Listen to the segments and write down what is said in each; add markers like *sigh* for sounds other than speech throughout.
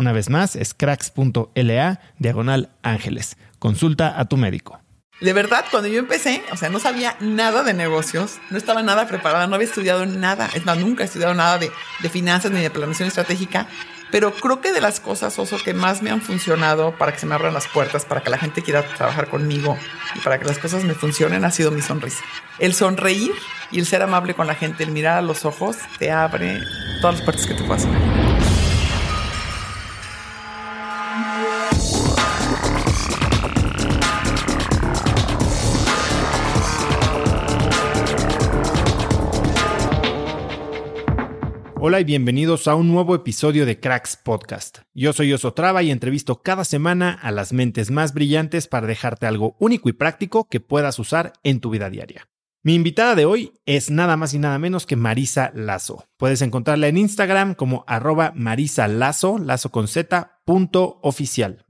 Una vez más, es cracks.la diagonal ángeles. Consulta a tu médico. De verdad, cuando yo empecé, o sea, no sabía nada de negocios, no estaba nada preparada, no había estudiado nada, es más, nunca he estudiado nada de, de finanzas ni de planeación estratégica, pero creo que de las cosas, Oso, que más me han funcionado para que se me abran las puertas, para que la gente quiera trabajar conmigo y para que las cosas me funcionen, ha sido mi sonrisa. El sonreír y el ser amable con la gente, el mirar a los ojos, te abre todas las puertas que te puedas imaginar. Hola y bienvenidos a un nuevo episodio de Cracks Podcast. Yo soy Oso Traba y entrevisto cada semana a las mentes más brillantes para dejarte algo único y práctico que puedas usar en tu vida diaria. Mi invitada de hoy es nada más y nada menos que Marisa Lazo. Puedes encontrarla en Instagram como arroba Marisa Lazo, con z, punto oficial.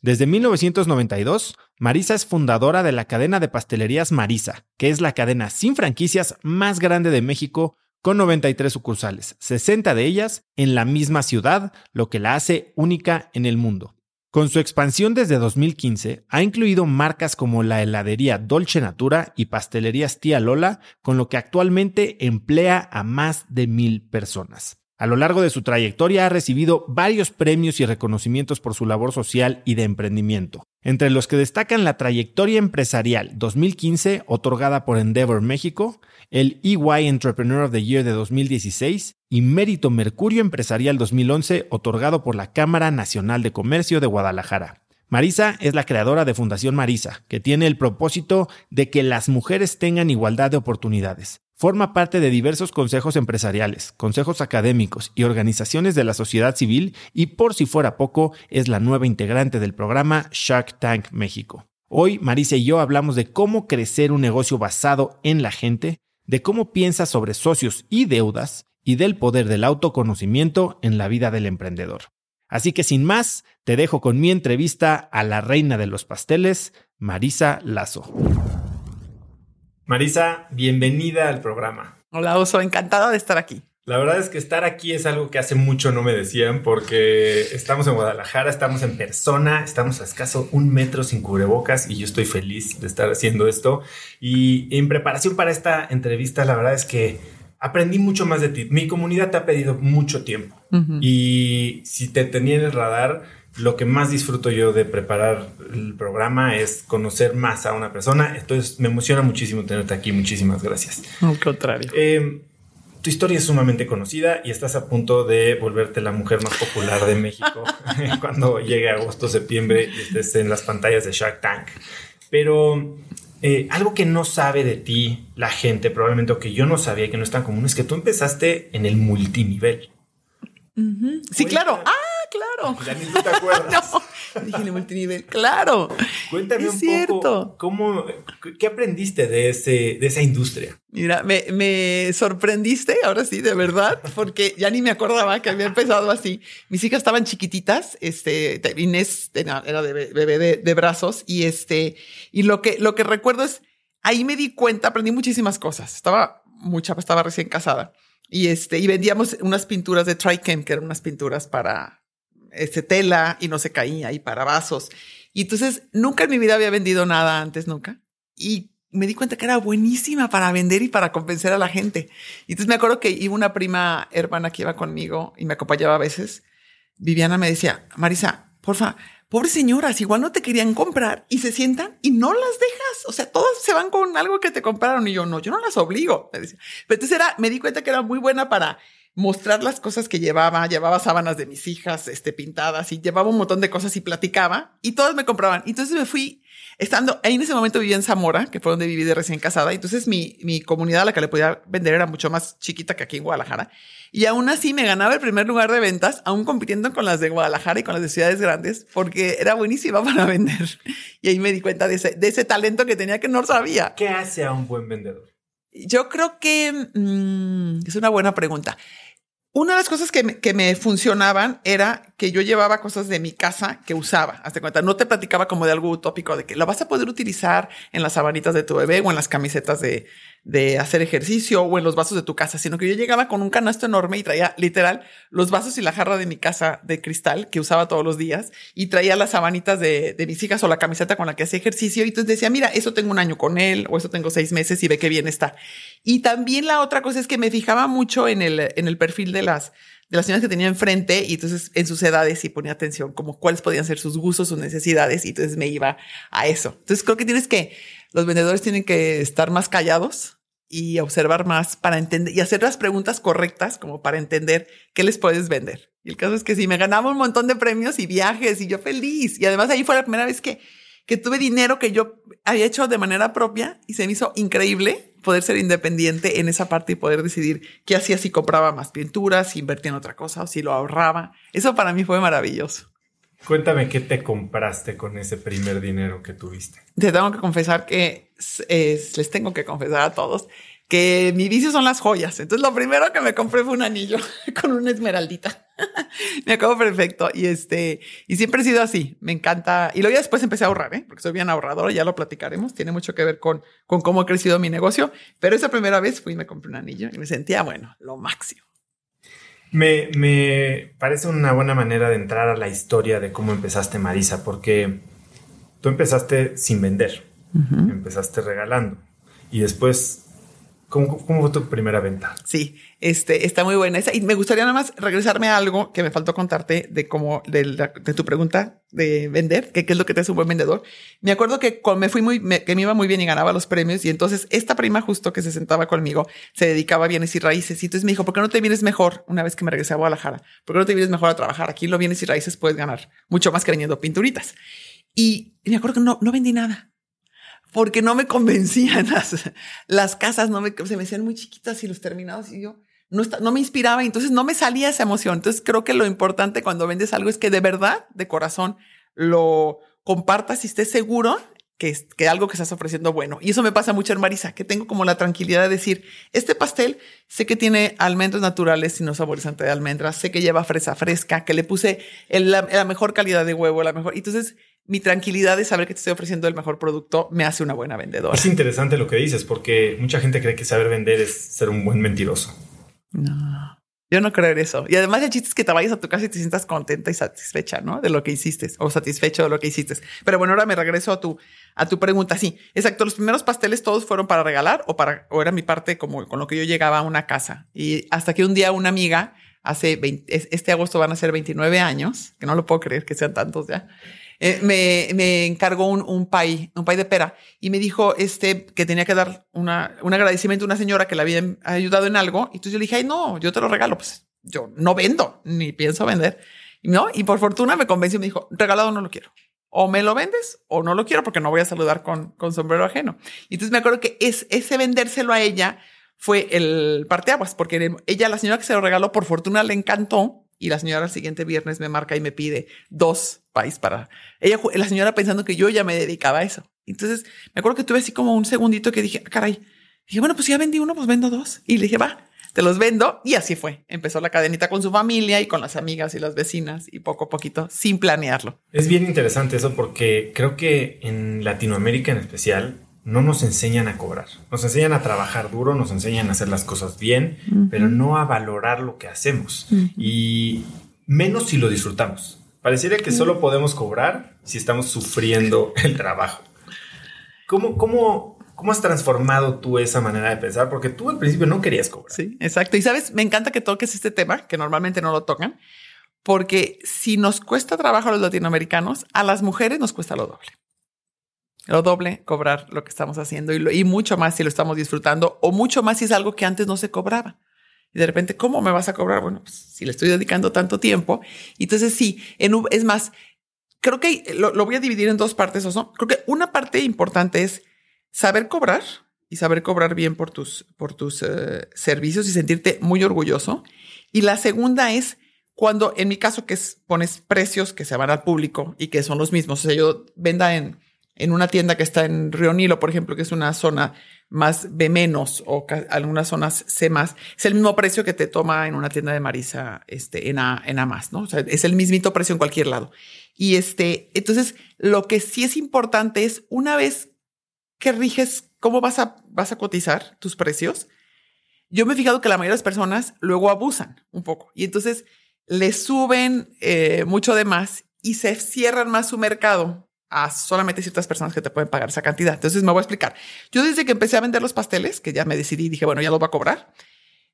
Desde 1992, Marisa es fundadora de la cadena de pastelerías Marisa, que es la cadena sin franquicias más grande de México con 93 sucursales, 60 de ellas en la misma ciudad, lo que la hace única en el mundo. Con su expansión desde 2015, ha incluido marcas como la heladería Dolce Natura y pastelerías Tía Lola, con lo que actualmente emplea a más de mil personas. A lo largo de su trayectoria ha recibido varios premios y reconocimientos por su labor social y de emprendimiento, entre los que destacan la trayectoria empresarial 2015 otorgada por Endeavor México, el EY Entrepreneur of the Year de 2016 y Mérito Mercurio Empresarial 2011 otorgado por la Cámara Nacional de Comercio de Guadalajara. Marisa es la creadora de Fundación Marisa, que tiene el propósito de que las mujeres tengan igualdad de oportunidades. Forma parte de diversos consejos empresariales, consejos académicos y organizaciones de la sociedad civil y por si fuera poco es la nueva integrante del programa Shark Tank México. Hoy Marisa y yo hablamos de cómo crecer un negocio basado en la gente, de cómo piensa sobre socios y deudas y del poder del autoconocimiento en la vida del emprendedor. Así que sin más, te dejo con mi entrevista a la reina de los pasteles, Marisa Lazo. Marisa, bienvenida al programa. Hola, Oso, encantada de estar aquí. La verdad es que estar aquí es algo que hace mucho no me decían porque estamos en Guadalajara, estamos en persona, estamos a escaso un metro sin cubrebocas y yo estoy feliz de estar haciendo esto. Y en preparación para esta entrevista, la verdad es que aprendí mucho más de ti. Mi comunidad te ha pedido mucho tiempo y si te tenía en el radar, lo que más disfruto yo de preparar el programa es conocer más a una persona. Entonces me emociona muchísimo tenerte aquí. Muchísimas gracias. Al contrario. Eh, tu historia es sumamente conocida y estás a punto de volverte la mujer más popular de México *laughs* cuando llegue agosto, septiembre y estés en las pantallas de Shark Tank. Pero eh, algo que no sabe de ti la gente, probablemente, o que yo no sabía que no es tan común, es que tú empezaste en el multinivel. Sí, claro. Ah, claro. *laughs* Ya ni tú te acuerdas. *laughs* dije en multinivel. Claro. Cuéntame un poco cómo, qué aprendiste de, ese, de esa industria. Mira, me, me, sorprendiste, ahora sí, de verdad, porque ya ni me acordaba que había empezado así. Mis hijas estaban chiquititas, este, Inés era de bebé de, de, brazos y este, y lo que, lo que recuerdo es, ahí me di cuenta, aprendí muchísimas cosas. Estaba mucha, estaba recién casada y este, y vendíamos unas pinturas de Tricam, que eran unas pinturas para este, tela y no se caía, y para vasos. Y entonces nunca en mi vida había vendido nada antes, nunca. Y me di cuenta que era buenísima para vender y para convencer a la gente. Y entonces me acuerdo que iba una prima hermana que iba conmigo y me acompañaba a veces. Viviana me decía, Marisa, porfa, pobres señoras, igual no te querían comprar y se sientan y no las dejas. O sea, todas se van con algo que te compraron y yo no, yo no las obligo. Pero entonces era, me di cuenta que era muy buena para mostrar las cosas que llevaba, llevaba sábanas de mis hijas, este, pintadas y llevaba un montón de cosas y platicaba y todas me compraban. Entonces me fui estando ahí en ese momento vivía en Zamora, que fue donde viví de recién casada. Entonces mi, mi comunidad a la que le podía vender era mucho más chiquita que aquí en Guadalajara. Y aún así me ganaba el primer lugar de ventas, aún compitiendo con las de Guadalajara y con las de ciudades grandes, porque era buenísima *laughs* para vender. Y ahí me di cuenta de ese, de ese talento que tenía que no sabía. ¿Qué hace a un buen vendedor? Yo creo que mm, es una buena pregunta. Una de las cosas que me, que me, funcionaban era que yo llevaba cosas de mi casa que usaba. Hazte cuenta, no te platicaba como de algo utópico de que lo vas a poder utilizar en las sabanitas de tu bebé o en las camisetas de, de hacer ejercicio o en los vasos de tu casa, sino que yo llegaba con un canasto enorme y traía literal los vasos y la jarra de mi casa de cristal que usaba todos los días y traía las sabanitas de, de mis hijas o la camiseta con la que hacía ejercicio. Y entonces decía, mira, eso tengo un año con él o eso tengo seis meses y ve qué bien está. Y también la otra cosa es que me fijaba mucho en el, en el perfil de las, de las señoras que tenía enfrente y entonces en sus edades y ponía atención como cuáles podían ser sus gustos, sus necesidades y entonces me iba a eso. Entonces creo que tienes que los vendedores tienen que estar más callados y observar más para entender y hacer las preguntas correctas como para entender qué les puedes vender. Y el caso es que si me ganaba un montón de premios y viajes y yo feliz. Y además ahí fue la primera vez que, que tuve dinero que yo había hecho de manera propia y se me hizo increíble poder ser independiente en esa parte y poder decidir qué hacía si compraba más pinturas, si invertía en otra cosa o si lo ahorraba. Eso para mí fue maravilloso. Cuéntame qué te compraste con ese primer dinero que tuviste. Te tengo que confesar que les tengo que confesar a todos que mi vicio son las joyas. Entonces lo primero que me compré fue un anillo *laughs* con una esmeraldita. *laughs* me acabo perfecto. Y este, y siempre he sido así. Me encanta. Y luego ya después empecé a ahorrar, ¿eh? porque soy bien ahorrador, ya lo platicaremos. Tiene mucho que ver con, con cómo ha crecido mi negocio. Pero esa primera vez fui y me compré un anillo y me sentía, bueno, lo máximo. Me, me parece una buena manera de entrar a la historia de cómo empezaste Marisa, porque tú empezaste sin vender, empezaste regalando. Y después ¿Cómo, fue tu primera venta? Sí, este, está muy buena esa. Y me gustaría nada más regresarme a algo que me faltó contarte de cómo, de, tu pregunta de vender, que qué es lo que te hace un buen vendedor. Me acuerdo que me fui muy, que me iba muy bien y ganaba los premios. Y entonces esta prima justo que se sentaba conmigo se dedicaba a bienes y raíces. Y entonces me dijo, ¿por qué no te vienes mejor una vez que me regresé a Guadalajara? ¿Por qué no te vienes mejor a trabajar? Aquí lo bienes y raíces puedes ganar mucho más que vendiendo pinturitas. Y me acuerdo que no, no vendí nada porque no me convencían *laughs* las, las casas, no me, se me hacían muy chiquitas y los terminados y yo no, no me inspiraba entonces no me salía esa emoción. Entonces creo que lo importante cuando vendes algo es que de verdad, de corazón, lo compartas y estés seguro que, que algo que estás ofreciendo bueno. Y eso me pasa mucho en Marisa, que tengo como la tranquilidad de decir, este pastel sé que tiene almendras naturales y no saborizante de almendras, sé que lleva fresa fresca, que le puse la, la, mejor calidad de huevo, la mejor. Entonces mi tranquilidad de saber que te estoy ofreciendo el mejor producto me hace una buena vendedora. Es interesante lo que dices, porque mucha gente cree que saber vender es ser un buen mentiroso. No, yo no creo en eso. Y además el chiste es que te vayas a tu casa y te sientas contenta y satisfecha, ¿no? De lo que hiciste o satisfecho de lo que hiciste. Pero bueno, ahora me regreso a tu, a tu pregunta. Sí, exacto. Los primeros pasteles todos fueron para regalar o para, o era mi parte como con lo que yo llegaba a una casa. Y hasta que un día una amiga hace 20, este agosto van a ser 29 años, que no lo puedo creer que sean tantos ya. Eh, me, me, encargó un, un pay, un pay de pera y me dijo este que tenía que dar una, un agradecimiento a una señora que le había ayudado en algo. Y entonces yo le dije, ay, no, yo te lo regalo. Pues yo no vendo, ni pienso vender. No, y por fortuna me convenció y me dijo, regalado no lo quiero. O me lo vendes o no lo quiero porque no voy a saludar con, con sombrero ajeno. Y entonces me acuerdo que es, ese vendérselo a ella fue el parteaguas, porque ella, la señora que se lo regaló, por fortuna le encantó y la señora el siguiente viernes me marca y me pide dos país para ella, la señora pensando que yo ya me dedicaba a eso. Entonces me acuerdo que tuve así como un segundito que dije, ah, caray, dije, bueno, pues ya vendí uno, pues vendo dos. Y le dije, va, te los vendo. Y así fue. Empezó la cadenita con su familia y con las amigas y las vecinas y poco a poquito, sin planearlo. Es bien interesante eso porque creo que en Latinoamérica en especial no nos enseñan a cobrar. Nos enseñan a trabajar duro, nos enseñan a hacer las cosas bien, pero no a valorar lo que hacemos. Y menos si lo disfrutamos. Pareciera que solo podemos cobrar si estamos sufriendo el trabajo. ¿Cómo, cómo, cómo has transformado tú esa manera de pensar? Porque tú al principio no querías cobrar. Sí, exacto. Y sabes, me encanta que toques este tema, que normalmente no lo tocan, porque si nos cuesta trabajo a los latinoamericanos, a las mujeres nos cuesta lo doble lo doble cobrar lo que estamos haciendo y, mucho más si lo estamos disfrutando o mucho más si es algo que antes no se cobraba. Y de repente, ¿cómo me vas a cobrar? Bueno, pues, si le estoy dedicando tanto tiempo. Entonces, sí, en, es más, creo que lo, voy a dividir en dos partes, Oso. Creo que una parte importante es saber cobrar y saber cobrar bien por tus, por tus eh, servicios y sentirte muy orgulloso. Y la segunda es cuando, en mi caso, que es, pones precios que se van al público y que son los mismos. O sea, yo venda en en una tienda que está en Río Nilo, por ejemplo, que es una zona más B menos o algunas zonas C más, es el mismo precio que te toma en una tienda de Marisa este, en, A, en A ¿no? O sea, es el mismito precio en cualquier lado. Y este, entonces, lo que sí es importante es una vez que riges cómo vas a, vas a cotizar tus precios, yo me he fijado que la mayoría de las personas luego abusan un poco y entonces le suben eh, mucho de más y se cierran más su mercado a solamente ciertas personas que te pueden pagar esa cantidad. Entonces me voy a explicar. Yo desde que empecé a vender los pasteles, que ya me decidí, dije, bueno, ya los voy a cobrar.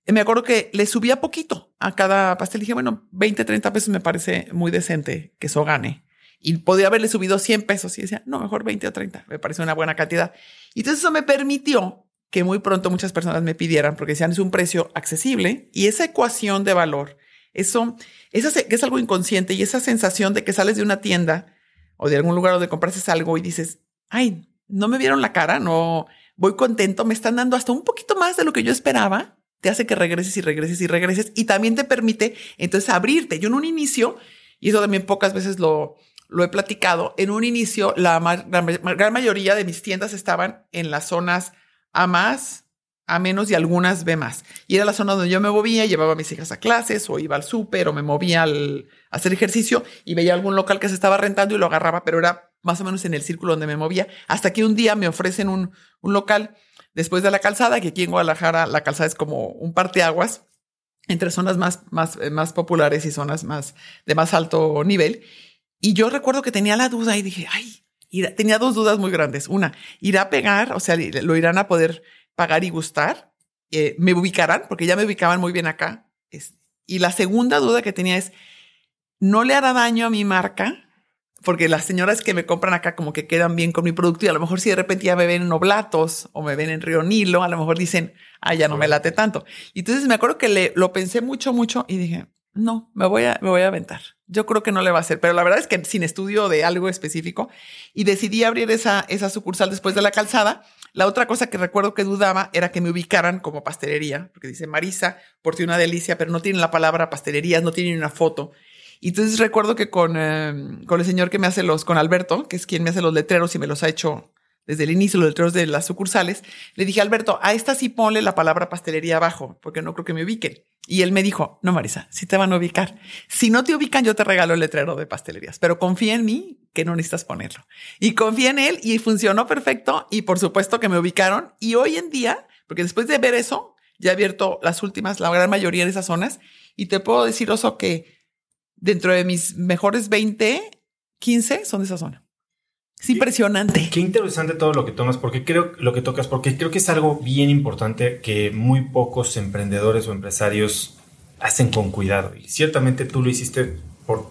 Eh, me acuerdo que le subía poquito a cada pastel. Dije, bueno, 20, 30 pesos me parece muy decente que eso gane. Y podría haberle subido 100 pesos y decía, no, mejor 20 o 30. Me parece una buena cantidad. Y entonces eso me permitió que muy pronto muchas personas me pidieran porque decían es un precio accesible y esa ecuación de valor, eso, eso es algo inconsciente y esa sensación de que sales de una tienda o de algún lugar donde comprases algo y dices, ay, no me vieron la cara, no voy contento, me están dando hasta un poquito más de lo que yo esperaba, te hace que regreses y regreses y regreses y también te permite entonces abrirte. Yo en un inicio, y eso también pocas veces lo, lo he platicado, en un inicio la, gran mayoría de mis tiendas estaban en las zonas A más, A menos y algunas B más. Y era la zona donde yo me movía, llevaba a mis hijas a clases o iba al súper o me movía al, hacer ejercicio y veía algún local que se estaba rentando y lo agarraba, pero era más o menos en el círculo donde me movía, hasta que un día me ofrecen un, un local después de la calzada, que aquí en Guadalajara la calzada es como un parteaguas entre zonas más, más, eh, más populares y zonas más de más alto nivel. Y yo recuerdo que tenía la duda y dije, ay, tenía dos dudas muy grandes. Una, irá a pegar, o sea, lo irán a poder pagar y gustar. Eh, me ubicarán, porque ya me ubicaban muy bien acá. y la segunda duda que tenía es, no le hará daño a mi marca, porque las señoras que me compran acá como que quedan bien con mi producto y a lo mejor si de repente ya me ven en Oblatos o me ven en Río Nilo, a lo mejor dicen, ah, ya no me late tanto. Y entonces me acuerdo que le, lo pensé mucho, mucho y dije, no, me voy a, me voy a aventar. Yo creo que no le va a hacer, pero la verdad es que sin estudio de algo específico y decidí abrir esa, esa sucursal después de la calzada. La otra cosa que recuerdo que dudaba era que me ubicaran como pastelería, porque dice Marisa, por ti una delicia, pero no tienen la palabra pastelería, no tienen una foto. Y entonces recuerdo que con, em, con el señor que me hace los, con Alberto, que es quien me hace los letreros y me los ha hecho desde el inicio, los letreros de las sucursales, le dije, Alberto, a esta sí ponle la palabra pastelería abajo, porque no creo que me ubiquen. Y él me dijo, no, Marisa, si te van a ubicar. Si no te ubican, yo te regalo el letrero de pastelerías, pero confía en mí que no necesitas ponerlo. Y confía en él y funcionó perfecto. Y por supuesto que me ubicaron. Y hoy en día, porque después de ver eso, ya he abierto las últimas, la gran mayoría de esas zonas. Y te puedo decir, Oso, que dentro de mis mejores 20, 15 son de esa zona. Es impresionante. Qué interesante todo lo que tomas, porque creo lo que tocas, porque creo que es algo bien importante que muy pocos emprendedores o empresarios hacen con cuidado. Y ciertamente tú lo hiciste por,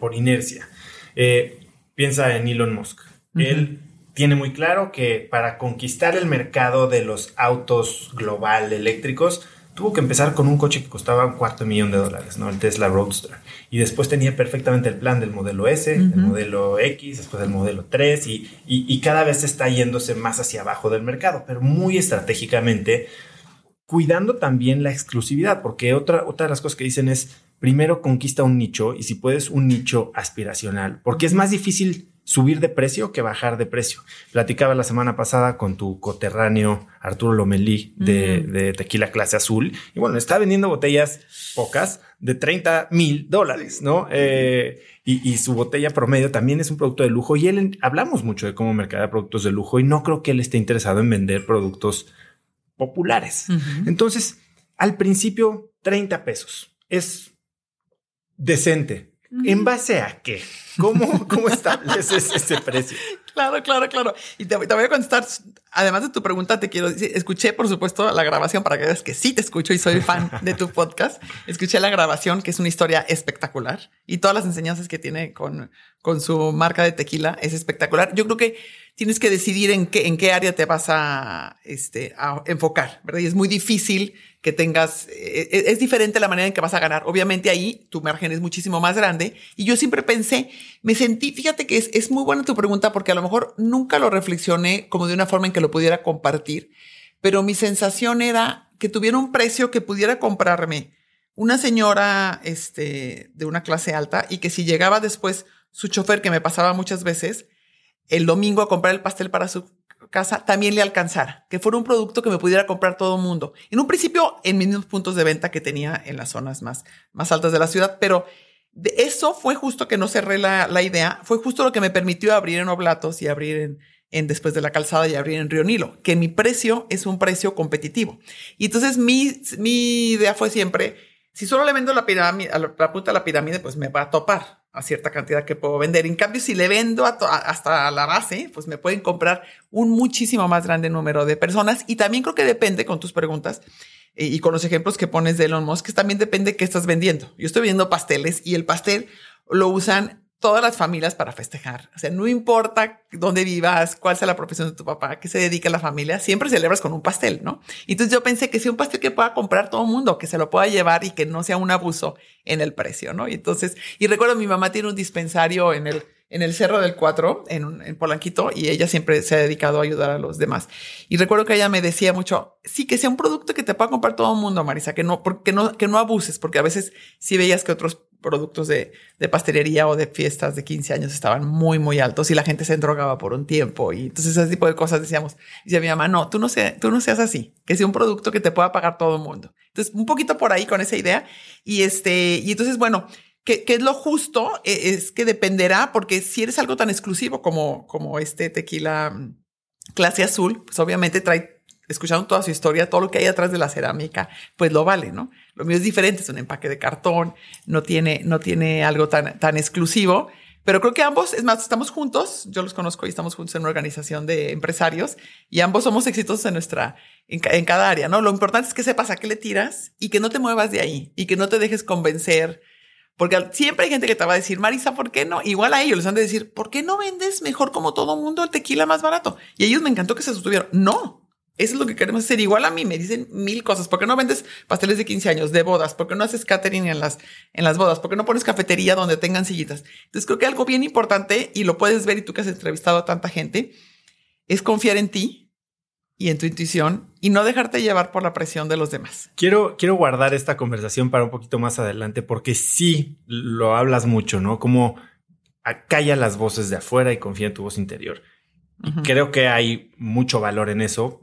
por inercia. Eh, piensa en Elon Musk. Él tiene muy claro que para conquistar el mercado de los autos global eléctricos, tuvo que empezar con un coche que costaba un cuarto millón de dólares, ¿no? El Tesla Roadster. Y después tenía perfectamente el plan del modelo S, el modelo X, después del modelo 3, y, y, cada vez está yéndose más hacia abajo del mercado, pero muy estratégicamente, cuidando también la exclusividad, porque otra, otra de las cosas que dicen es, primero conquista un nicho, y si puedes, un nicho aspiracional, porque es más difícil subir de precio que bajar de precio. Platicaba la semana pasada con tu coterráneo Arturo Lomelí de, Tequila Clase Azul y bueno, está vendiendo botellas pocas de 30 mil dólares, ¿no? Eh, y, su botella promedio también es un producto de lujo y él hablamos mucho de cómo mercadear productos de lujo y no creo que él esté interesado en vender productos populares. Entonces, al principio, 30 pesos es decente. ¿En base a qué? ¿Cómo, cómo estableces ese precio? *laughs* Claro, claro, claro. Y te, voy a contestar, además de tu pregunta, te quiero decir, escuché, por supuesto, la grabación para que veas que sí te escucho y soy fan de tu podcast. Escuché la grabación, que es una historia espectacular y todas las enseñanzas que tiene con, con su marca de tequila es espectacular. Yo creo que tienes que decidir en qué, en qué área te vas a, este, a enfocar, ¿verdad? Y es muy difícil que tengas, eh, eh, es diferente la manera en que vas a ganar. Obviamente ahí tu margen es muchísimo más grande. Y yo siempre pensé, me sentí, fíjate que es, es muy buena tu pregunta porque a lo mejor nunca lo reflexioné como de una forma en que lo pudiera compartir, pero mi sensación era que tuviera un precio que pudiera comprarme una señora este, de una clase alta y que si llegaba después su chofer, que me pasaba muchas veces, el domingo a comprar el pastel para su casa también le alcanzara, que fuera un producto que me pudiera comprar todo el mundo. En un principio, en mismos puntos de venta que tenía en las zonas más, más altas de la ciudad, pero de eso fue justo que no cerré la, la idea, fue justo lo que me permitió abrir en Oblatos y abrir en, en después de la calzada y abrir en Río Nilo, que mi precio es un precio competitivo. Y entonces mi, mi idea fue siempre, si solo le vendo la pirámide, a la, punta la pirámide, pues me va a topar a cierta cantidad que puedo vender. En cambio, si le vendo hasta la base, pues me pueden comprar un muchísimo más grande número de personas. Y también creo que depende con tus preguntas eh, y con los ejemplos que pones de Elon Musk, que también depende qué estás vendiendo. Yo estoy vendiendo pasteles y el pastel lo usan todas las familias para festejar. O sea, no importa dónde vivas, cuál sea la profesión de tu papá, qué se dedica a la familia, siempre celebras con un pastel, ¿no? Entonces yo pensé que sea un pastel que pueda comprar todo el mundo, que se lo pueda llevar y que no sea un abuso en el precio, ¿no? Y entonces, y recuerdo mi mamá tiene un dispensario en el, en el Cerro del Cuatro, en, en Polanquito, y ella siempre se ha dedicado a ayudar a los demás. Y recuerdo que ella me decía mucho, sí, que sea un producto que te pueda comprar todo el mundo, Marisa, que no, porque no, que no abuses, porque a veces sí veías que otros productos de, de, pastelería o de fiestas de 15 años estaban muy, muy altos y la gente se drogaba por un tiempo. Y entonces ese tipo de cosas decíamos, decía mi mamá, no, tú no, sé tú no seas así, que sea un producto que te pueda pagar todo el mundo. Entonces, un poquito por ahí con esa idea. Y este, y entonces, bueno, ¿qué, qué es lo justo? E, es que dependerá, porque si eres algo tan exclusivo como, como este tequila mm, clase azul, pues obviamente trae escucharon toda su historia, todo lo que hay atrás de la cerámica, pues lo vale, ¿no? Lo mío es diferente, es un empaque de cartón, no tiene, no tiene algo tan, tan exclusivo, pero creo que ambos, es más, estamos juntos, yo los conozco y estamos juntos en una organización de empresarios y ambos somos exitosos en nuestra, en, cada área, ¿no? Lo importante es que sepas a qué le tiras y que no te muevas de ahí y que no te dejes convencer. Porque siempre hay gente que te va a decir, Marisa, ¿por qué no? Igual a ellos les han de decir, ¿por qué no vendes mejor como todo mundo el tequila más barato? Y a ellos me encantó que se sostuvieron. No, eso es lo que queremos hacer. Igual a mí me dicen mil cosas. ¿Por qué no vendes pasteles de 15 años, de bodas? ¿Por qué no haces catering en las, en las bodas? ¿Por qué no pones cafetería donde tengan sillitas? Entonces creo que algo bien importante, y lo puedes ver y tú que has entrevistado a tanta gente, es confiar en ti y en tu intuición y no dejarte llevar por la presión de los demás. Quiero, quiero guardar esta conversación para un poquito más adelante porque sí lo hablas mucho, ¿no? Como acalla las voces de afuera y confía en tu voz interior. Creo que hay mucho valor en eso,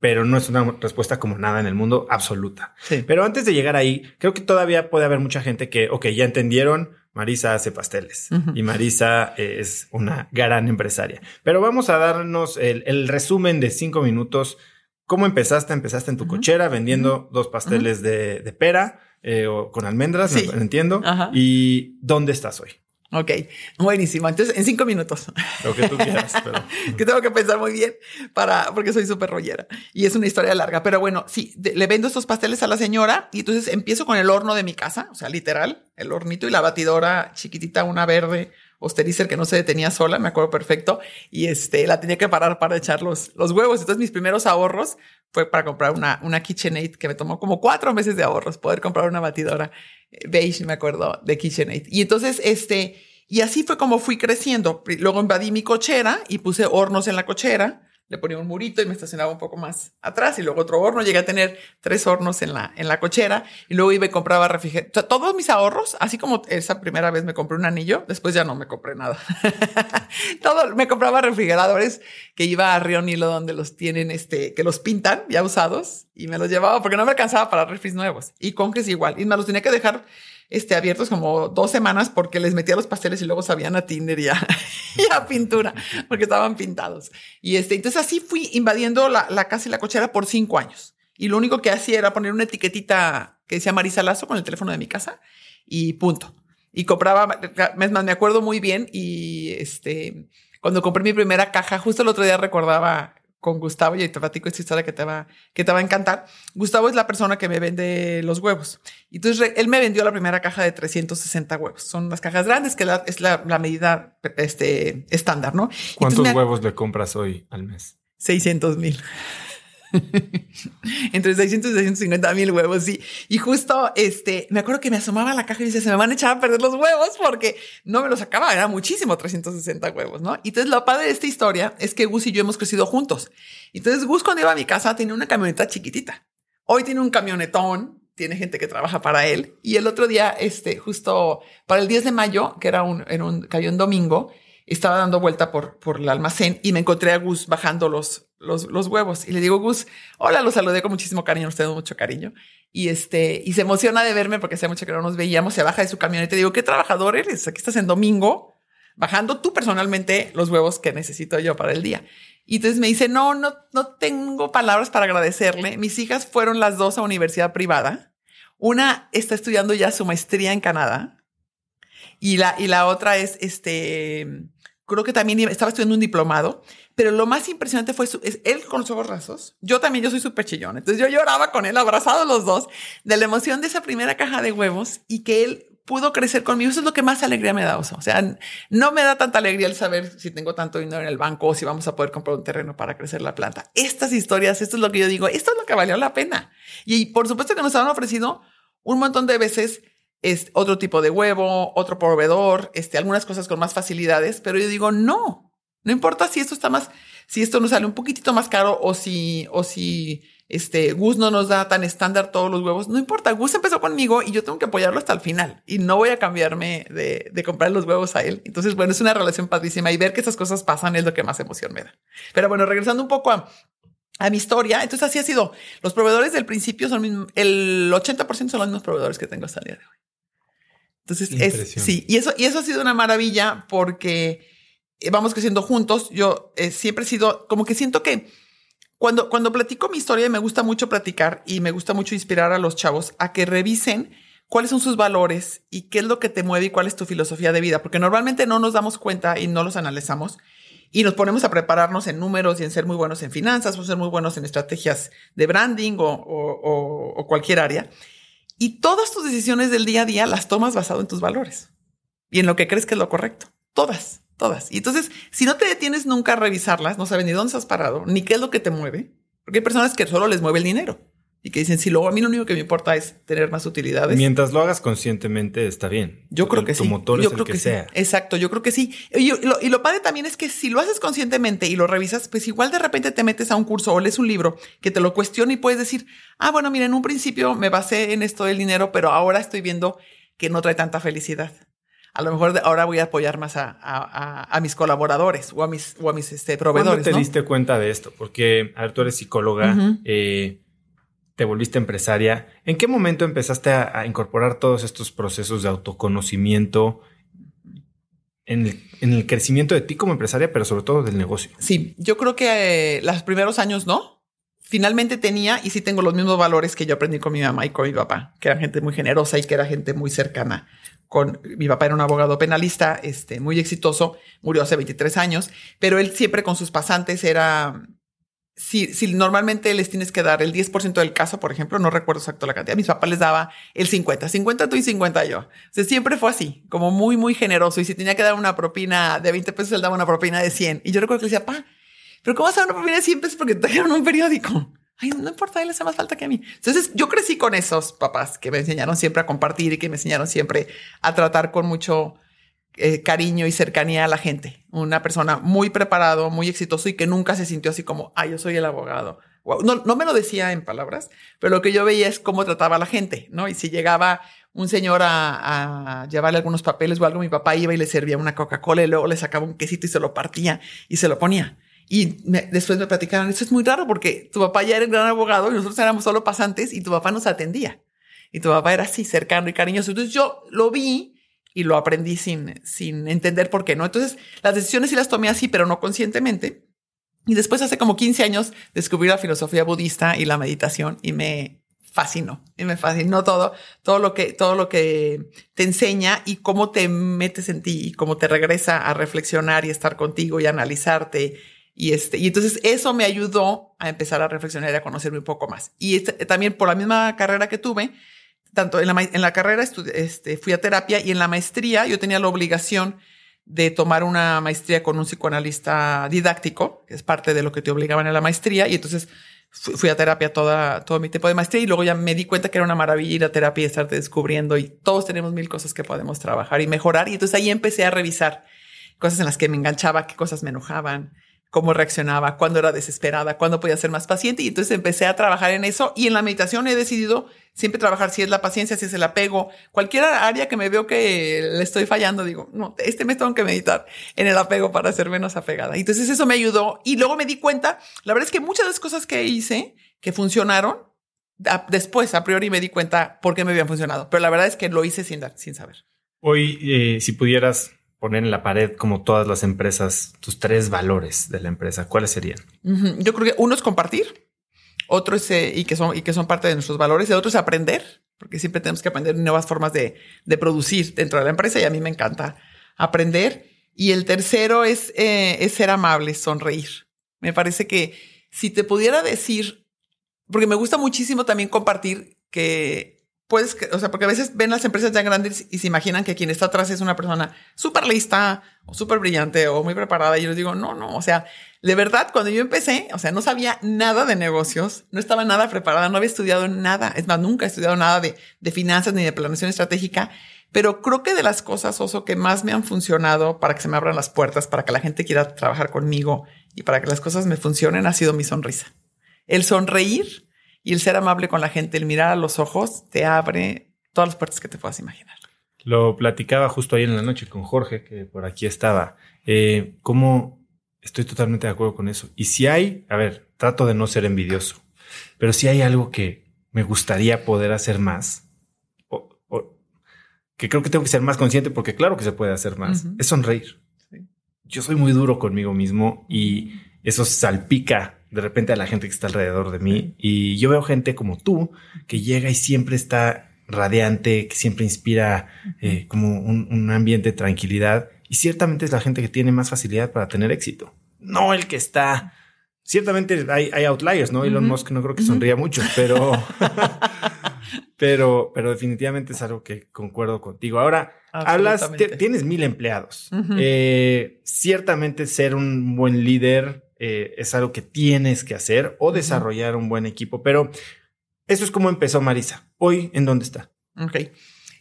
pero no es una respuesta como nada en el mundo absoluta. Pero antes de llegar ahí, creo que todavía puede haber mucha gente que, ok, ya entendieron, Marisa hace pasteles y Marisa es una gran empresaria. Pero vamos a darnos el, resumen de cinco minutos. ¿Cómo empezaste? Empezaste en tu cochera vendiendo dos pasteles de, pera eh, o con almendras, entiendo. ¿Y dónde estás hoy? Ok, buenísimo. Entonces, en cinco minutos. Lo que tú quieras, pero. *laughs* que tengo que pensar muy bien para, porque soy súper rollera. Y es una historia larga. Pero bueno, sí, le vendo estos pasteles a la señora y entonces empiezo con el horno de mi casa, o sea, literal, el hornito y la batidora chiquitita, una verde, Osterizer que no se detenía sola, me acuerdo perfecto, y este, la tenía que parar para echar los, los huevos. Entonces mis primeros ahorros fue para comprar una, una KitchenAid que me tomó como cuatro meses de ahorros poder comprar una batidora eh, beige, me acuerdo, de KitchenAid. Y entonces, este, y así fue como fui creciendo. Luego invadí mi cochera y puse hornos en la cochera le ponía un murito y me estacionaba un poco más atrás y luego otro horno. Llegué a tener tres hornos en la, en la cochera y luego iba y compraba refrigerador. todos mis ahorros, así como esa primera vez me compré un anillo, después ya no me compré nada. *laughs* Todo, me compraba refrigeradores que iba a Río Nilo donde los tienen, este, que los pintan ya usados y me los llevaba porque no me alcanzaba para refris nuevos. Y con que es igual. Y me los tenía que dejar este, abiertos como dos semanas porque les metía los pasteles y luego sabían a tinder *laughs* y a, pintura porque estaban pintados. Y este, entonces así fui invadiendo la, la, casa y la cochera por cinco años. Y lo único que hacía era poner una etiquetita que decía Marisa Lazo con el teléfono de mi casa y punto. Y compraba, es más, me acuerdo muy bien y este, cuando compré mi primera caja, justo el otro día recordaba con Gustavo y te platico esta historia que te va, que te va a encantar. Gustavo es la persona que me vende los huevos. Entonces él me vendió la primera caja de 360 huevos. Son las cajas grandes que es la, medida este, estándar, ¿no? ¿Cuántos huevos le compras hoy al mes? 600 mil. *laughs* Entre 600 y 650 mil huevos, sí. Y justo, este, me acuerdo que me asomaba a la caja y dice, se me van a echar a perder los huevos porque no me los sacaba, era muchísimo 360 huevos, ¿no? Y entonces lo padre de esta historia es que Gus y yo hemos crecido juntos. Entonces Gus cuando iba a mi casa tenía una camioneta chiquitita. Hoy tiene un camionetón, tiene gente que trabaja para él. Y el otro día, este, justo para el 10 de mayo, que era un, en un, cayó un domingo, estaba dando vuelta por, por el almacén y me encontré a Gus bajando los, los, huevos. Y le digo, Gus, hola, lo saludé con muchísimo cariño, usted mucho cariño. Y este, y se emociona de verme porque hace mucho que no nos veíamos, se baja de su camioneta y digo, ¿qué trabajador eres? Aquí estás en domingo, bajando tú personalmente los huevos que necesito yo para el día. Y entonces me dice, no, no, no tengo palabras para agradecerle. Mis hijas fueron las dos a universidad privada. Una está estudiando ya su maestría en Canadá y la, y la otra es, este, creo que también estaba estudiando un diplomado, pero lo más impresionante fue él con los ojos rasos. Yo también, yo soy súper chillón. Entonces yo lloraba con él, abrazados los dos, de la emoción de esa primera caja de huevos y que él pudo crecer conmigo. Eso es lo que más alegría me da. O sea, no me da tanta alegría el saber si tengo tanto dinero en el banco o si vamos a poder comprar un terreno para crecer la planta. Estas historias, esto es lo que yo digo, esto es lo que valió la pena. Y por supuesto que nos han ofrecido un montón de veces es otro tipo de huevo, otro proveedor, este, algunas cosas con más facilidades, pero yo digo, no, no importa si esto está más, si esto nos sale un poquitito más caro o si, o si este Gus no nos da tan estándar todos los huevos, no importa, Gus empezó conmigo y yo tengo que apoyarlo hasta el final y no voy a cambiarme de, de comprar los huevos a él. Entonces, bueno, es una relación padrísima y ver que esas cosas pasan es lo que más emoción me da. Pero bueno, regresando un poco a, a mi historia. Entonces así ha sido. Los proveedores del principio son el 80% son los mismos proveedores que tengo hasta el día de hoy. Entonces, es, sí, y eso, y eso ha sido una maravilla porque eh, vamos creciendo juntos. Yo eh, siempre he sido, como que siento que cuando, cuando platico mi historia, me gusta mucho platicar y me gusta mucho inspirar a los chavos a que revisen cuáles son sus valores y qué es lo que te mueve y cuál es tu filosofía de vida, porque normalmente no nos damos cuenta y no los analizamos y nos ponemos a prepararnos en números y en ser muy buenos en finanzas o ser muy buenos en estrategias de branding o, o, o cualquier área. Y todas tus decisiones del día a día las tomas basado en tus valores y en lo que crees que es lo correcto. Todas, todas. Y entonces, si no te detienes nunca a revisarlas, no sabes ni dónde has parado, ni qué es lo que te mueve, porque hay personas que solo les mueve el dinero y que dicen, si luego a mí lo único que me importa es tener más utilidades. Mientras lo hagas conscientemente está bien. Yo creo que tu sí. motor yo es creo el que, que sea. Sí. Exacto, yo creo que sí. Y lo, y lo padre también es que si lo haces conscientemente y lo revisas, pues igual de repente te metes a un curso o lees un libro que te lo cuestiona y puedes decir, ah, bueno, mira, en un principio me basé en esto del dinero, pero ahora estoy viendo que no trae tanta felicidad. A lo mejor ahora voy a apoyar más a, a, a mis colaboradores o a mis, o a mis este, proveedores. ¿Cuándo te ¿no? diste cuenta de esto? Porque, a ver, tú eres psicóloga. Eh, te volviste empresaria. ¿En qué momento empezaste a, incorporar todos estos procesos de autoconocimiento en el, en el, crecimiento de ti como empresaria, pero sobre todo del negocio? Sí, yo creo que eh, los primeros años no. Finalmente tenía y sí tengo los mismos valores que yo aprendí con mi mamá y con mi papá, que eran gente muy generosa y que era gente muy cercana con mi papá era un abogado penalista, este, muy exitoso, murió hace 23 años, pero él siempre con sus pasantes era, si, si normalmente les tienes que dar el 10% del caso, por ejemplo, no recuerdo exacto la cantidad, mis papás les daba el 50, 50 tú y 50 yo. O sea, siempre fue así, como muy, muy generoso. Y si tenía que dar una propina de 20 pesos, él daba una propina de 100. Y yo recuerdo que le decía, pa, pero ¿cómo vas a dar una propina de 100 pesos porque te trajeron un periódico? Ay, no importa, él les hace más falta que a mí. Entonces, yo crecí con esos papás que me enseñaron siempre a compartir y que me enseñaron siempre a tratar con mucho eh, cariño y cercanía a la gente. Una persona muy preparado, muy exitoso y que nunca se sintió así como, ay, yo soy el abogado. No, no me lo decía en palabras, pero lo que yo veía es cómo trataba a la gente, ¿no? Y si llegaba un señor a, a, llevarle algunos papeles o algo, mi papá iba y le servía una Coca-Cola y luego le sacaba un quesito y se lo partía y se lo ponía. Y después me platicaron, eso es muy raro porque tu papá ya era un gran abogado y nosotros éramos solo pasantes y tu papá nos atendía. Y tu papá era así, cercano y cariñoso. Entonces yo lo vi y lo aprendí sin, sin entender por qué, ¿no? Entonces las decisiones sí las tomé así, pero no conscientemente. Y después hace como 15 años descubrí la filosofía budista y la meditación y me fascinó y me fascinó todo, todo lo que, todo lo que te enseña y cómo te metes en ti y cómo te regresa a reflexionar y estar contigo y analizarte y, este, y entonces eso me ayudó a empezar a reflexionar y a conocerme un poco más. Y este, también por la misma carrera que tuve, tanto en la, en la carrera este, fui a terapia y en la maestría yo tenía la obligación de tomar una maestría con un psicoanalista didáctico, que es parte de lo que te obligaban en la maestría. Y entonces fui, a terapia toda, todo mi tiempo de maestría y luego ya me di cuenta que era una maravilla ir a terapia y estarte descubriendo y todos tenemos mil cosas que podemos trabajar y mejorar. Y entonces ahí empecé a revisar cosas en las que me enganchaba, qué cosas me enojaban, cómo reaccionaba, cuándo era desesperada, cuándo podía ser más paciente. Y entonces empecé a trabajar en eso. Y en la meditación he decidido siempre trabajar si es la paciencia, si es el apego, cualquier área que me veo que le estoy fallando, digo, no, este me tengo que meditar en el apego para ser menos apegada. Entonces eso me ayudó. Y luego me di cuenta, la verdad es que muchas de las cosas que hice que funcionaron, después a priori me di cuenta por qué me habían funcionado. Pero la verdad es que lo hice sin, sin saber. Hoy, eh, si pudieras poner en la pared, como todas las empresas, tus tres valores de la empresa, ¿cuáles serían? Yo creo que uno es compartir, otro es, eh, y, que son, y que son parte de nuestros valores, y otro es aprender, porque siempre tenemos que aprender nuevas formas de, de producir dentro de la empresa y a mí me encanta aprender. Y el tercero es, eh, es ser amable, sonreír. Me parece que si te pudiera decir, porque me gusta muchísimo también compartir que puedes, o sea, porque a veces ven las empresas tan grandes y se imaginan que quien está atrás es una persona súper lista o súper brillante o muy preparada. Y yo les digo, no, no, o sea, de verdad, cuando yo empecé, o sea, no sabía nada de negocios, no estaba nada preparada, no había estudiado nada, es más, nunca he estudiado nada de, de finanzas ni de planeación estratégica, pero creo que de las cosas, Oso, que más me han funcionado para que se me abran las puertas, para que la gente quiera trabajar conmigo y para que las cosas me funcionen, ha sido mi sonrisa. El sonreír y el ser amable con la gente, el mirar a los ojos, te abre todas las puertas que te puedas imaginar. Lo platicaba justo ayer en la noche con Jorge, que por aquí estaba. Eh, ¿Cómo estoy totalmente de acuerdo con eso? Y si hay, a ver, trato de no ser envidioso, pero si hay algo que me gustaría poder hacer más, o, que creo que tengo que ser más consciente, porque claro que se puede hacer más, es sonreír. Yo soy muy duro conmigo mismo y eso salpica de repente a la gente que está alrededor de mí. Y yo veo gente como tú que llega y siempre está radiante, que siempre inspira eh, como un, ambiente de tranquilidad. Y ciertamente es la gente que tiene más facilidad para tener éxito. No el que está. Ciertamente hay, hay outliers, ¿no? Elon Musk no creo que sonría mucho, pero, *laughs* pero, pero definitivamente es algo que concuerdo contigo. Ahora, hablas, tienes mil empleados. Eh, ciertamente ser un buen líder eh, es algo que tienes que hacer o desarrollar un buen equipo. Pero eso es como empezó Marisa. Hoy, ¿en dónde está? Ok.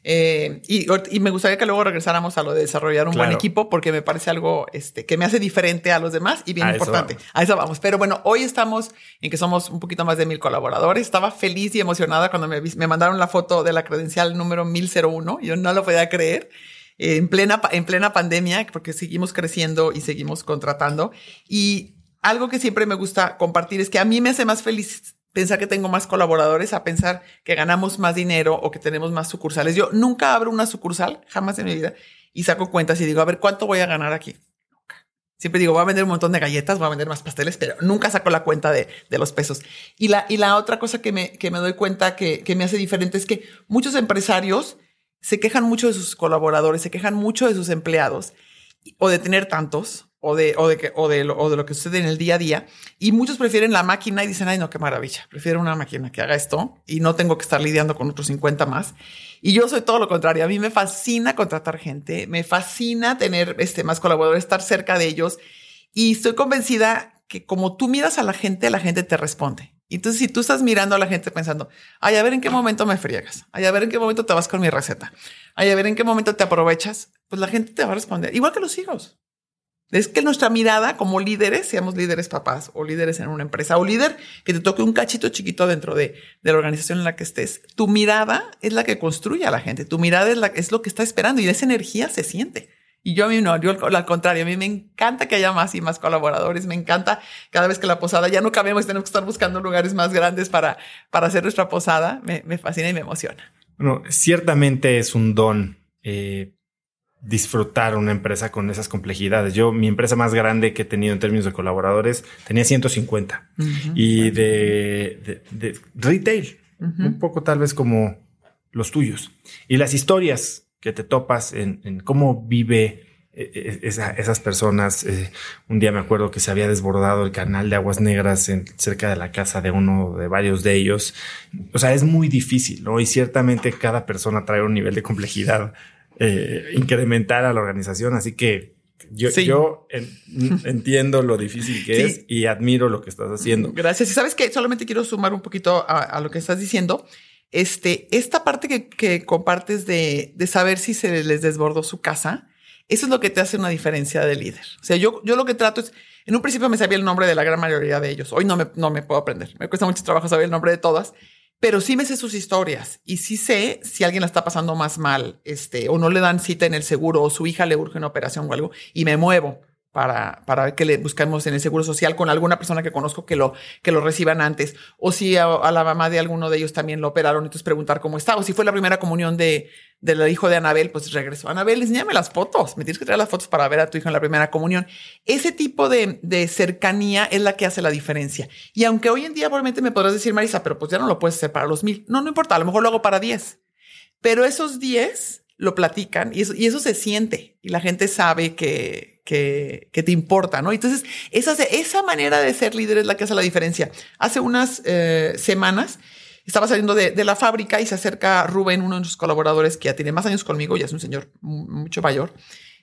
Eh, y, me gustaría que luego regresáramos a lo de desarrollar un buen equipo porque me parece algo este, que me hace diferente a los demás y bien importante. a eso vamos. Pero bueno, hoy estamos en que somos un poquito más de mil colaboradores. Estaba feliz y emocionada cuando me, me mandaron la foto de la credencial número 1001. Yo no lo podía creer. en plena, en plena pandemia, porque seguimos creciendo y seguimos contratando. Y algo que siempre me gusta compartir es que a mí me hace más feliz pensar que tengo más colaboradores a pensar que ganamos más dinero o que tenemos más sucursales. Yo nunca abro una sucursal, jamás en mi vida, y saco cuentas y digo, a ver, ¿cuánto voy a ganar aquí? Nunca. Siempre digo, voy a vender un montón de galletas, voy a vender más pasteles, pero nunca saco la cuenta de, de los pesos. Y la, y la otra cosa que me, que me doy cuenta que, que me hace diferente es que muchos empresarios se quejan mucho de sus colaboradores, se quejan mucho de sus empleados o de tener tantos o de, o de, o de, lo, o de lo que sucede en el día a día. Y muchos prefieren la máquina y dicen, ay, no, qué maravilla. Prefiero una máquina que haga esto y no tengo que estar lidiando con otros 50 más. Y yo soy todo lo contrario. A mí me fascina contratar gente, me fascina tener este, más colaboradores, estar cerca de ellos. Y estoy convencida que como tú miras a la gente, la gente te responde. Entonces, si tú estás mirando a la gente pensando, ay, a ver en qué momento me friegas, ay, a ver en qué momento te vas con mi receta, ay, a ver en qué momento te aprovechas, pues la gente te va a responder. Igual que los hijos. Es que nuestra mirada como líderes, seamos líderes papás o líderes en una empresa o líder que te toque un cachito chiquito dentro de, la organización en la que estés, tu mirada es la que construye a la gente, tu mirada es, la, es lo que está esperando y esa energía se siente. Y yo a mí no, yo al contrario, a mí me encanta que haya más y más colaboradores, me encanta cada vez que la posada ya no cabemos, tenemos que estar buscando lugares más grandes para, hacer nuestra posada, me, me fascina y me emociona. Bueno, ciertamente es un don. Eh, disfrutar una empresa con esas complejidades. Yo, mi empresa más grande que he tenido en términos de colaboradores, tenía 150 y de, retail, un poco tal vez como los tuyos. Y las historias que te topas en, cómo vive eh, eh, esas personas. Eh, un día me acuerdo que se había desbordado el canal de aguas negras en, cerca de la casa de uno de varios de ellos. O sea, es muy difícil, ¿no? Y ciertamente cada persona trae un nivel de complejidad eh, incrementar a la organización. Así que yo, yo *laughs* entiendo lo difícil que es y admiro lo que estás haciendo. Gracias. Y sabes que solamente quiero sumar un poquito a, lo que estás diciendo. Este, esta parte que, que compartes de, de, saber si se les desbordó su casa, eso es lo que te hace una diferencia de líder. O sea, yo, yo lo que trato es, en un principio me sabía el nombre de la gran mayoría de ellos. Hoy no me, no me puedo aprender. Me cuesta mucho trabajo saber el nombre de todas pero sí me sé sus historias y sí sé si alguien la está pasando más mal, este, o no le dan cita en el seguro, o su hija le urge una operación o algo, y me muevo para, para que le busquemos en el seguro social con alguna persona que conozco que lo, que lo reciban antes. O si a, la mamá de alguno de ellos también lo operaron, entonces preguntar cómo está. O si fue la primera comunión de, del hijo de Anabel, pues regresó. Anabel, enséñame las fotos. Me tienes que traer las fotos para ver a tu hijo en la primera comunión. Ese tipo de, de cercanía es la que hace la diferencia. Y aunque hoy en día probablemente me podrás decir, Marisa, pero pues ya no lo puedes hacer para los mil. No, no importa. A lo mejor lo hago para diez. Pero esos diez lo platican y eso, y eso se siente y la gente sabe que, que, que te importa, ¿no? Entonces, esa, esa manera de ser líder es la que hace la diferencia. Hace unas eh, semanas estaba saliendo de, de, la fábrica y se acerca Rubén, uno de nuestros colaboradores que ya tiene más años conmigo, ya es un señor mucho mayor,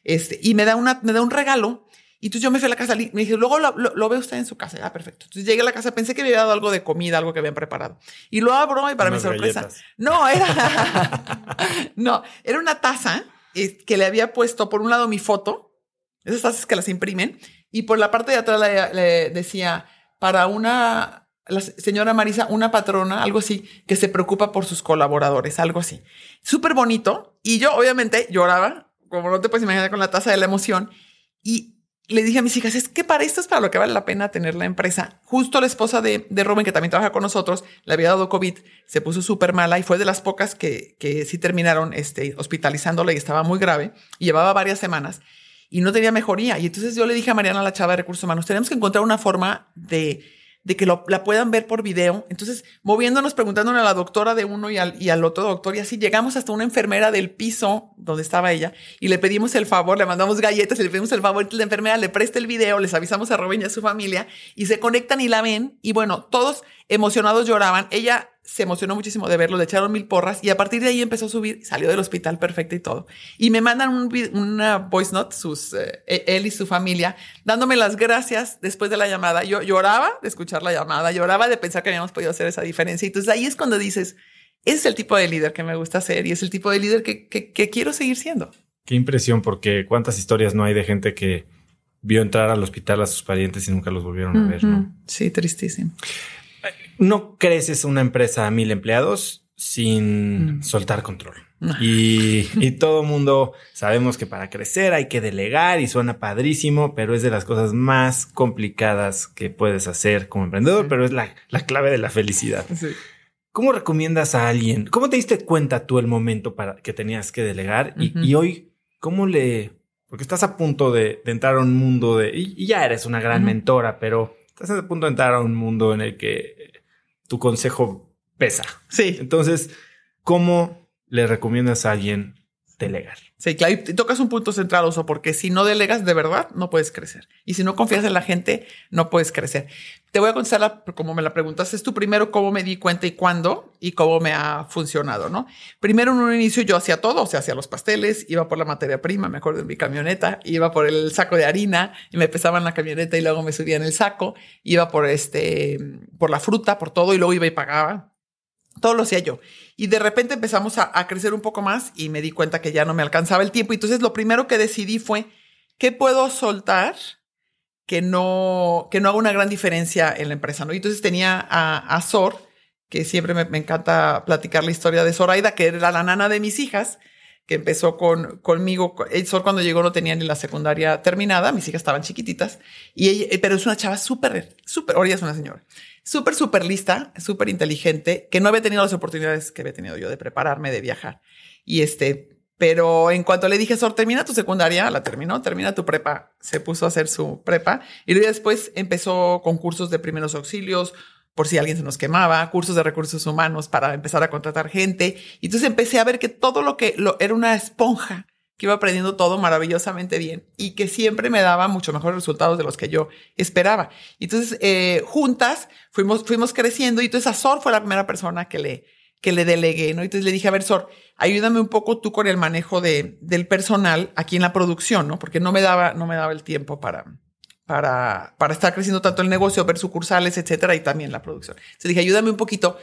este, y me da, una, me da un regalo y entonces yo me fui a la casa, me dije, luego lo, lo, ve usted en su casa. Ah, perfecto. Entonces llegué a la casa, pensé que me había dado algo de comida, algo que habían preparado. Y lo abro y para mi sorpresa. No, era, *laughs* no, era una taza eh, que le había puesto por un lado mi foto, esas tazas que las imprimen, y por la parte de atrás le, decía, para una, la señora Marisa, una patrona, algo así, que se preocupa por sus colaboradores, algo así. Súper bonito. Y yo obviamente lloraba, como no te puedes imaginar con la taza de la emoción. Y le dije a mis hijas, es que para esto es para lo que vale la pena tener la empresa. Justo la esposa de, de Rubén, que también trabaja con nosotros, le había dado COVID, se puso súper mala y fue de las pocas que, que sí terminaron este, hospitalizándola y estaba muy grave y llevaba varias semanas y no tenía mejoría. Y entonces yo le dije a Mariana, la chava de recursos humanos, tenemos que encontrar una forma de de que la puedan ver por video. Entonces, moviéndonos, preguntándole a la doctora de uno y al, y al otro doctor, y así llegamos hasta una enfermera del piso donde estaba ella y le pedimos el favor, le mandamos galletas le pedimos el favor, la enfermera le presta el video, les avisamos a Robin y a su familia y se conectan y la ven. Y bueno, todos emocionados lloraban. Ella se emocionó muchísimo de verlo, le echaron mil porras y a partir de ahí empezó a subir, salió del hospital perfecto y todo. Y me mandan un, una voice note, sus, eh, e, él y su familia, dándome las gracias después de la llamada. Yo lloraba de escuchar la llamada, lloraba de pensar que habíamos podido hacer esa diferencia. Y entonces ahí es cuando dices, ese es el tipo de líder que me gusta ser y es el tipo de líder que, que, que quiero seguir siendo. Qué impresión, porque cuántas historias no hay de gente que vio entrar al hospital a sus parientes y nunca los volvieron a ver, ¿no? Sí, tristísimo no creces una empresa a mil empleados sin mm. soltar control. Y, y, todo mundo sabemos que para crecer hay que delegar y suena padrísimo, pero es de las cosas más complicadas que puedes hacer como emprendedor, pero es la, la, clave de la felicidad. ¿Cómo recomiendas a alguien? ¿Cómo te diste cuenta tú el momento para que tenías que delegar? y, y, hoy, ¿cómo le... Porque estás a punto de, de entrar a un mundo de... Y, ya eres una gran mentora, pero estás a punto de entrar a un mundo en el que tu consejo pesa. Sí. Entonces, ¿cómo le recomiendas a alguien delegar. Sí, claro, y tocas un punto central, Oso, porque si no delegas de verdad, no puedes crecer. Y si no confías en la gente, no puedes crecer. Te voy a contestar como me la preguntas. Es tú primero cómo me di cuenta y cuándo y cómo me ha funcionado, ¿no? Primero en un inicio yo hacía todo, o sea, hacía los pasteles, iba por la materia prima, me acuerdo en mi camioneta, iba por el saco de harina y me pesaban la camioneta y luego me subía en el saco, iba por este, por la fruta, por todo y luego iba y pagaba todo lo hacía yo. Y de repente empezamos a, crecer un poco más y me di cuenta que ya no me alcanzaba el tiempo. Entonces lo primero que decidí fue, ¿qué puedo soltar que no, que no haga una gran diferencia en la empresa? ¿no? Y entonces tenía a, a Sor, que siempre me, encanta platicar la historia de Zoraida, que era la nana de mis hijas, que empezó con, conmigo. Sor cuando llegó no tenía ni la secundaria terminada, mis hijas estaban chiquititas, y ella, pero es una chava súper, súper, ahora es una señora súper, súper lista, súper inteligente, que no había tenido las oportunidades que había tenido yo de prepararme, de viajar. Y este, pero en cuanto le dije, Sor, termina tu secundaria, la terminó, termina tu prepa, se puso a hacer su prepa y luego después empezó con cursos de primeros auxilios, por si alguien se nos quemaba, cursos de recursos humanos para empezar a contratar gente. Y entonces empecé a ver que todo lo que lo, era una esponja que iba aprendiendo todo maravillosamente bien y que siempre me daba mucho mejores resultados de los que yo esperaba. Entonces, eh, juntas fuimos, fuimos creciendo y entonces a Sor fue la primera persona que le, que le delegué, ¿no? Entonces le dije, a ver, Sor, ayúdame un poco tú con el manejo de, del personal aquí en la producción, ¿no? Porque no me daba, no me daba el tiempo para, para, para estar creciendo tanto el negocio, ver sucursales, etcétera, y también la producción. Entonces dije, ayúdame un poquito.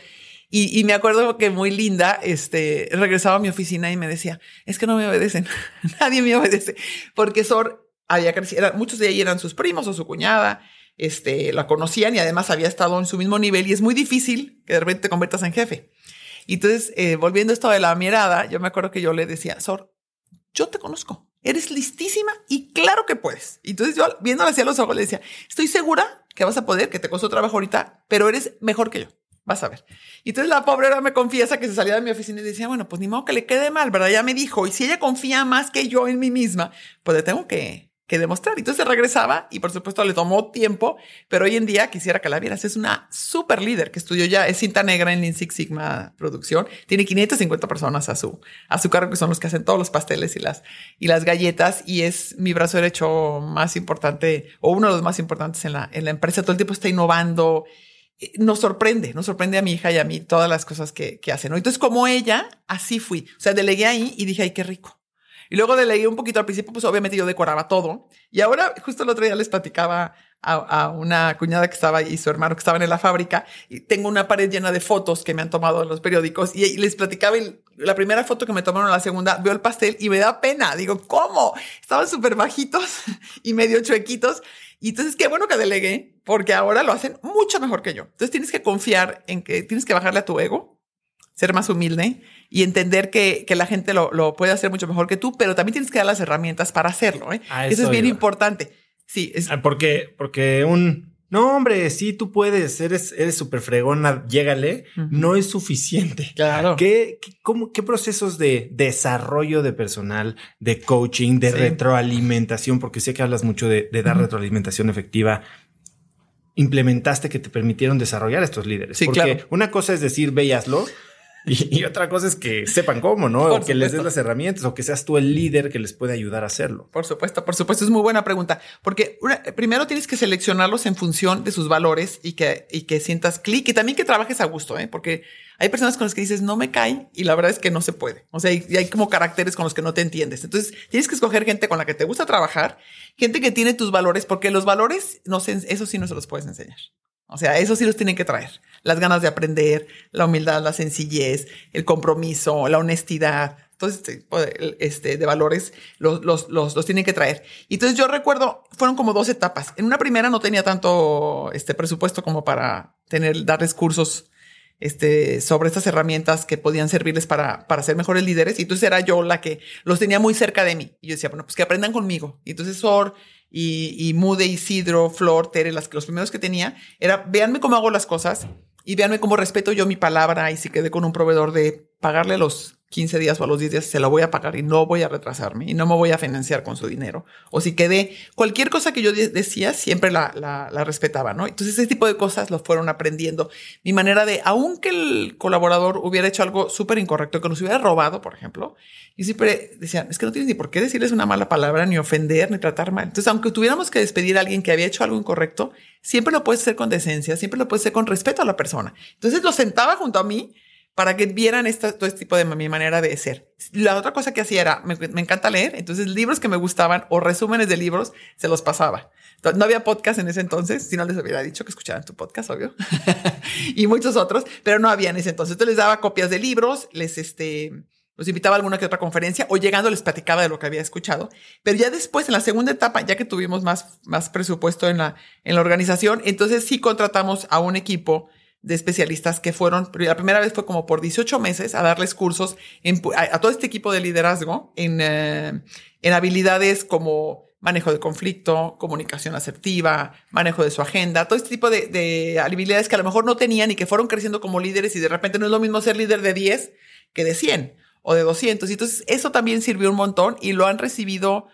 Y, me acuerdo que muy linda, este, regresaba a mi oficina y me decía, es que no me obedecen, *laughs* nadie me obedece, porque Sor había crecido, muchos de ahí eran sus primos o su cuñada, este, la conocían y además había estado en su mismo nivel y es muy difícil que de repente te conviertas en jefe. Y entonces, eh, volviendo a esto de la mirada, yo me acuerdo que yo le decía, Sor, yo te conozco, eres listísima y claro que puedes. Y entonces yo viéndola hacia los ojos le decía, estoy segura que vas a poder, que te costó trabajo ahorita, pero eres mejor que yo. Vas a ver. Y entonces la pobre ahora me confiesa que se salía de mi oficina y decía, bueno, pues ni modo que le quede mal, ¿verdad? Ya me dijo, y si ella confía más que yo en mí misma, pues le tengo que, que demostrar. Entonces regresaba y por supuesto le tomó tiempo, pero hoy en día quisiera que la vieras. Es una super líder que estudió ya, es cinta negra en Lean Six Sigma Producción. Tiene 550 personas a su, a cargo, que son los que hacen todos los pasteles y las, y las galletas. Y es mi brazo derecho más importante o uno de los más importantes en la, en la empresa. Todo el tiempo está innovando eh, nos sorprende, nos sorprende a mi hija y a mí todas las cosas que, que hacen. Entonces, como ella, así fui. O sea, delegué ahí y dije, ay, qué rico. Y luego delegué un poquito al principio, pues obviamente yo decoraba todo. Y ahora, justo el otro día les platicaba a, una cuñada que estaba y su hermano que estaban en la fábrica y tengo una pared llena de fotos que me han tomado en los periódicos y, les platicaba la primera foto que me tomaron, la segunda, veo el pastel y me da pena. Digo, ¿cómo? Estaban súper bajitos *laughs* y medio chuequitos. Y entonces, qué bueno que delegué, porque ahora lo hacen mucho mejor que yo. Entonces tienes que confiar en que tienes que bajarle a tu ego, ser más humilde y entender que, que la gente lo, lo, puede hacer mucho mejor que tú, pero también tienes que dar las herramientas para hacerlo. ¿eh? Eso, es bien importante. Sí, es... Ah, porque, porque un no, hombre, sí, tú puedes, eres eres súper fregona, llégale, no es suficiente. Claro. ¿Qué, qué, cómo, ¿Qué procesos de desarrollo de personal, de coaching, de retroalimentación, porque sé que hablas mucho de, dar retroalimentación efectiva, implementaste que te permitieron desarrollar estos líderes? Sí, porque una cosa es decir, y, *laughs* otra cosa es que sepan cómo, ¿no? o que les des las herramientas o que seas tú el líder que les puede ayudar a hacerlo. Por supuesto, por supuesto, es muy buena pregunta. Porque primero tienes que seleccionarlos en función de sus valores y que, y que sientas clic y también que trabajes a gusto, ¿eh? Porque hay personas con las que dices no me caen y la verdad es que no se puede. O sea, hay, hay como caracteres con los que no te entiendes. Entonces tienes que escoger gente con la que te gusta trabajar, gente que tiene tus valores, porque los valores, no sé, eso sí no se los puedes enseñar. O sea, eso sí los tienen que traer. Las ganas de aprender, la humildad, la sencillez, el compromiso, la honestidad. Entonces, este, este, de valores los, los, los, los, tienen que traer. Y entonces yo recuerdo, fueron como dos etapas. En una primera no tenía tanto este presupuesto como para tener, darles cursos este, sobre estas herramientas que podían servirles para, para ser mejores líderes. Y entonces era yo la que los tenía muy cerca de mí. Y yo decía, bueno, pues que aprendan conmigo. Y entonces Sor y, y Mude, Isidro, Flor, Tere, las, los primeros que tenía, era, véanme cómo hago las cosas y véanme cómo respeto yo mi palabra y si quedé con un proveedor de pagarle los 15 días o a los 10 días se la voy a pagar y no voy a retrasarme y no me voy a financiar con su dinero. O si quedé, cualquier cosa que yo decía, siempre la, la, respetaba, ¿no? Entonces ese tipo de cosas lo fueron aprendiendo. Mi manera de, aunque el colaborador hubiera hecho algo súper incorrecto, que nos hubiera robado, por ejemplo, y siempre decían, es que no tienes ni por qué decirles una mala palabra, ni ofender, ni tratar mal. Entonces, aunque tuviéramos que despedir a alguien que había hecho algo incorrecto, siempre lo puedes hacer con decencia, siempre lo puedes hacer con respeto a la persona. Entonces lo sentaba junto a mí para que vieran todo este tipo de mi manera de ser. La otra cosa que hacía era, me, encanta leer, entonces libros que me gustaban o resúmenes de libros se los pasaba. No había podcast en ese entonces, si no les hubiera dicho que escucharan tu podcast, obvio, *laughs* y muchos otros, pero no había en ese entonces. Entonces les daba copias de libros, les este, los invitaba a alguna que otra conferencia o llegando les platicaba de lo que había escuchado. Pero ya después, en la segunda etapa, ya que tuvimos más, más presupuesto en la, en la organización, entonces sí contratamos a un equipo de especialistas que fueron, la primera vez fue como por 18 meses a darles cursos a, todo este equipo de liderazgo en, eh, en habilidades como manejo de conflicto, comunicación asertiva, manejo de su agenda, todo este tipo de, de, habilidades que a lo mejor no tenían y que fueron creciendo como líderes y de repente no es lo mismo ser líder de 10 que de 100 o de 200. Y entonces eso también sirvió un montón y lo han recibido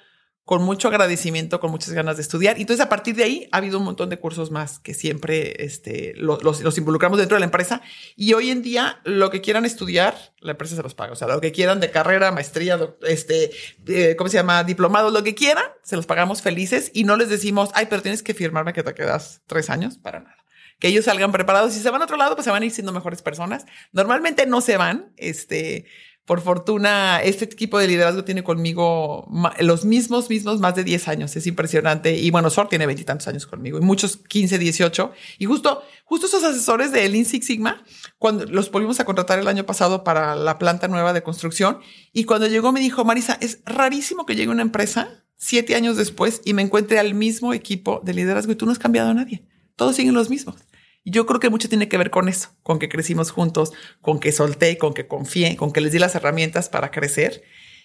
con mucho agradecimiento, con muchas ganas de estudiar. Y entonces a partir de ahí ha habido un montón de cursos más que siempre este, los, involucramos dentro de la empresa. Y hoy en día lo que quieran estudiar, la empresa se los paga. O sea, lo que quieran de carrera, maestría, este, eh, ¿cómo se llama? Diplomado, lo que quieran, se los pagamos felices y no les decimos, ay, pero tienes que firmarme que te quedas tres años para nada. Que ellos salgan preparados. Si se van a otro lado, pues se van a ir siendo mejores personas. Normalmente no se van, este, por fortuna, este equipo de liderazgo tiene conmigo los mismos, mismos más de 10 años. Es impresionante. Y bueno, Sor tiene veintitantos años conmigo y muchos 15, 18. Y justo, justo esos asesores de Lean Six Sigma, cuando los volvimos a contratar el año pasado para la planta nueva de construcción. Y cuando llegó me dijo, Marisa, es rarísimo que llegue una empresa siete años después y me encuentre al mismo equipo de liderazgo y tú no has cambiado a nadie. Todos siguen los mismos. Y yo creo que mucho tiene que ver con eso, con que crecimos juntos, con que solté, con que confié, con que les di las herramientas para crecer.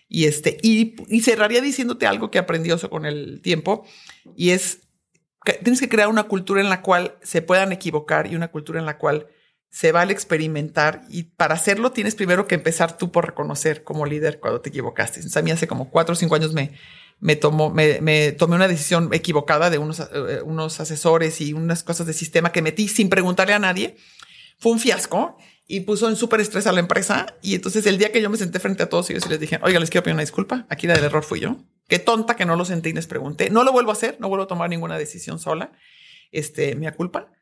Y este, y, cerraría diciéndote algo que aprendió con el tiempo, y es que tienes que crear una cultura en la cual se puedan equivocar y una cultura en la cual se vale experimentar y para hacerlo tienes primero que empezar tú por reconocer como líder cuando te equivocaste. Sea, a mí hace como cuatro o cinco años me, me, tomó, me, tomé una decisión equivocada de unos, eh, unos asesores y unas cosas de sistema que metí sin preguntarle a nadie. Fue un fiasco y puso en súper estrés a la empresa. Y entonces el día que yo me senté frente a todos ellos y les dije, oiga, les quiero pedir una disculpa. Aquí la del error fui yo. Qué tonta que no lo senté y les pregunté. No lo vuelvo a hacer, no vuelvo a tomar ninguna decisión sola. Este, mi culpa.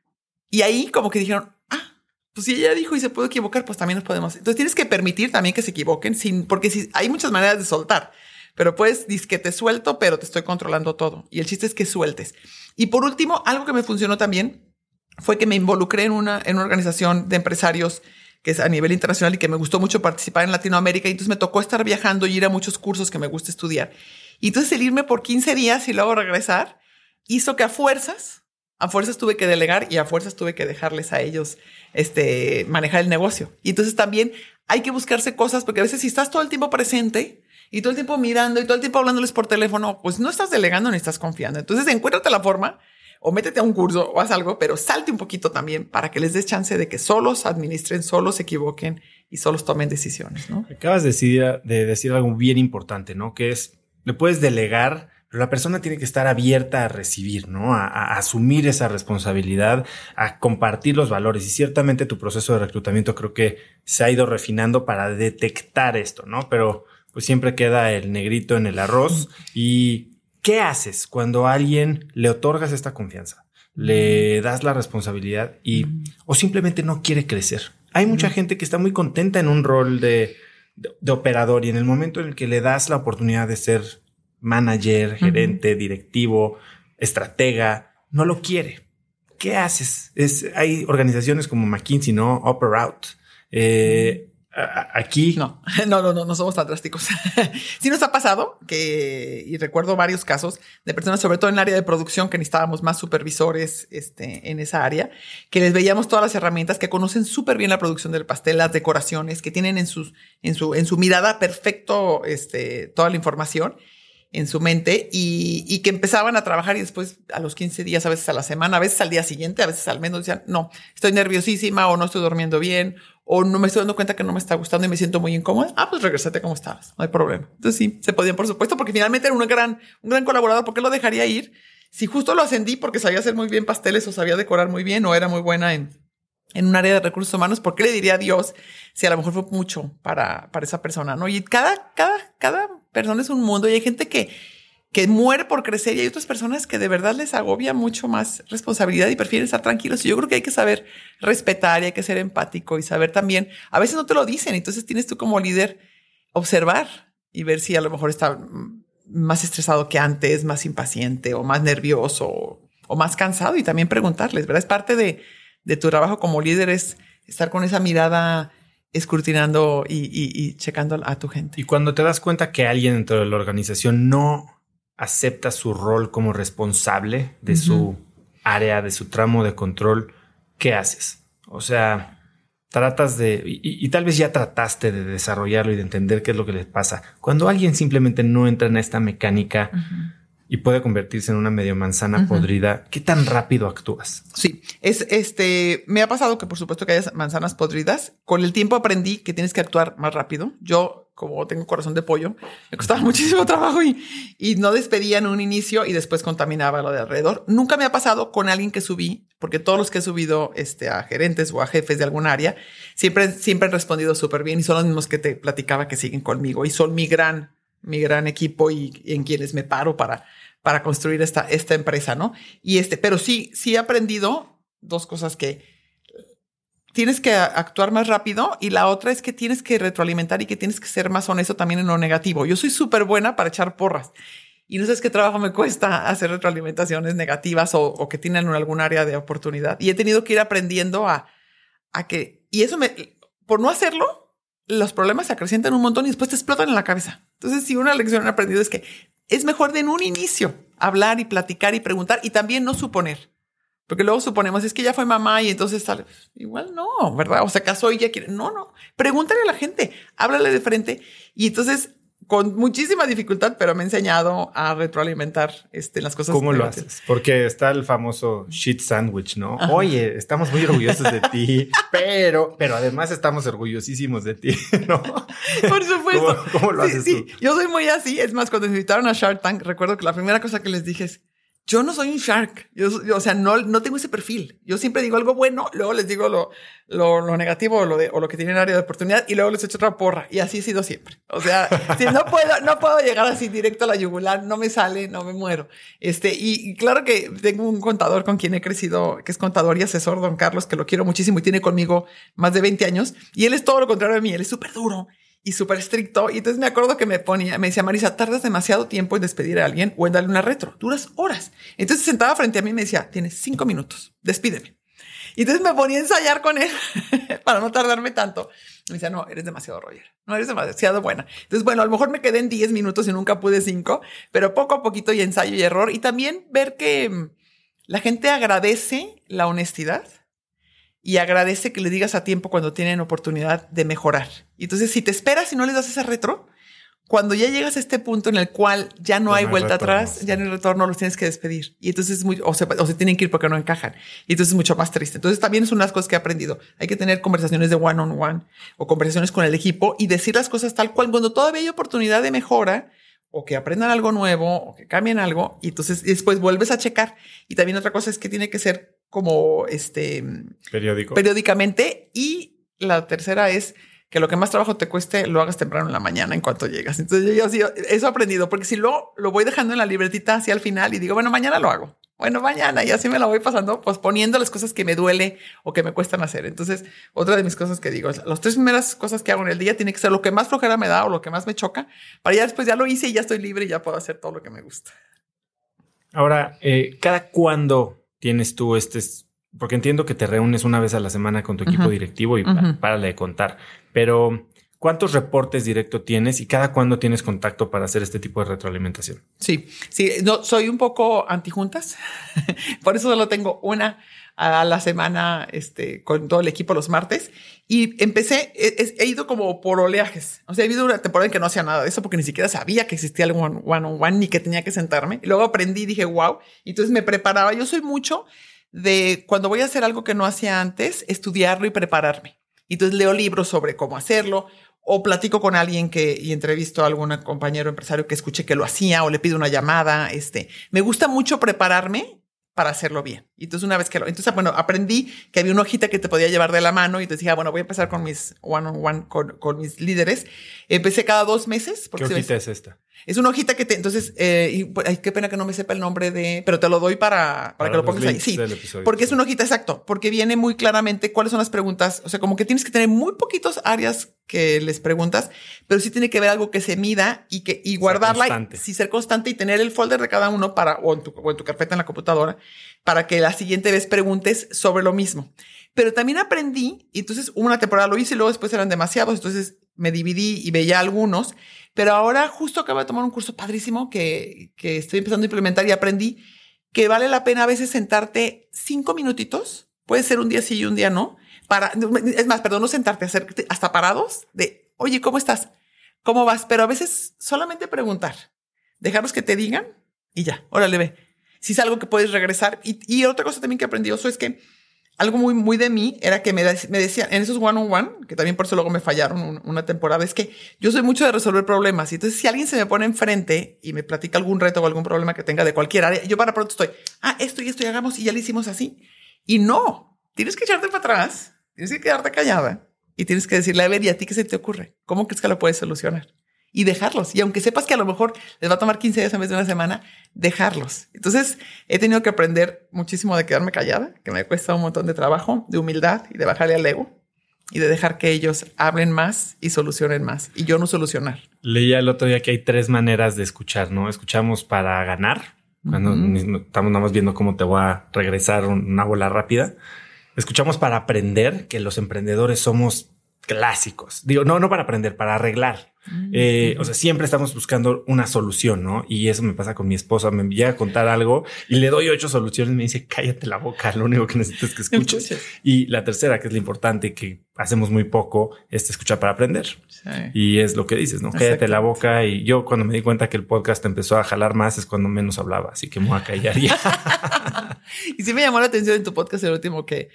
Y ahí como que dijeron, ah, pues si ella dijo y se puede equivocar, pues también nos podemos. Entonces tienes que permitir también que se equivoquen sin, porque si hay muchas maneras de soltar. Pero puedes, dices que te suelto, pero te estoy controlando todo. Y el chiste es que sueltes. Y por último, algo que me funcionó también fue que me involucré en una, en una organización de empresarios que es a nivel internacional y que me gustó mucho participar en Latinoamérica. Y entonces me tocó estar viajando y ir a muchos cursos que me gusta estudiar. Y entonces el irme por 15 días y luego regresar hizo que a fuerzas, a fuerzas tuve que delegar y a fuerzas tuve que dejarles a ellos este, manejar el negocio. Y entonces también hay que buscarse cosas porque a veces si estás todo el tiempo presente, y todo el tiempo mirando y todo el tiempo hablándoles por teléfono, pues no estás delegando ni estás confiando. Entonces, encuéntrate la forma o métete a un curso o haz algo, pero salte un poquito también para que les des chance de que solos administren, solos se equivoquen y solos tomen decisiones, ¿no? Acabas de decir, de decir algo bien importante, ¿no? Que es, le puedes delegar, pero la persona tiene que estar abierta a recibir, ¿no? A, a, asumir esa responsabilidad, a compartir los valores. Y ciertamente tu proceso de reclutamiento creo que se ha ido refinando para detectar esto, ¿no? Pero pues siempre queda el negrito en el arroz. ¿Y qué haces cuando a alguien le otorgas esta confianza? Le das la responsabilidad y o simplemente no quiere crecer. Hay mucha gente que está muy contenta en un rol de, de, operador y en el momento en el que le das la oportunidad de ser manager, gerente, directivo, estratega, no lo quiere. ¿Qué haces? Es, hay organizaciones como McKinsey, ¿no? Upper Out. Eh, Aquí. No, *laughs* no, no, no, no somos tan drásticos. *laughs* sí nos ha pasado que, y recuerdo varios casos de personas, sobre todo en el área de producción, que necesitábamos más supervisores este, en esa área, que les veíamos todas las herramientas, que conocen súper bien la producción del pastel, las decoraciones, que tienen en, sus, en, su, en su mirada perfecto este, toda la información en su mente y, y, que empezaban a trabajar y después a los 15 días, a veces a la semana, a veces al día siguiente, a veces al menos decían, no, estoy nerviosísima o no estoy durmiendo bien o no me estoy dando cuenta que no me está gustando y me siento muy incómoda, ah, pues regresate como estabas, no hay problema. Entonces sí, se podían, por supuesto, porque finalmente era un gran, un gran colaborador, ¿por qué lo dejaría ir? Si justo lo ascendí porque sabía hacer muy bien pasteles o sabía decorar muy bien o era muy buena en, en un área de recursos humanos, ¿por qué le diría a Dios si a lo mejor fue mucho para, para esa persona? ¿no? Y cada, cada, cada persona es un mundo y hay gente que, que muere por crecer y hay otras personas que de verdad les agobia mucho más responsabilidad y prefieren estar tranquilos. Y yo creo que hay que saber respetar y hay que ser empático y saber también, a veces no te lo dicen, entonces tienes tú como líder observar y ver si a lo mejor está más estresado que antes, más impaciente o más nervioso o, más cansado y también preguntarles, ¿verdad? Es parte de, de tu trabajo como líder es estar con esa mirada escrutinando y, y, checando a tu gente. Y cuando te das cuenta que alguien dentro de la organización no acepta su rol como responsable de su área, de su tramo de control, ¿qué haces? O sea, tratas de, y, tal vez ya trataste de desarrollarlo y de entender qué es lo que les pasa. Cuando alguien simplemente no entra en esta mecánica y puede convertirse en una medio manzana podrida, ¿qué tan rápido actúas? Sí, es este, me ha pasado que por supuesto que hay manzanas podridas. Con el tiempo aprendí que tienes que actuar más rápido. Yo como tengo corazón de pollo, me costaba muchísimo *laughs* trabajo y, y no despedía en un inicio y después contaminaba lo de alrededor. Nunca me ha pasado con alguien que subí, porque todos los que he subido este, a gerentes o a jefes de algún área, siempre, siempre han respondido súper bien y son los mismos que te platicaba que siguen conmigo y son mi gran, mi gran equipo y, en quienes me paro para, para construir esta, esta empresa, ¿no? Y este, pero sí, sí he aprendido dos cosas que, tienes que actuar más rápido y la otra es que tienes que retroalimentar y que tienes que ser más honesto también en lo negativo. Yo soy súper buena para echar porras y no sabes qué trabajo me cuesta hacer retroalimentaciones negativas o, que tienen algún área de oportunidad. Y he tenido que ir aprendiendo a, a que, y eso me, por no hacerlo, los problemas se acrecientan un montón y después te explotan en la cabeza. Entonces, si una lección he aprendido es que es mejor de en un inicio hablar y platicar y preguntar y también no suponer. Porque luego suponemos, es que ya fue mamá y entonces tal. Igual no, ¿verdad? O sea, casó y ya quiere. No, no. Pregúntale a la gente, háblale de frente. Y entonces, con muchísima dificultad, pero me he enseñado a retroalimentar este, las cosas. ¿Cómo lo haces? Porque está el famoso shit sandwich, ¿no? Oye, estamos muy orgullosos de ti, *laughs* pero, pero además estamos orgullosísimos de ti, *laughs* ¿no? Por supuesto. ¿Cómo, lo haces sí, tú? Yo soy muy así. Es más, cuando invitaron a Shark Tank, recuerdo que la primera cosa que les dije es, yo no soy un shark. Yo, o sea, no, no tengo ese perfil. Yo siempre digo algo bueno, luego les digo lo, lo, lo negativo o lo, de, o lo que tiene en área de oportunidad y luego les echo otra porra. Y así he sido siempre. O sea, *laughs* si no puedo, no puedo llegar así directo a la yugular, no me sale, no me muero. Este, y, claro que tengo un contador con quien he crecido, que es contador y asesor, don Carlos, que lo quiero muchísimo y tiene conmigo más de 20 años. Y él es todo lo contrario de mí. Él es súper duro y súper estricto. Y entonces me acuerdo que me ponía, me decía, Marisa, tardas demasiado tiempo en despedir a alguien o en darle una retro. Duras horas. Entonces sentaba frente a mí y me decía, tienes cinco minutos, despídeme. Y entonces me ponía a ensayar con él *laughs* para no tardarme tanto. Me decía, no, eres demasiado Roger, no eres demasiado buena. Entonces, bueno, a lo mejor me quedé en 10 minutos y nunca pude cinco, pero poco a poquito y ensayo y error. Y también ver que mm, la gente agradece la honestidad y agradece que le digas a tiempo cuando tienen oportunidad de mejorar. Y entonces, si te esperas y no les das ese retro, cuando ya llegas a este punto en el cual ya no hay vuelta atrás, ya no hay retorno, los tienes que despedir. Y entonces es muy, o se, o se tienen que ir porque no encajan. Y entonces es mucho más triste. Entonces también es unas cosas que he aprendido. Hay que tener conversaciones de one on one o conversaciones con el equipo y decir las cosas tal cual cuando todavía hay oportunidad de mejora o que aprendan algo nuevo o que cambien algo y entonces después vuelves a checar. Y también otra cosa es que tiene que ser como este periódico periódicamente y la tercera es que lo que más trabajo te cueste lo hagas temprano en la mañana en cuanto llegas. Entonces yo, yo eso he aprendido porque si lo lo voy dejando en la libretita hacia al final y digo, bueno, mañana lo hago. Bueno, mañana y así me la voy pasando posponiendo las cosas que me duele o que me cuestan hacer. Entonces, otra de mis cosas que digo, las tres primeras cosas que hago en el día tiene que ser lo que más flojera me da o lo que más me choca, para ya después ya lo hice y ya estoy libre y ya puedo hacer todo lo que me gusta. Ahora, eh, ¿cada cuándo tienes tú este porque entiendo que te reúnes una vez a la semana con tu equipo directivo y para de contar, pero ¿cuántos reportes directo tienes y cada cuándo tienes contacto para hacer este tipo de retroalimentación? Sí, sí, no, soy un poco antijuntas, *laughs* por eso solo tengo una a la semana este, con todo el equipo los martes y empecé, he, ido como por oleajes. O sea, he habido una temporada en que no hacía nada de eso porque ni siquiera sabía que existía algo one, one on one ni que tenía que sentarme. Luego aprendí y dije, wow. Y entonces me preparaba. Yo soy mucho de cuando voy a hacer algo que no hacía antes, estudiarlo y prepararme. Y entonces leo libros sobre cómo hacerlo o platico con alguien que y entrevisto a algún compañero empresario que escuché que lo hacía o le pido una llamada. Este, me gusta mucho prepararme para hacerlo bien. Y entonces una vez que lo, entonces bueno, aprendí que había una hojita que te podía llevar de la mano y te decía, bueno, voy a empezar con mis one on one con, con mis líderes. Empecé cada dos meses. Porque ¿Qué hojita es esta? Es una hojita que te, entonces, eh, y, pues, ay, qué pena que no me sepa el nombre de, pero te lo doy para, para, que lo pongas ahí. Sí, porque es una hojita, exacto, porque viene muy claramente cuáles son las preguntas. O sea, como que tienes que tener muy poquitos áreas que les preguntas, pero sí tiene que ver algo que se mida y que, y guardarla, y, sí ser constante y tener el folder de cada uno para, o en tu, o en tu carpeta en la computadora, para que la siguiente vez preguntes sobre lo mismo. Pero también aprendí, y entonces una temporada lo hice y luego después eran demasiados, entonces me dividí y veía algunos pero ahora justo acabo de tomar un curso padrísimo que, que estoy empezando a implementar y aprendí que vale la pena a veces sentarte cinco minutitos, puede ser un día sí y un día no, para, es más, perdón, no sentarte, hacerte hasta parados de, oye, ¿cómo estás? ¿Cómo vas? Pero a veces solamente preguntar, dejarlos que te digan y ya, órale, ve. Si es algo que puedes regresar. Y, otra cosa también que aprendí eso es que algo muy, muy de mí era que me, me decían en esos one on one, que también por eso luego me fallaron una temporada, es que yo soy mucho de resolver problemas. Y entonces, si alguien se me pone enfrente y me platica algún reto o algún problema que tenga de cualquier área, yo para pronto estoy, ah, esto y esto y hagamos y ya lo hicimos así. Y no, tienes que echarte para atrás, tienes que quedarte callada y tienes que decirle, a ver, ¿y a ti qué se te ocurre? ¿Cómo crees que lo puedes solucionar? Y dejarlos. Y aunque sepas que a lo mejor les va a tomar 15 días en vez de una semana, dejarlos. Entonces he tenido que aprender muchísimo de quedarme callada, que me cuesta un montón de trabajo, de humildad y de bajarle al ego y de dejar que ellos hablen más y solucionen más y yo no solucionar. Leía el otro día que hay tres maneras de escuchar, ¿no? Escuchamos para ganar, cuando estamos nada más viendo cómo te voy a regresar una bola rápida. Escuchamos para aprender, que los emprendedores somos clásicos. Digo, no, no para aprender, para arreglar. Mm, eh, o sea, siempre estamos buscando una solución, ¿no? Y eso me pasa con mi esposa. Me llega a contar algo y le doy ocho soluciones me dice, cállate la boca, lo único que necesitas es que escuches. y la tercera, que es la importante, que hacemos muy poco, es escuchar para aprender. Y es lo que dices, ¿no? Cállate la boca. Y yo cuando me di cuenta que el podcast empezó a jalar más es cuando menos hablaba, así que me voy a callar ya. *laughs* y sí me llamó la atención en tu podcast el último que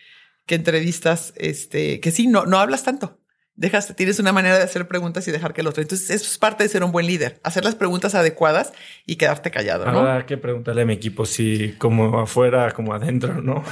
que entrevistas, este, que sí, no, no hablas tanto. Dejas, tienes una manera de hacer preguntas y dejar que el otro. Entonces, eso es parte de ser un buen líder, hacer las preguntas adecuadas y quedarte callado, ¿no? Ahora que preguntarle a mi equipo si como afuera, como adentro, ¿no?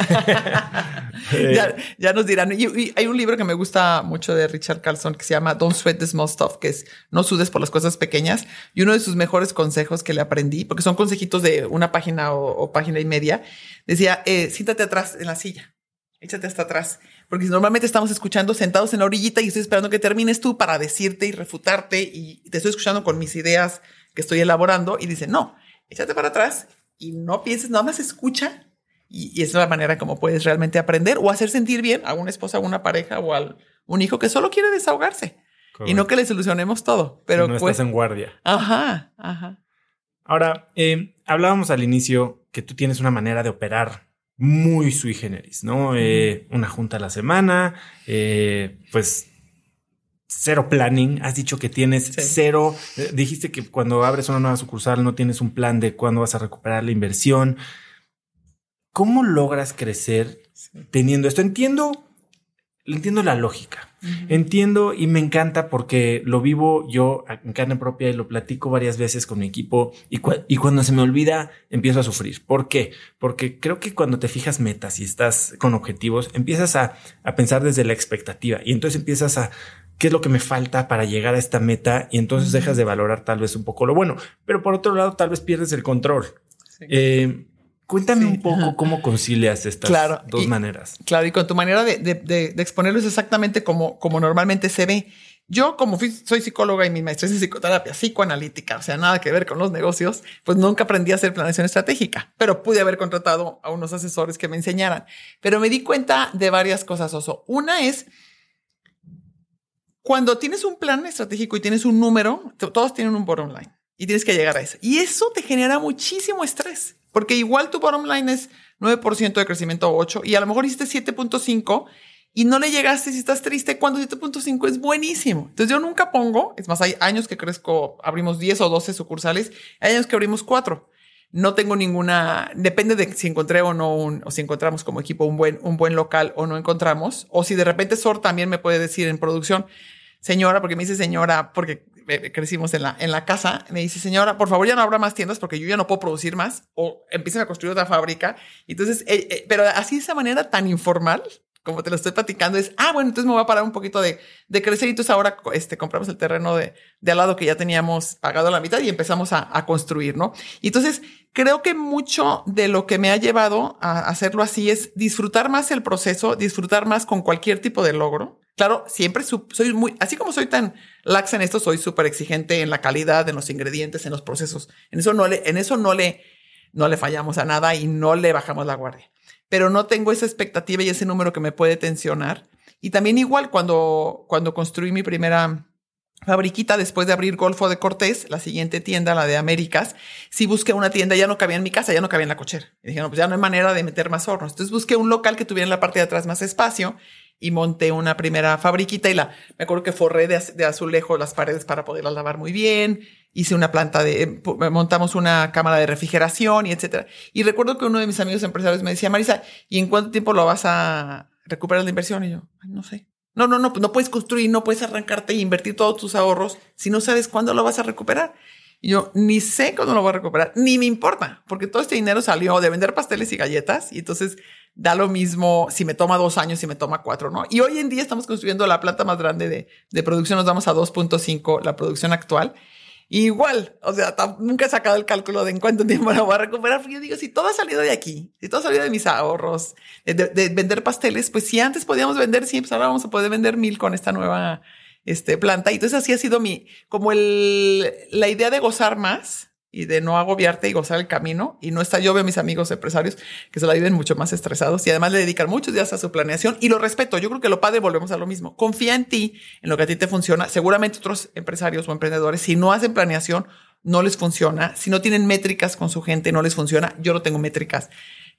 *laughs* ya, nos dirán. Y, hay un libro que me gusta mucho de Richard Carlson que se llama Don't Sweat the Small Stuff, que es no sudes por las cosas pequeñas. Y uno de sus mejores consejos que le aprendí, porque son consejitos de una página o, página y media, decía, eh, siéntate atrás en la silla échate hasta atrás. Porque normalmente estamos escuchando sentados en la orillita y estoy esperando que termines tú para decirte y refutarte y te estoy escuchando con mis ideas que estoy elaborando y dice, no, échate para atrás y no pienses, nada más escucha y, es la manera como puedes realmente aprender o hacer sentir bien a una esposa, a una pareja o a un hijo que solo quiere desahogarse y no que le solucionemos todo. Pero no pues, estás en guardia. Ajá, ajá. Ahora, eh, hablábamos al inicio que tú tienes una manera de operar muy sui generis, ¿no? Eh, una junta a la semana, eh, pues cero planning. Has dicho que tienes cero. Eh, dijiste que cuando abres una nueva sucursal no tienes un plan de cuándo vas a recuperar la inversión. ¿Cómo logras crecer teniendo esto? Entiendo entiendo la lógica. Entiendo y me encanta porque lo vivo yo en carne propia y lo platico varias veces con mi equipo y, y, cuando se me olvida empiezo a sufrir. ¿Por qué? Porque creo que cuando te fijas metas y estás con objetivos, empiezas a, a pensar desde la expectativa y entonces empiezas a qué es lo que me falta para llegar a esta meta y entonces dejas de valorar tal vez un poco lo bueno, pero por otro lado tal vez pierdes el control. Eh, Cuéntame un poco cómo concilias estas dos maneras. Claro, y con tu manera de, de, exponerlo es exactamente como, como normalmente se ve. Yo, como soy psicóloga y mi maestría es en psicoterapia psicoanalítica, o sea, nada que ver con los negocios, pues nunca aprendí a hacer planeación estratégica, pero pude haber contratado a unos asesores que me enseñaran. Pero me di cuenta de varias cosas, Oso. Una es, cuando tienes un plan estratégico y tienes un número, todos tienen un bottom line y tienes que llegar a eso. Y eso te genera muchísimo estrés. Porque igual tu bottom line es 9% de crecimiento o 8 y a lo mejor hiciste 7.5 y no le llegaste si estás triste cuando 7.5 es buenísimo. Entonces yo nunca pongo, es más, hay años que crezco, abrimos 10 o 12 sucursales, hay años que abrimos 4. no tengo ninguna, depende de si encontré o no, un, o si encontramos como equipo un buen, un buen local o no encontramos, o si de repente Sor también me puede decir en producción, señora, porque me dice señora, porque crecimos en la, en la casa, me dice, señora, por favor ya no habrá más tiendas porque yo ya no puedo producir más, o empiecen a construir otra fábrica. Entonces, eh, eh, pero así de esa manera tan informal, como te lo estoy platicando, es, ah, bueno, entonces me voy a parar un poquito de, de crecer y entonces ahora este, compramos el terreno de, de al lado que ya teníamos pagado la mitad y empezamos a, a, construir, ¿no? Y entonces creo que mucho de lo que me ha llevado a hacerlo así es disfrutar más el proceso, disfrutar más con cualquier tipo de logro. Claro, siempre soy muy, así como soy tan laxa en esto, soy súper exigente en la calidad, en los ingredientes, en los procesos. En eso no le, en eso no le, no le fallamos a nada y no le bajamos la guardia pero no tengo esa expectativa y ese número que me puede tensionar. Y también igual cuando, cuando construí mi primera fabriquita después de abrir Golfo de Cortés, la siguiente tienda, la de Américas, sí busqué una tienda, ya no cabía en mi casa, ya no cabía en la cochera. Y dije, no, pues ya no hay manera de meter más hornos. Entonces busqué un local que tuviera en la parte de atrás más espacio y monté una primera fabriquita y la, me acuerdo que forré de, de azulejo las paredes para poderlas lavar muy bien hice una planta de, eh, montamos una cámara de refrigeración y etcétera. Y recuerdo que uno de mis amigos empresarios me decía, Marisa, ¿y en cuánto tiempo lo vas a recuperar la inversión? Y yo, no sé. No, no, no, no puedes construir, no puedes arrancarte e invertir todos tus ahorros si no sabes cuándo lo vas a recuperar. Y yo ni sé cuándo lo voy a recuperar, ni me importa, porque todo este dinero salió de vender pasteles y galletas y entonces da lo mismo si me toma dos años, si me toma cuatro, ¿no? Y hoy en día estamos construyendo la planta más grande de, de producción, nos vamos a 2.5, la producción actual igual, o sea, nunca he sacado el cálculo de en cuánto tiempo lo voy a recuperar. Yo digo, si todo ha salido de aquí, si todo ha salido de mis ahorros, de, vender pasteles, pues si antes podíamos vender 100, pues ahora vamos a poder vender mil con esta nueva este, planta. Y entonces así ha sido mi, como el, la idea de gozar más y de no agobiarte y gozar el camino. Y no está, yo veo a mis amigos empresarios que se la viven mucho más estresados y además le dedican muchos días a su planeación y lo respeto. Yo creo que lo padre, volvemos a lo mismo. Confía en ti, en lo que a ti te funciona. Seguramente otros empresarios o emprendedores, si no hacen planeación, no les funciona. Si no tienen métricas con su gente, no les funciona. Yo no tengo métricas.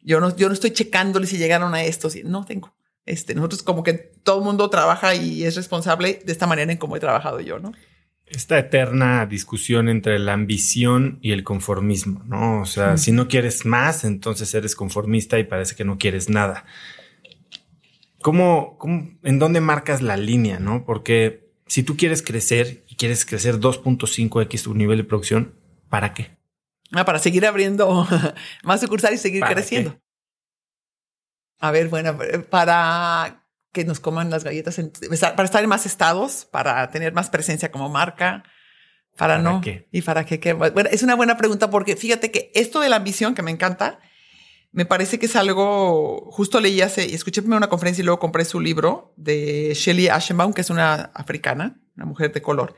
Yo no, yo no estoy checándoles si llegaron a esto. no tengo. Este, nosotros como que todo el mundo trabaja y es responsable de esta manera en cómo he trabajado yo, ¿no? Esta eterna discusión entre la ambición y el conformismo, ¿no? O sea, si no quieres más, entonces eres conformista y parece que no quieres nada. ¿Cómo, en dónde marcas la línea, no? Porque si tú quieres crecer y quieres crecer 2.5x tu nivel de producción, ¿para qué? Ah, para seguir abriendo *laughs* más sucursales y seguir creciendo. A ver, bueno, para que nos coman las galletas, para estar en más estados, para tener más presencia como marca, para, no. Qué? ¿Y para qué? Bueno, es una buena pregunta porque fíjate que esto de la ambición que me encanta, me parece que es algo, justo leí hace, y escuché primero una conferencia y luego compré su libro de Shelly Ashenbaum, que es una africana, una mujer de color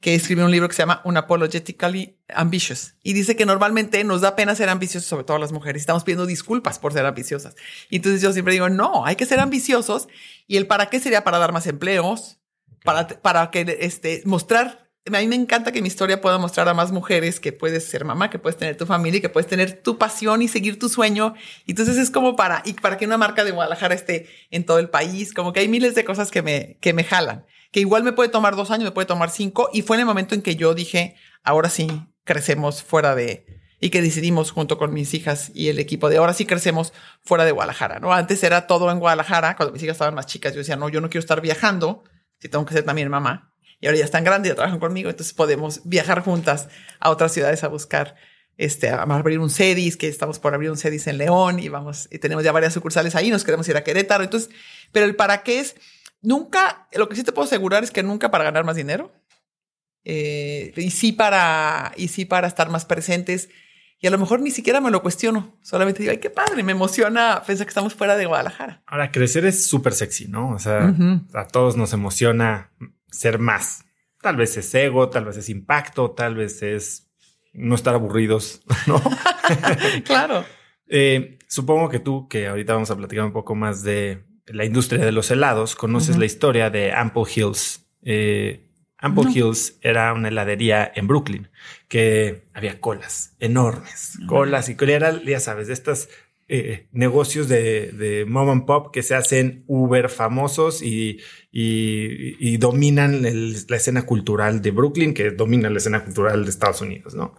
que escribió un libro que se llama Unapologetically Ambitious y dice que normalmente nos da pena ser ambiciosos, sobre todo las mujeres. Estamos pidiendo disculpas por ser ambiciosas. Y entonces yo siempre digo, no, hay que ser ambiciosos. Y el para qué sería para dar más empleos, para, para que este, mostrar. A mí me encanta que mi historia pueda mostrar a más mujeres que puedes ser mamá, que puedes tener tu familia, que puedes tener tu pasión y seguir tu sueño. Y entonces es como para, y para que una marca de Guadalajara esté en todo el país, como que hay miles de cosas que me, que me jalan que igual me puede tomar dos años, me puede tomar cinco, y fue en el momento en que yo dije, ahora sí crecemos fuera de, y que decidimos junto con mis hijas y el equipo de ahora sí crecemos fuera de Guadalajara, ¿no? Antes era todo en Guadalajara, cuando mis hijas estaban más chicas, yo decía, no, yo no quiero estar viajando, si tengo que ser también mamá. Y ahora ya están grandes, ya trabajan conmigo, entonces podemos viajar juntas a otras ciudades a buscar este, a abrir un CEDIS, que estamos por abrir un CEDIS en León y vamos, y tenemos ya varias sucursales ahí, nos queremos ir a Querétaro. Entonces, pero el para qué es, Nunca, lo que sí te puedo asegurar es que nunca para ganar más dinero. Eh, y sí para, y sí para estar más presentes. Y a lo mejor ni siquiera me lo cuestiono. Solamente digo, ay, qué padre, me emociona pensar que estamos fuera de Guadalajara. Ahora, crecer es súper sexy, ¿no? O sea, a todos nos emociona ser más. Tal vez es ego, tal vez es impacto, tal vez es no estar aburridos, *laughs* ¿no? *laughs* claro. Eh, supongo que tú, que ahorita vamos a platicar un poco más de la industria de los helados, conoces la historia de Ample Hills. Eh, Ample Hills era una heladería en Brooklyn que había colas enormes, colas y era, ya sabes, de estos eh, negocios de, de, mom and pop que se hacen uber famosos y, y, dominan la escena cultural de Brooklyn, que domina la escena cultural de Estados Unidos, ¿no?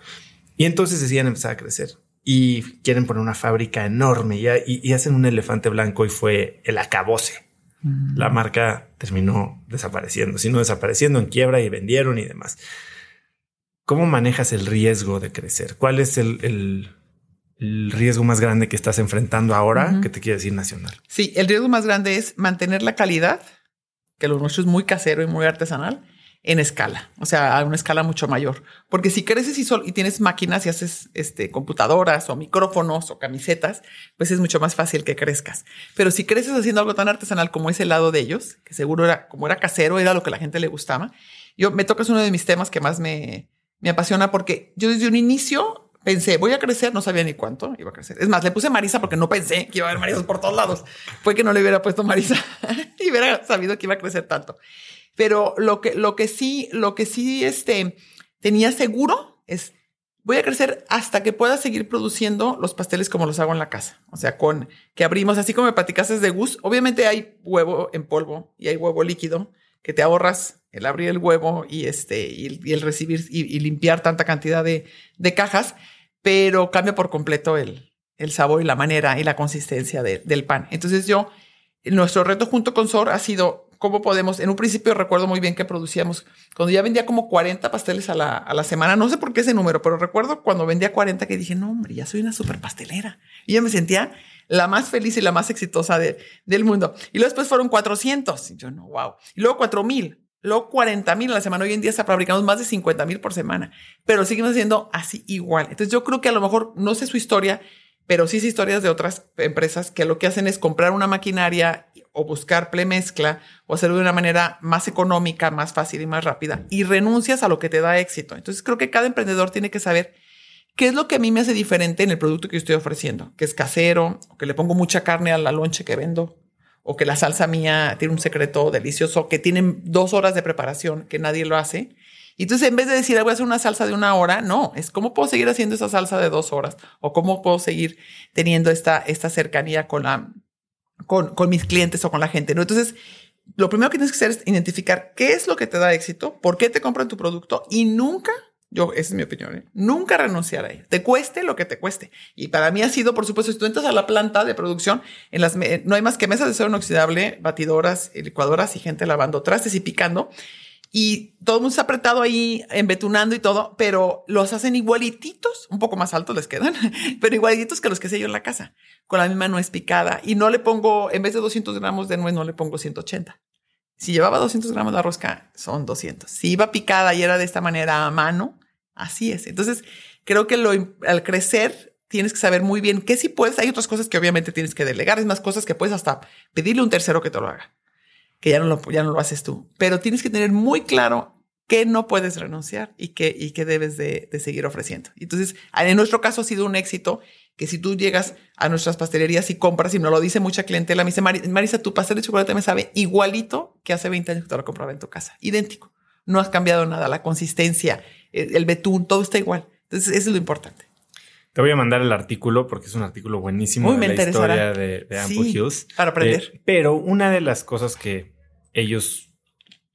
Y entonces decían empezar a crecer y quieren poner una fábrica enorme y, hacen un elefante blanco y fue el acabose. La marca terminó desapareciendo, sino desapareciendo en quiebra y vendieron y demás. ¿Cómo manejas el riesgo de crecer? ¿Cuál es el, riesgo más grande que estás enfrentando ahora? que te quiere decir nacional? Sí, el riesgo más grande es mantener la calidad, que lo nuestro es muy casero y muy artesanal, en escala, o sea, a una escala mucho mayor. Porque si creces y, y tienes máquinas y haces este, computadoras o micrófonos o camisetas, pues es mucho más fácil que crezcas. Pero si creces haciendo algo tan artesanal como ese lado de ellos, que seguro era, como era casero, era lo que la gente le gustaba, yo me tocas uno de mis temas que más me, me apasiona porque yo desde un inicio pensé, voy a crecer, no sabía ni cuánto iba a crecer. Es más, le puse Marisa porque no pensé que iba a haber Marisas por todos lados. Fue que no le hubiera puesto Marisa *laughs* y hubiera sabido que iba a crecer tanto. Pero lo que, lo que sí, lo que sí este, tenía seguro es voy a crecer hasta que pueda seguir produciendo los pasteles como los hago en la casa. O sea, con que abrimos, así como me platicaste de Gus, obviamente hay huevo en polvo y hay huevo líquido que te ahorras el abrir el huevo y este y, el recibir y, limpiar tanta cantidad de, de, cajas, pero cambia por completo el, el sabor y la manera y la consistencia del pan. Entonces yo, nuestro reto junto con Sor ha sido cómo podemos, en un principio recuerdo muy bien que producíamos, cuando ya vendía como 40 pasteles a la, a la semana, no sé por qué ese número, pero recuerdo cuando vendía 40 que dije, no, hombre, ya soy una super pastelera. Y yo me sentía la más feliz y la más exitosa de, del mundo. Y luego después fueron 400. Y yo, no, wow. Y luego 4000. Luego 40 mil a la semana. Hoy en día se fabricamos más de 50 mil por semana, pero seguimos haciendo así igual. Entonces yo creo que a lo mejor no sé su historia, pero sí es historias de otras empresas que lo que hacen es comprar una maquinaria o buscar mezcla o hacerlo de una manera más económica, más fácil y más rápida y renuncias a lo que te da éxito. Entonces creo que cada emprendedor tiene que saber qué es lo que a mí me hace diferente en el producto que estoy ofreciendo, que es casero, o que le pongo mucha carne a la lonche que vendo, o que la salsa mía tiene un secreto delicioso, que tienen dos horas de preparación, que nadie lo hace. Y entonces en vez de decir, voy a hacer una salsa de una hora, no, es cómo puedo seguir haciendo esa salsa de dos horas o cómo puedo seguir teniendo esta, esta cercanía con la, con, con mis clientes o con la gente, ¿no? Entonces, lo primero que tienes que hacer es identificar qué es lo que te da éxito, por qué te compran tu producto y nunca, yo, esa es mi opinión, ¿eh? nunca renunciar a ello. Te cueste lo que te cueste. Y para mí ha sido, por supuesto, si tú entras a la planta de producción, en las, no hay más que mesas de acero inoxidable, batidoras, licuadoras y gente lavando trastes y picando y todo el mundo está apretado ahí, embetunando y todo, pero los hacen igualititos, un poco más altos les quedan, *laughs* pero igualititos que los que sé yo en la casa, con la misma nuez picada. Y no le pongo, en vez de 200 gramos de nuez, no le pongo 180. Si llevaba 200 gramos de rosca, son 200. Si iba picada y era de esta manera a mano, así es. Entonces, creo que lo, al crecer, tienes que saber muy bien qué sí puedes. Hay otras cosas que obviamente tienes que delegar, es más cosas que puedes hasta pedirle a un tercero que te lo haga que ya no lo, ya no lo haces tú. Pero tienes que tener muy claro qué no puedes renunciar y qué, y qué debes de, seguir ofreciendo. Entonces, en nuestro caso ha sido un éxito que si tú llegas a nuestras pastelerías y compras, y no lo dice mucha clientela, me dice, Marisa, tu pastel de chocolate me sabe igualito que hace 20 años que te lo compraba en tu casa. Idéntico. No has cambiado nada, la consistencia, el, betún, todo está igual. Entonces, eso es lo importante. Te voy a mandar el artículo porque es un artículo buenísimo de la historia de, de Ample Hughes. Para aprender. Eh, pero una de las cosas que ellos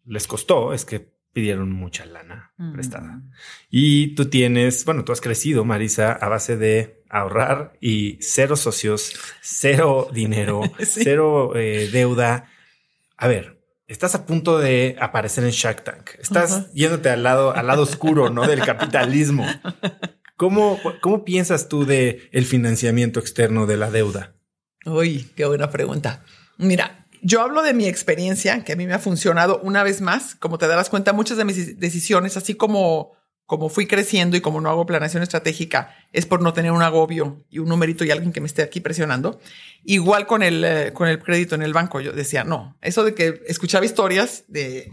les costó es que pidieron mucha lana mm. prestada. Y tú tienes, bueno, tú has crecido, Marisa, a base de ahorrar y cero socios, cero dinero, *laughs* cero eh, deuda. A ver, estás a punto de aparecer en Shark Tank. Estás yéndote al lado, al lado oscuro, ¿no? Del capitalismo. *laughs* ¿Cómo, ¿Cómo piensas tú de el financiamiento externo de la deuda? Uy, qué buena pregunta. Mira, yo hablo de mi experiencia, que a mí me ha funcionado una vez más. Como te darás cuenta, muchas de mis decisiones, así como, como fui creciendo y como no hago planeación estratégica, es por no tener un agobio y un numerito y alguien que me esté aquí presionando. Igual con el, eh, con el crédito en el banco, yo decía, no, eso de que escuchaba historias de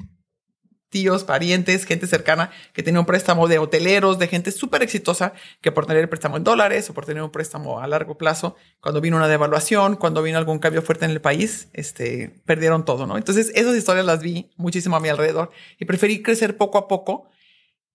tíos, parientes, gente cercana que tenía un préstamo de hoteleros, de gente súper exitosa que por tener el préstamo en dólares o por tener un préstamo a largo plazo, cuando vino una devaluación, cuando vino algún cambio fuerte en el país, este, perdieron todo, ¿no? Entonces, esas historias las vi muchísimo a mi alrededor y preferí crecer poco a poco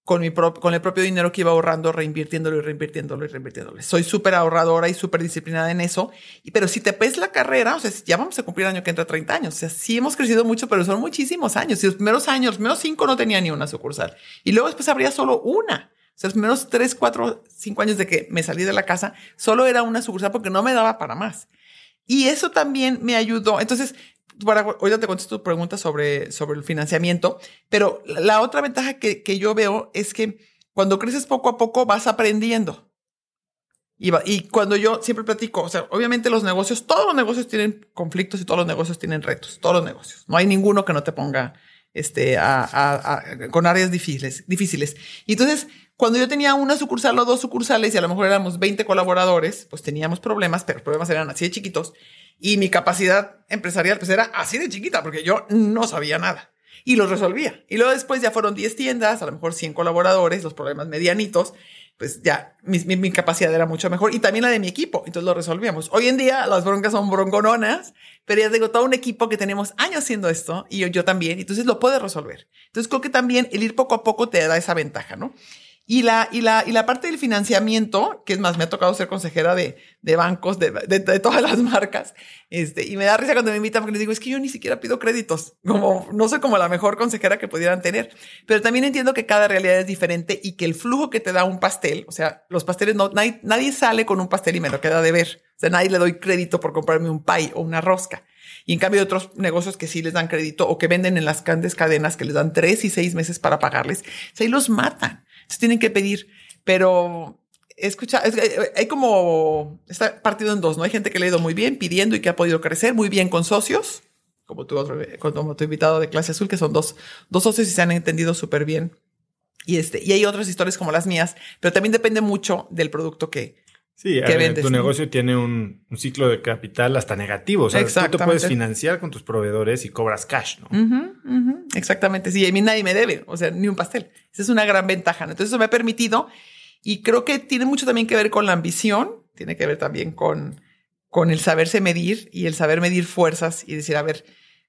con, mi con el propio dinero que iba ahorrando, reinvirtiéndolo y reinvirtiéndolo y reinvirtiéndolo. Soy súper ahorradora y súper disciplinada en eso. Y, pero si te ves la carrera, o sea, ya vamos a cumplir el año que entra 30 años. O sea, sí hemos crecido mucho, pero son muchísimos años. Y los primeros años, los primeros cinco no tenía ni una sucursal. Y luego después habría solo una. O sea, los primeros tres, cuatro, cinco años de que me salí de la casa, solo era una sucursal porque no me daba para más. Y eso también me ayudó. Entonces, para, ahorita te contesto tu pregunta sobre, sobre el financiamiento, pero la otra ventaja que, que yo veo es que cuando creces poco a poco vas aprendiendo. Y, y, cuando yo siempre platico, o sea, obviamente los negocios, todos los negocios tienen conflictos y todos los negocios tienen retos, todos los negocios. No hay ninguno que no te ponga este, a, a, con áreas difíciles, difíciles. Y entonces, cuando yo tenía una sucursal o dos sucursales y a lo mejor éramos 20 colaboradores, pues teníamos problemas, pero los problemas eran así de chiquitos. Y mi capacidad empresarial pues era así de chiquita porque yo no sabía nada. Y los resolvía. Y luego después ya fueron 10 tiendas, a lo mejor 100 colaboradores, los problemas medianitos pues ya mi, mi, capacidad era mucho mejor y también la de mi equipo, entonces lo resolvíamos. Hoy en día las broncas son broncononas, pero ya tengo todo un equipo que tenemos años haciendo esto y yo, yo también, entonces lo puedes resolver. Entonces creo que también el ir poco a poco te da esa ventaja, ¿no? Y la, y la, y la parte del financiamiento, que es más, me ha tocado ser consejera de, de bancos, de, de, de, todas las marcas, este, y me da risa cuando me invitan porque les digo, es que yo ni siquiera pido créditos, como, no soy como la mejor consejera que pudieran tener, pero también entiendo que cada realidad es diferente y que el flujo que te da un pastel, o sea, los pasteles no, nadie, nadie sale con un pastel y me lo queda de ver, o sea, nadie le doy crédito por comprarme un pie o una rosca. Y en cambio, otros negocios que sí les dan crédito o que venden en las grandes cadenas que les dan tres y seis meses para pagarles, o ahí los matan. Entonces tienen que pedir, pero escucha, es, hay como, está partido en dos, ¿no? Hay gente que le ha ido muy bien pidiendo y que ha podido crecer muy bien con socios, como tu, otro, como invitado de clase azul, que son dos, dos socios y se han entendido súper bien. Y, este, y hay otras historias como las mías, pero también depende mucho del producto que, Sí, tu negocio tiene un, ciclo de capital hasta negativo. O sea, tú te puedes financiar con tus proveedores y cobras cash, ¿no? Exactamente. Sí, a mí nadie me debe, o sea, ni un pastel. Esa es una gran ventaja. Entonces, eso me ha permitido y creo que tiene mucho también que ver con la ambición, tiene que ver también con, con el saberse medir y el saber medir fuerzas y decir, a ver,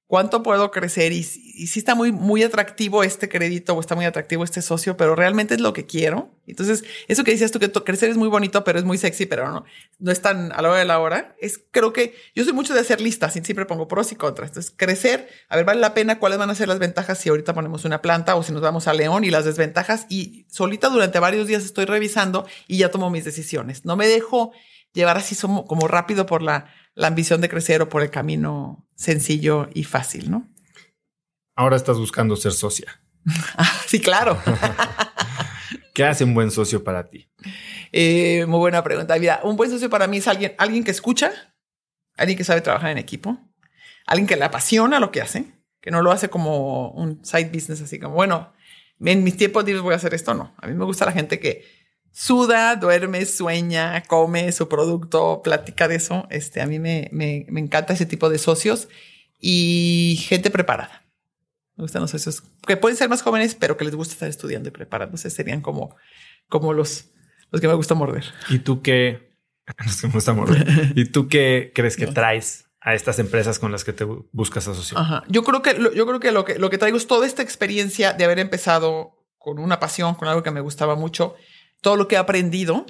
cuánto puedo crecer y, y si está muy, muy atractivo este crédito o está muy atractivo este socio, pero realmente es lo que quiero. Entonces, eso que decías tú, que crecer es muy bonito, pero es muy sexy, pero no, no es tan a la hora de la hora. Es, creo que yo soy mucho de hacer listas y siempre pongo pros y contras. Entonces, crecer, a ver, vale la pena, cuáles van a ser las ventajas si ahorita ponemos una planta o si nos vamos a León y las desventajas. Y solita durante varios días estoy revisando y ya tomo mis decisiones. No me dejo llevar así como rápido por la, la ambición de crecer o por el camino sencillo y fácil, ¿no? Ahora estás buscando ser socia. *laughs* sí, claro. *laughs* ¿Qué hace un buen socio para ti? Eh, muy buena pregunta. Mira, un buen socio para mí es alguien, alguien que escucha, alguien que sabe trabajar en equipo, alguien que le apasiona lo que hace, que no lo hace como un side business, así como, bueno, en mis tiempos libres voy a hacer esto. No, a mí me gusta la gente que suda, duerme, sueña, come su producto, platica de eso. Este, a mí me, me, me encanta ese tipo de socios y gente preparada. Me gustan los socios que pueden ser más jóvenes, pero que les gusta estar estudiando y preparándose. Serían como, como los, los que me gusta morder. ¿Y tú qué? *laughs* Los que me gusta morder. ¿Y tú qué crees que traes a estas empresas con las que te buscas asociar? Ajá. Yo creo que, yo creo que lo que lo que traigo es toda esta experiencia de haber empezado con una pasión, con algo que me gustaba mucho todo lo que he aprendido.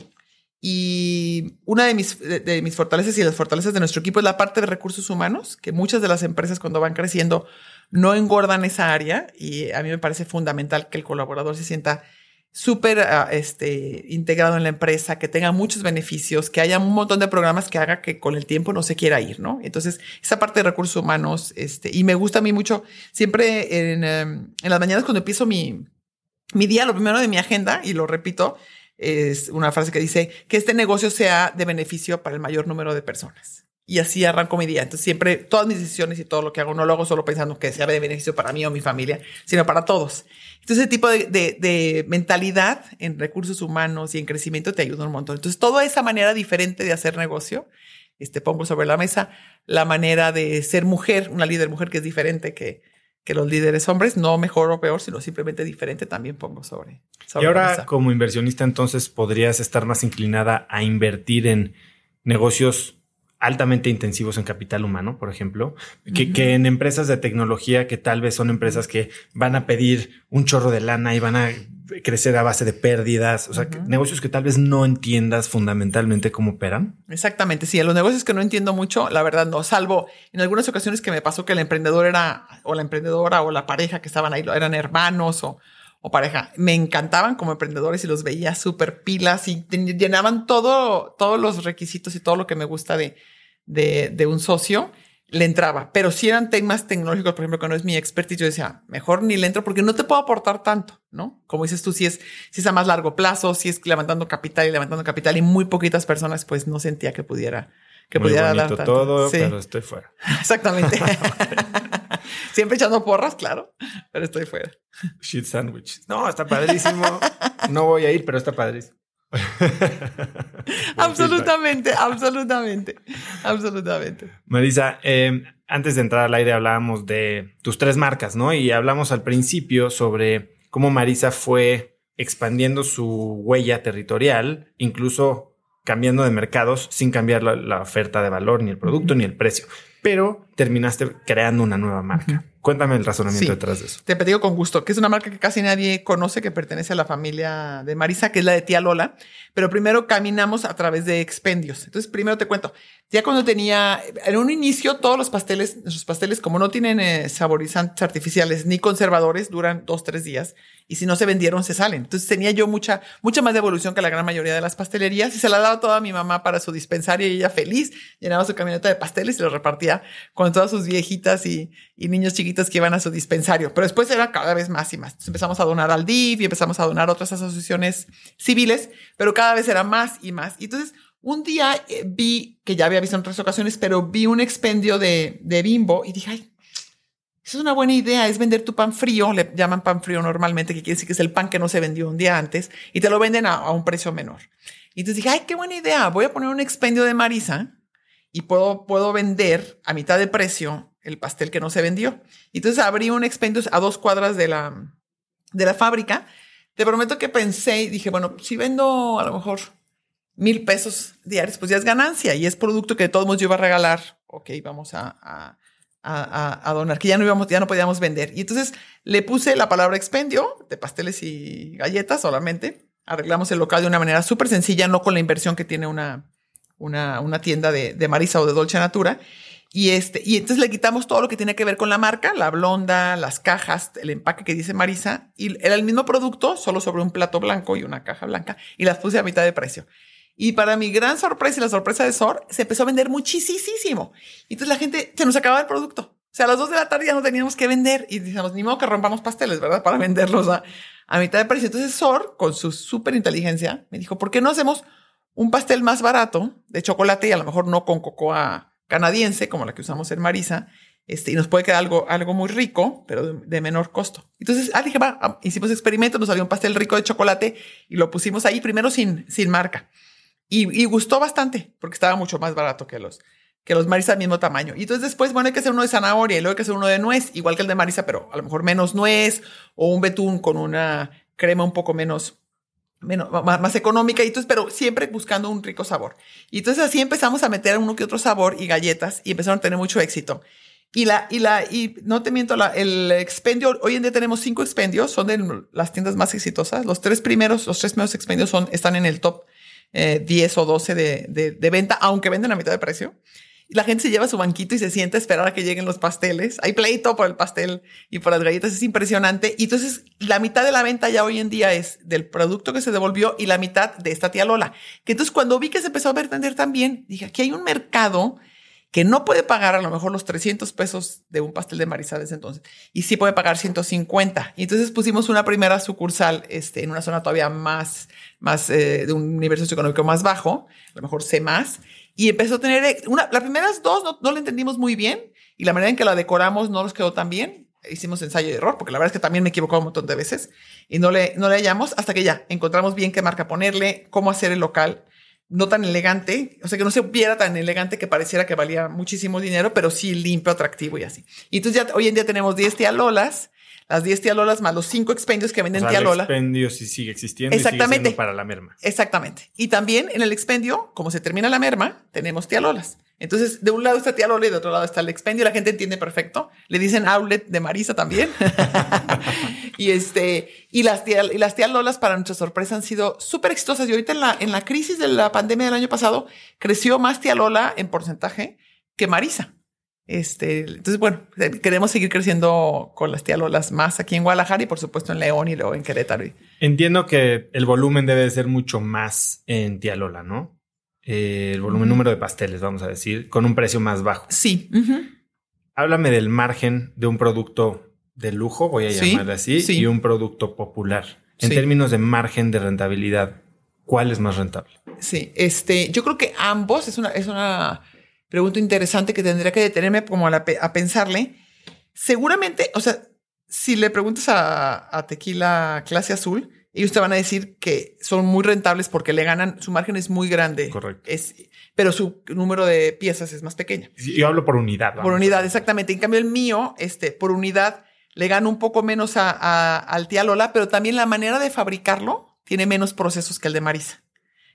Y una de mis, de, mis fortalezas y las fortalezas de nuestro equipo es la parte de recursos humanos, que muchas de las empresas cuando van creciendo no engordan esa área y a mí me parece fundamental que el colaborador se sienta súper ah, este, integrado en la empresa, que tenga muchos beneficios, que haya un montón de programas que haga que con el tiempo no se quiera ir, ¿no? Entonces, esa parte de recursos humanos, este, y me gusta a mí mucho, siempre en, em, en las mañanas cuando empiezo mi, mi día, lo primero de mi agenda, y lo repito, es una frase que dice que este negocio sea de beneficio para el mayor número de personas. Y así arranco mi día. Entonces siempre todas mis decisiones y todo lo que hago no lo hago solo pensando que sea de beneficio para mí o mi familia, sino para todos. Entonces ese tipo de, de, mentalidad en recursos humanos y en crecimiento te ayuda un montón. Entonces toda esa manera diferente de hacer negocio, este, pongo sobre la mesa la manera de ser mujer, una líder mujer que es diferente que, que los líderes hombres, no mejor o peor, sino simplemente diferente, también pongo sobre. y ahora, como inversionista, entonces podrías estar más inclinada a invertir en negocios altamente intensivos en capital humano, por ejemplo, que, en empresas de tecnología que tal vez son empresas que van a pedir un chorro de lana y van a crecer a base de pérdidas, o sea, negocios que tal vez no entiendas fundamentalmente cómo operan. Exactamente, sí, en los negocios que no entiendo mucho, la verdad no, salvo en algunas ocasiones que me pasó que el emprendedor era, o la emprendedora o la pareja que estaban ahí, eran hermanos o, o pareja, me encantaban como emprendedores y los veía súper pilas y llenaban todo, todos los requisitos y todo lo que me gusta de, de, de un socio le entraba. Pero si eran temas tecnológicos, por ejemplo, que no es mi expertise, yo decía, mejor ni le entro porque no te puedo aportar tanto, ¿no? Como dices tú, si es, si es a más largo plazo, si es levantando capital y levantando capital y muy poquitas personas, pues no sentía que pudiera, que muy pudiera dar tanto. todo, Sí, pero estoy fuera. *laughs* Exactamente. *laughs* *laughs* Siempre echando porras, claro, pero estoy fuera. Shit sandwich. No, está padrísimo. No voy a ir, pero está padrísimo. absolutamente, absolutamente, absolutamente. Marisa, eh, antes de entrar al aire hablábamos de tus tres marcas, ¿no? Y hablamos al principio sobre cómo Marisa fue expandiendo su huella territorial, incluso cambiando de mercados sin cambiar la, la oferta de valor, ni el producto, ni el precio. Pero terminaste creando una nueva marca. Cuéntame el razonamiento Sí. detrás de eso. Te digo con gusto, que es una marca que casi nadie conoce, que pertenece a la familia de Marisa, que es la de tía Lola. Pero primero caminamos a través de expendios. Entonces, primero te cuento, ya cuando tenía, en un inicio, todos los pasteles, nuestros pasteles, como no tienen eh, saborizantes artificiales ni conservadores, duran dos, tres días. Y si no se vendieron, se salen. Entonces tenía yo mucha, mucha más devolución que la gran mayoría de las pastelerías y se la daba toda a mi mamá para su dispensario y ella feliz llenaba su camioneta de pasteles y los repartía con todas sus viejitas y, y niños chiquitos que iban a su dispensario. Pero después era cada vez más y más. Entonces empezamos a donar al DIF y empezamos a donar a otras asociaciones civiles, pero cada vez era más y más. Y entonces un día eh, vi, que ya había visto en otras ocasiones, pero vi un expendio de, de Bimbo y dije, ay, esa es una buena idea, es vender tu pan frío, le llaman pan frío normalmente, que quiere decir que es el pan que no se vendió un día antes, y te lo venden a, a un precio menor. Y entonces dije, ay, qué buena idea, voy a poner un expendio de Marisa y puedo, puedo vender a mitad de precio el pastel que no se vendió. Y entonces abrí un expendio a dos cuadras de la, de la fábrica. Te prometo que pensé y dije, bueno, si vendo a lo mejor mil pesos diarios, pues ya es ganancia y es producto que de todos modos yo iba a regalar. Ok, vamos a, a, a, a donar, que ya no íbamos, ya no podíamos vender. Y entonces le puse la palabra expendio de pasteles y galletas solamente. Arreglamos el local de una manera súper sencilla, no con la inversión que tiene una, una, una tienda de, de Marisa o de Dolce Natura. Y, este, y entonces le quitamos todo lo que tiene que ver con la marca, la blonda, las cajas, el empaque que dice Marisa, y era el mismo producto, solo sobre un plato blanco y una caja blanca, y las puse a mitad de precio. Y para mi gran sorpresa y la sorpresa de Sor, se empezó a vender muchísimo. Y entonces la gente, se nos acababa el producto. O sea, a las dos de la tarde ya no teníamos que vender y decíamos, ni modo que rompamos pasteles, ¿verdad? Para venderlos a, a mitad de precio. Entonces Sor, con su súper inteligencia, me dijo, ¿por qué no hacemos un pastel más barato de chocolate y a lo mejor no con cocoa canadiense como la que usamos en Marisa? Este, y nos puede quedar algo, algo muy rico, pero de, menor costo. Entonces, ah, dije, va, ah, hicimos experimentos, nos salió un pastel rico de chocolate y lo pusimos ahí primero sin, sin marca. Y, y, gustó bastante porque estaba mucho más barato que los, que los Marisa del mismo tamaño. Y entonces después, bueno, hay que hacer uno de zanahoria y luego hay que hacer uno de nuez, igual que el de Marisa, pero a lo mejor menos nuez o un betún con una crema un poco menos, menos más, más, económica. Y entonces, pero siempre buscando un rico sabor. Y entonces así empezamos a meter uno que otro sabor y galletas y empezaron a tener mucho éxito. Y la, y la, y no te miento, la, el expendio, hoy en día tenemos cinco expendios, son de las tiendas más exitosas. Los tres primeros, los tres primeros expendios son, están en el top eh, 10 o 12 de, de, de, venta, aunque venden a mitad de precio. La gente se lleva su banquito y se sienta a esperar a que lleguen los pasteles. Hay pleito por el pastel y por las galletas. Es impresionante. Y entonces la mitad de la venta ya hoy en día es del producto que se devolvió y la mitad de esta tía Lola. Que entonces cuando vi que se empezó a vender también, dije, aquí hay un mercado que no puede pagar a lo mejor los 300 pesos de un pastel de Marisa desde entonces y sí puede pagar 150. Y entonces pusimos una primera sucursal este, en una zona todavía más, más eh, de un nivel socioeconómico más bajo, a lo mejor C más, y empezó a tener una, las primeras dos no, no la entendimos muy bien y la manera en que la decoramos no nos quedó tan bien. Hicimos ensayo y error, porque la verdad es que también me he equivocado un montón de veces y no le, no le hallamos hasta que ya encontramos bien qué marca ponerle, cómo hacer el local no tan elegante, o sea, que no se viera tan elegante que pareciera que valía muchísimo dinero, pero sí limpio, atractivo y así. Y entonces ya hoy en día tenemos 10 tía Lolas, las 10 tía Lolas más los 5 expendios que venden o sea, tía el Lola. expendio sí sigue existiendo Exactamente. Y sigue para la merma. Exactamente. Y también en el expendio, como se termina la merma, tenemos tía Lolas. Entonces, de un lado está tía Lola y de otro lado está el expendio. La gente entiende perfecto. Le dicen outlet de Marisa también. *laughs* *laughs* y este, y las tía, y las tía Lolas, para nuestra sorpresa, han sido súper exitosas. Y ahorita en la, en la crisis de la pandemia del año pasado, creció más tía Lola en porcentaje que Marisa. Este, entonces, bueno, queremos seguir creciendo con las tialolas más aquí en Guadalajara y por supuesto en León y luego en Querétaro. Entiendo que el volumen debe ser mucho más en tialola, ¿no? Eh, el volumen número de pasteles, vamos a decir, con un precio más bajo. Sí. Háblame del margen de un producto de lujo, voy a llamarle así, y un producto popular. En términos de margen de rentabilidad, ¿cuál es más rentable? Sí, este, yo creo que ambos es una, es una pregunta interesante que tendría que detenerme como a, pensarle. Seguramente, o sea, si le preguntas a, Tequila Clase Azul, ellos te van a decir que son muy rentables porque le ganan, su margen es muy grande. Correcto. Es, pero su número de piezas es más pequeño. Yo hablo por unidad. Por unidad, exactamente. En cambio, el mío, este, por unidad, le gana un poco menos a, al tía Lola, pero también la manera de fabricarlo tiene menos procesos que el de Marisa.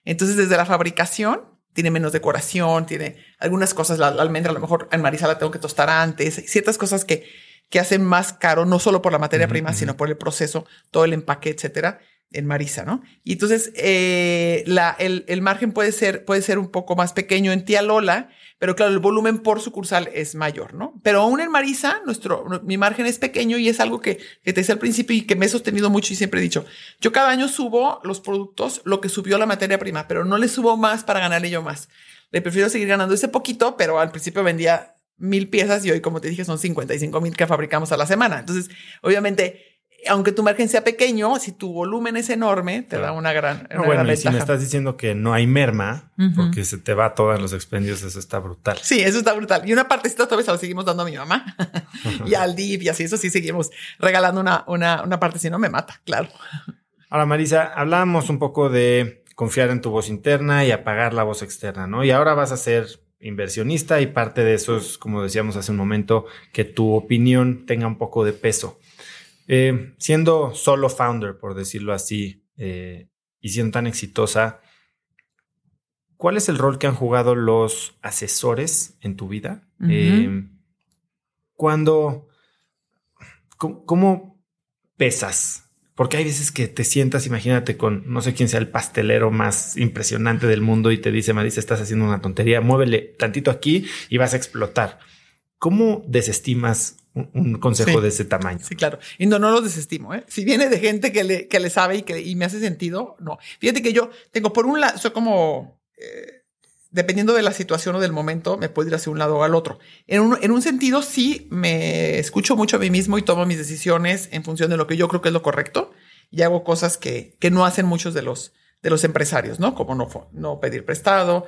Entonces, desde la fabricación, tiene menos decoración, tiene algunas cosas, la, almendra a lo mejor en Marisa la tengo que tostar antes, ciertas cosas que, que hacen más caro, no solo por la materia prima, sino por el proceso, todo el empaque, etcétera, en Marisa, ¿no? Y entonces eh, la, el, el, margen puede ser, puede ser un poco más pequeño en Tía Lola, pero claro, el volumen por sucursal es mayor, ¿no? Pero aún en Marisa, nuestro, mi margen es pequeño y es algo que, que te decía al principio y que me he sostenido mucho y siempre he dicho, yo cada año subo los productos, lo que subió la materia prima, pero no le subo más para ganarle yo más. Le prefiero seguir ganando ese poquito, pero al principio vendía mil piezas y hoy, como te dije, son 55 mil que fabricamos a la semana. Entonces, obviamente, aunque tu margen sea pequeño, si tu volumen es enorme, te da una gran, una bueno, y si me estás diciendo que no hay merma, porque se te va todos los expendios, eso está brutal. Sí, eso está brutal. Y una partecita todavía se la seguimos dando a mi mamá *laughs* y al DIP y así, eso sí seguimos regalando una, una, una parte, si no me mata, claro. Ahora, Marisa, hablábamos un poco de confiar en tu voz interna y apagar la voz externa, ¿no? Y ahora vas a ser inversionista y parte de eso es, como decíamos hace un momento, que tu opinión tenga un poco de peso. Eh, siendo solo founder, por decirlo así, eh, y siendo tan exitosa, ¿cuál es el rol que han jugado los asesores en tu vida? Eh, cuando, ¿cómo, pesas? Porque hay veces que te sientas, imagínate, con no sé quién sea el pastelero más impresionante del mundo y te dice, Marisa, estás haciendo una tontería, muévele tantito aquí y vas a explotar. ¿Cómo desestimas un, consejo de ese tamaño? Sí, claro. Y no, no lo desestimo. ¿eh? Si viene de gente que le, que le sabe y que y me hace sentido, no. Fíjate que yo tengo por un lado, soy como, eh, dependiendo de la situación o del momento, me puedo ir hacia un lado o al otro. En un, en un sentido, sí me escucho mucho a mí mismo y tomo mis decisiones en función de lo que yo creo que es lo correcto y hago cosas que, que no hacen muchos de los, de los empresarios, ¿no? Como no, no pedir prestado,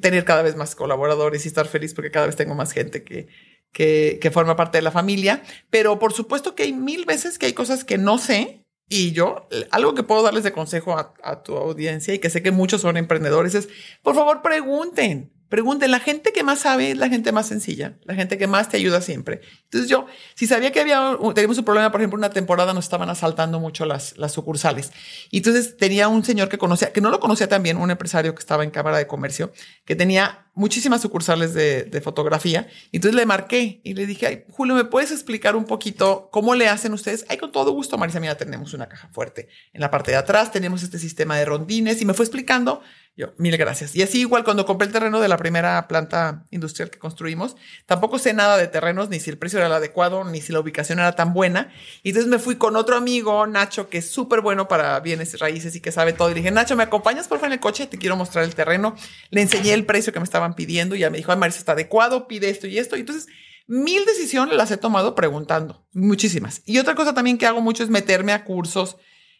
tener cada vez más colaboradores y estar feliz porque cada vez tengo más gente que, que, forma parte de la familia. Pero por supuesto que hay mil veces que hay cosas que no sé y yo, algo que puedo darles de consejo a, tu audiencia y que sé que muchos son emprendedores es, por favor, pregunten. Pregunten, la gente que más sabe es la gente más sencilla, la gente que más te ayuda siempre. Entonces yo, si sabía que había, teníamos un problema, por ejemplo, una temporada nos estaban asaltando mucho las, las sucursales. Y entonces tenía un señor que conocía, que no lo conocía también, un empresario que estaba en Cámara de Comercio, que tenía muchísimas sucursales de, de fotografía. Entonces le marqué y le dije, Ay, Julio, ¿me puedes explicar un poquito cómo le hacen ustedes? Ay, con todo gusto, Marisa, mira, tenemos una caja fuerte en la parte de atrás, tenemos este sistema de rondines y me fue explicando yo, mil gracias. Y así igual cuando compré el terreno de la primera planta industrial que construimos, tampoco sé nada de terrenos, ni si el precio era el adecuado, ni si la ubicación era tan buena. Y entonces me fui con otro amigo, Nacho, que es súper bueno para bienes raíces y que sabe todo. Y dije, Nacho, ¿me acompañas por favor en el coche? Te quiero mostrar el terreno. Le enseñé el precio que me estaban pidiendo y ya me dijo, ay, Marisa, está adecuado, pide esto y esto. Y entonces mil decisiones las he tomado preguntando, muchísimas. Y otra cosa también que hago mucho es meterme a cursos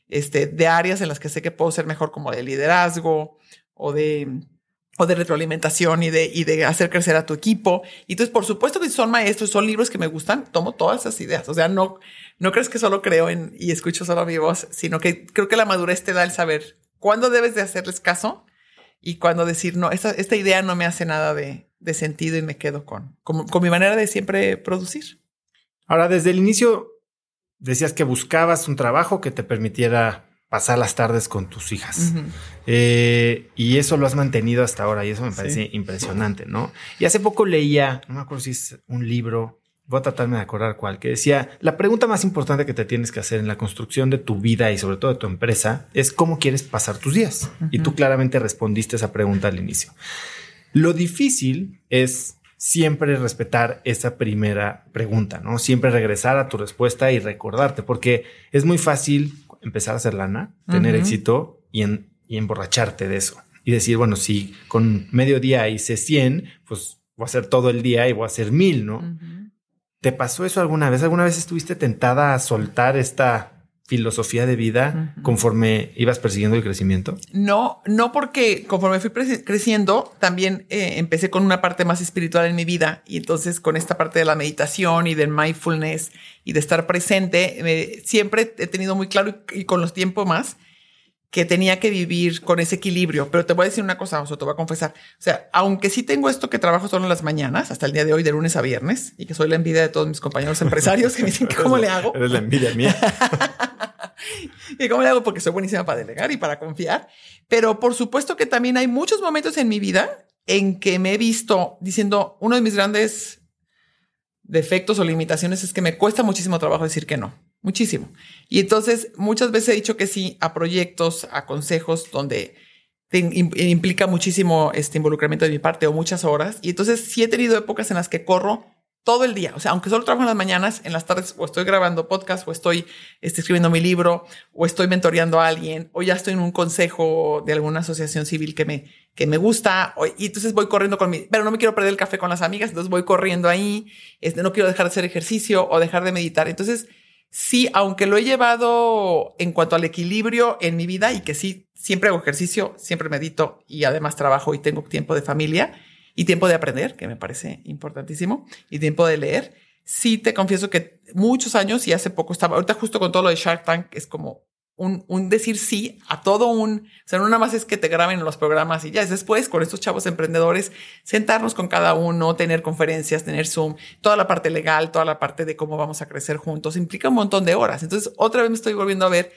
este, de áreas en las que sé que puedo ser mejor, como de liderazgo o de, o de retroalimentación y de, y de hacer crecer a tu equipo. Y entonces, por supuesto que son maestros, son libros que me gustan, tomo todas esas ideas. O sea, no, no crees que solo creo en y escucho solo mi voz, sino que creo que la madurez te da el saber cuándo debes de hacerles caso y cuándo decir, no, esta, esta idea no me hace nada de, de sentido y me quedo con, con, con mi manera de siempre producir. Ahora, desde el inicio decías que buscabas un trabajo que te permitiera pasar las tardes con tus hijas. Eh, y eso lo has mantenido hasta ahora y eso me parece impresionante, ¿no? *laughs* Y hace poco leía, no me acuerdo si es un libro, voy a tratarme de acordar cuál, que decía, la pregunta más importante que te tienes que hacer en la construcción de tu vida y sobre todo de tu empresa es cómo quieres pasar tus días. Y tú claramente respondiste esa pregunta al inicio. Lo difícil es siempre respetar esa primera pregunta, ¿no? Siempre regresar a tu respuesta y recordarte, porque es muy fácil empezar a hacer lana, tener éxito y, y emborracharte de eso. Y decir, bueno, si con medio día hice 100, pues voy a hacer todo el día y voy a hacer mil, ¿no? ¿Te pasó eso alguna vez? ¿Alguna vez estuviste tentada a soltar esta filosofía de vida conforme ibas persiguiendo el crecimiento? No, no porque conforme fui creciendo, también eh, empecé con una parte más espiritual en mi vida y entonces con esta parte de la meditación y del mindfulness y de estar presente, siempre he tenido muy claro y, con los tiempos más que tenía que vivir con ese equilibrio. Pero te voy a decir una cosa, o te voy a confesar. O sea, aunque sí tengo esto que trabajo solo en las mañanas, hasta el día de hoy, de lunes a viernes, y que soy la envidia de todos mis compañeros empresarios que me dicen que cómo le hago. Eres la envidia mía. *laughs* y cómo le hago porque soy buenísima para delegar y para confiar. Pero por supuesto que también hay muchos momentos en mi vida en que me he visto diciendo uno de mis grandes defectos o limitaciones es que me cuesta muchísimo trabajo decir que no muchísimo. Y entonces muchas veces he dicho que sí a proyectos, a consejos donde implica muchísimo este involucramiento de mi parte o muchas horas. Y entonces sí he tenido épocas en las que corro todo el día. O sea, aunque solo trabajo en las mañanas, en las tardes o estoy grabando podcast o estoy este, escribiendo mi libro o estoy mentoreando a alguien o ya estoy en un consejo de alguna asociación civil que me, que me gusta. y entonces voy corriendo con mi, pero no me quiero perder el café con las amigas. Entonces voy corriendo ahí. Este, no quiero dejar de hacer ejercicio o dejar de meditar. Entonces, sí, aunque lo he llevado en cuanto al equilibrio en mi vida y que sí, siempre hago ejercicio, siempre medito y además trabajo y tengo tiempo de familia y tiempo de aprender, que me parece importantísimo, y tiempo de leer. Sí, te confieso que muchos años y hace poco estaba, ahorita justo con todo lo de Shark Tank, es como un, decir sí a todo un, o sea, no nada más es que te graben los programas y ya es después con estos chavos emprendedores, sentarnos con cada uno, tener conferencias, tener Zoom, toda la parte legal, toda la parte de cómo vamos a crecer juntos, implica un montón de horas. Entonces, otra vez me estoy volviendo a ver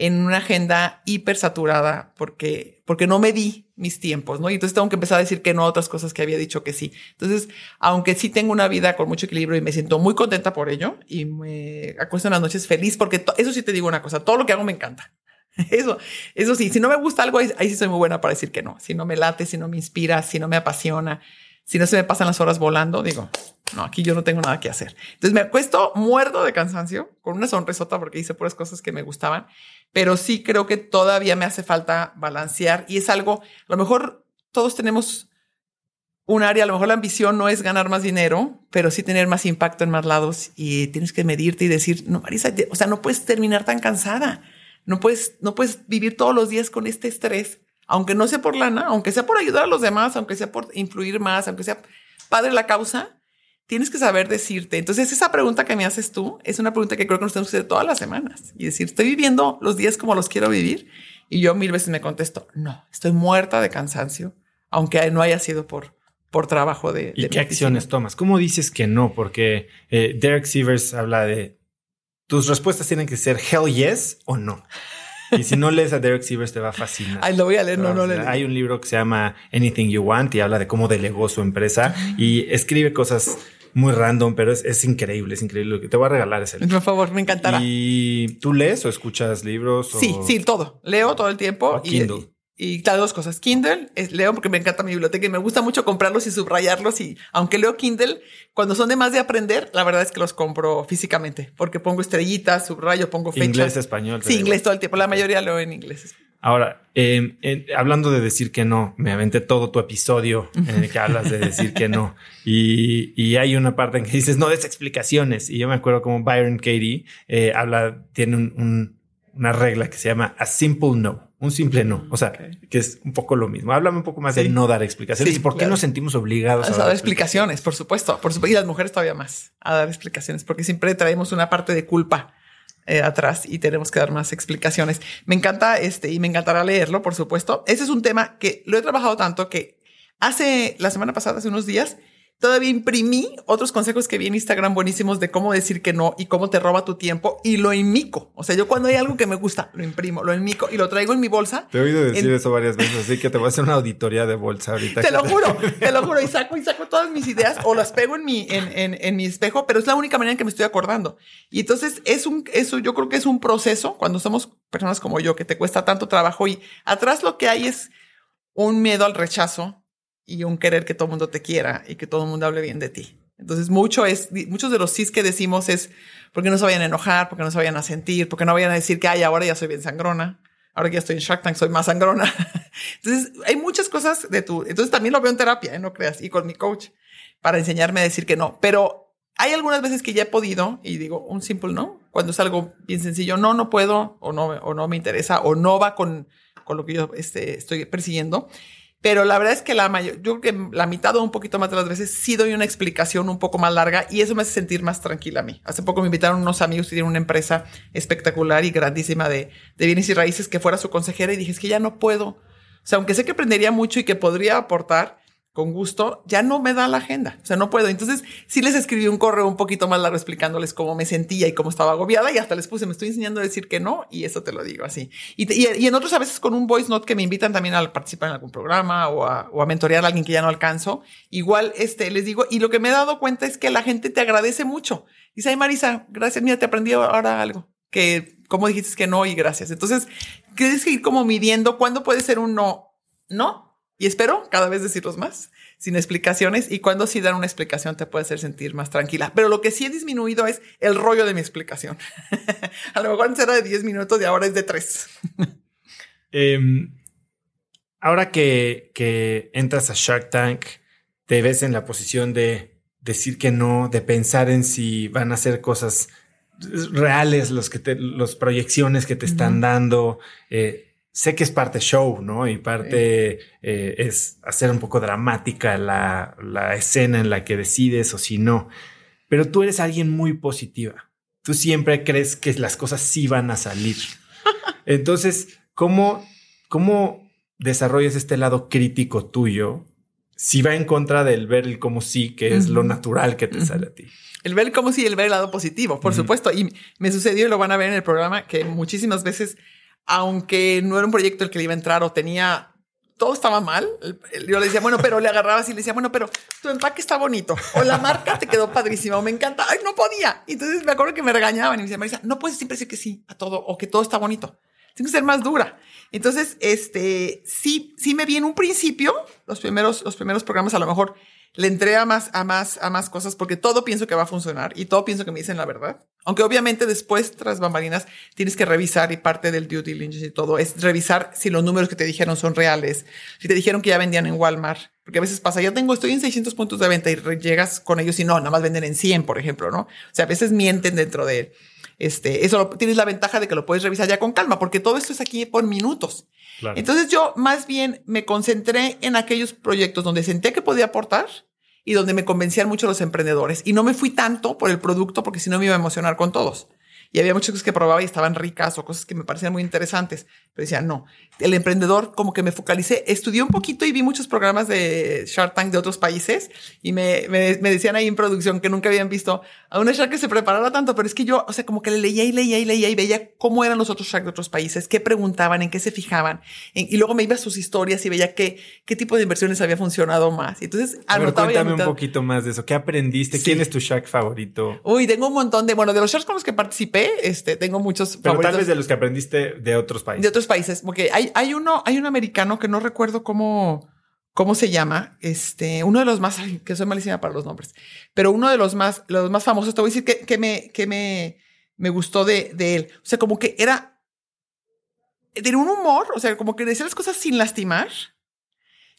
en una agenda hiper saturada porque, porque no me di mis tiempos, ¿no? Y entonces tengo que empezar a decir que no a otras cosas que había dicho que sí. Entonces, aunque sí tengo una vida con mucho equilibrio y me siento muy contenta por ello y me acuesto en las noches feliz porque eso sí te digo una cosa, todo lo que hago me encanta. *laughs* Eso, eso sí, si no me gusta algo, ahí, ahí sí soy muy buena para decir que no. Si no me late, si no me inspira, si no me apasiona, si no se me pasan las horas volando, digo, no, aquí yo no tengo nada que hacer. Entonces me acuesto muerto de cansancio, con una sonrisota porque hice puras cosas que me gustaban, pero sí creo que todavía me hace falta balancear y es algo, a lo mejor todos tenemos un área, a lo mejor la ambición no es ganar más dinero, pero sí tener más impacto en más lados y tienes que medirte y decir, no, Marisa, o sea, no puedes terminar tan cansada, no puedes, no puedes vivir todos los días con este estrés aunque no sea por lana, aunque sea por ayudar a los demás, aunque sea por influir más, aunque sea padre la causa, tienes que saber decirte. Entonces, esa pregunta que me haces tú es una pregunta que creo que nos tenemos que hacer todas las semanas y decir, ¿estoy viviendo los días como los quiero vivir? Y yo mil veces me contesto, no, estoy muerta de cansancio, aunque no haya sido por, por trabajo de... ¿Y qué acciones tomas? ¿Cómo dices que no? Porque eh, Derek Sievers habla de tus respuestas tienen que ser hell yes o no. Y si no lees a Derek Sievers te va a fascinar. Ay, lo voy a leer, no, no, no. Hay un libro que se llama Anything You Want y habla de cómo delegó su empresa y escribe cosas muy random, pero es, increíble, es increíble. Te voy a regalar ese libro. Por favor, me encantará. ¿Y tú lees o escuchas libros? Sí, sí, todo. Leo todo el tiempo. Kindle. Y claro, dos cosas. Kindle, es, leo porque me encanta mi biblioteca y me gusta mucho comprarlos y subrayarlos. Y aunque leo Kindle, cuando son de más de aprender, la verdad es que los compro físicamente porque pongo estrellitas, subrayo, pongo fechas. Inglés, español. Sí, inglés todo el tiempo. La mayoría leo en inglés. Ahora, em, hablando de decir que no, me aventé todo tu episodio en el que hablas de decir que no. Y, y hay una parte en que dices no des explicaciones. Y yo me acuerdo como Byron Katie eh, habla, tiene un, una regla que se llama a simple no un simple no. O sea, que es un poco lo mismo. Háblame un poco más de no dar explicaciones. ¿Y por qué nos sentimos obligados a, dar, explicaciones? Por supuesto, por supuesto. Y las mujeres todavía más a dar explicaciones, porque siempre traemos una parte de culpa eh, atrás y tenemos que dar más explicaciones. Me encanta este y me encantará leerlo, por supuesto. Ese es un tema que lo he trabajado tanto que hace la semana pasada, hace unos días, Todavía imprimí otros consejos que vi en Instagram buenísimos de cómo decir que no y cómo te roba tu tiempo y lo inmico. O sea, yo cuando hay algo que me gusta, lo imprimo, lo inmico y lo traigo en mi bolsa. Te he oído decir eso varias veces, así que te voy a hacer una auditoría de bolsa ahorita. Te lo *laughs* juro, te lo juro. Y saco y saco todas mis ideas o las pego en mi, en, en, mi espejo, pero es la única manera en que me estoy acordando. Y entonces es un, eso yo creo que es un proceso cuando somos personas como yo, que te cuesta tanto trabajo y atrás lo que hay es un miedo al rechazo, y un querer que todo el mundo te quiera y que todo el mundo hable bien de ti. Entonces, mucho es, muchos de los sí que decimos es porque no se vayan a enojar, porque no se vayan a sentir, porque no vayan a decir que, ay, ahora ya soy bien sangrona. Ahora que ya estoy en Shark Tank, soy más sangrona. *laughs* Entonces, hay muchas cosas de tu, entonces también lo veo en terapia, ¿eh? no creas, y con mi coach, para enseñarme a decir que no. Pero hay algunas veces que ya he podido y digo un simple no, cuando es algo bien sencillo, no, no puedo, o no, o no me interesa, o no va con, con lo que yo este, estoy persiguiendo. Pero la verdad es que la mayor, yo creo que la mitad o un poquito más de las veces sí doy una explicación un poco más larga y eso me hace sentir más tranquila a mí. Hace poco me invitaron unos amigos que tienen una empresa espectacular y grandísima de, de bienes y raíces que fuera su consejera y dije, es que ya no puedo. O sea, aunque sé que aprendería mucho y que podría aportar, con gusto, ya no me da la agenda. O sea, no puedo. Entonces, sí les escribí un correo un poquito más largo explicándoles cómo me sentía y cómo estaba agobiada y hasta les puse, me estoy enseñando a decir que no y eso te lo digo así. Y, y, en otros a veces con un voice note que me invitan también a participar en algún programa o a, o a mentorear a alguien que ya no alcanzo, igual este, les digo, y lo que me he dado cuenta es que la gente te agradece mucho. Dice, ay Marisa, gracias, mira, te aprendí ahora algo. Que, como dijiste que no y gracias. Entonces, tienes que ir como midiendo cuándo puede ser un no, no, y espero cada vez decirlos más, sin explicaciones. Y cuando sí dan una explicación te puede hacer sentir más tranquila. Pero lo que sí he disminuido es el rollo de mi explicación. *laughs* a lo mejor antes era de 10 minutos y ahora es de 3. Em, ahora que, que entras a Shark Tank, te ves en la posición de decir que no, de pensar en si van a hacer cosas reales, los que te, los proyecciones que te están dando. Eh, sé que es parte show, ¿no? Y parte eh, es hacer un poco dramática la, la, escena en la que decides o si no. Pero tú eres alguien muy positiva. Tú siempre crees que las cosas sí van a salir. *laughs* Entonces, ¿cómo, cómo desarrollas este lado crítico tuyo si va en contra del ver el como sí, que es lo natural que te sale a ti? El ver como sí, el ver el lado positivo, por supuesto. Y me sucedió y lo van a ver en el programa que muchísimas veces aunque no era un proyecto el que le iba a entrar o tenía todo estaba mal. Yo le decía, bueno, pero le agarraba así y le decía, bueno, pero tu empaque está bonito. O la marca te quedó padrísima o me encanta. Ay, no podía. Entonces me acuerdo que me regañaban y me decían, Marisa, no puedes siempre decir que sí a todo o que todo está bonito. Tienes que ser más dura. Entonces, este, sí, sí me vi en un principio, los primeros, los primeros programas a lo mejor le entré a más, a más, a más cosas porque todo pienso que va a funcionar y todo pienso que me dicen la verdad. Aunque obviamente después, tras bambalinas, tienes que revisar y parte del due diligence y todo es revisar si los números que te dijeron son reales, si te dijeron que ya vendían en Walmart, porque a veces pasa, ya tengo, estoy en 600 puntos de venta y llegas con ellos y no, nada más venden en 100, por ejemplo, ¿no? O sea, a veces mienten dentro de este, eso tienes la ventaja de que lo puedes revisar ya con calma, porque todo esto es aquí por minutos. Entonces yo más bien me concentré en aquellos proyectos donde senté que podía aportar y donde me convencían mucho los emprendedores. Y no me fui tanto por el producto porque si no me iba a emocionar con todos y había muchas cosas que probaba y estaban ricas o cosas que me parecían muy interesantes. Pero decía, no, el emprendedor como que me focalicé, estudié un poquito y vi muchos programas de Shark Tank de otros países y me, me, decían ahí en producción que nunca habían visto a una Shark que se preparara tanto, pero es que yo, o sea, como que le leía y leía y leía y veía cómo eran los otros Shark de otros países, qué preguntaban, en qué se fijaban. y luego me iba a sus historias y veía qué, qué tipo de inversiones había funcionado más. Entonces anotaba cuéntame un poquito más de eso. ¿Qué aprendiste? ¿Quién es tu Shark favorito? Uy, tengo un montón de, bueno, de los Sharks con los que participé, este, tengo muchos Pero tal vez de los que aprendiste de otros países. De otros países, porque hay, hay uno, hay un americano que no recuerdo cómo, cómo se llama, este, uno de los más, que soy malísima para los nombres, pero uno de los más, los más famosos, te voy a decir que, que me, que me, me gustó de, de él. O sea, como que era, tenía un humor, o sea, como que decía las cosas sin lastimar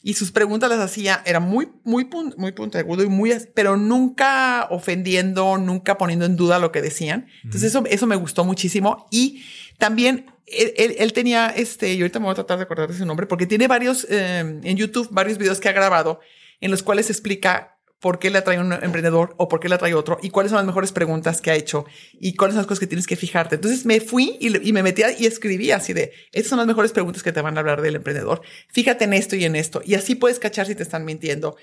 y sus preguntas las hacía, era muy, muy, muy puntiagudo y muy, pero nunca ofendiendo, nunca poniendo en duda lo que decían. Entonces eso, eso me gustó muchísimo. Y también él, él, tenía este, y ahorita me voy a tratar de acordar de su nombre, porque tiene varios, eh, en YouTube, varios videos que ha grabado en los cuales explica por qué le atrae un emprendedor o por qué le atrae otro y cuáles son las mejores preguntas que ha hecho y cuáles son las cosas que tienes que fijarte. Entonces me fui y, me metía y escribí así de, estas son las mejores preguntas que te van a hablar del emprendedor. Fíjate en esto y en esto. Y así puedes cachar si te están mintiendo.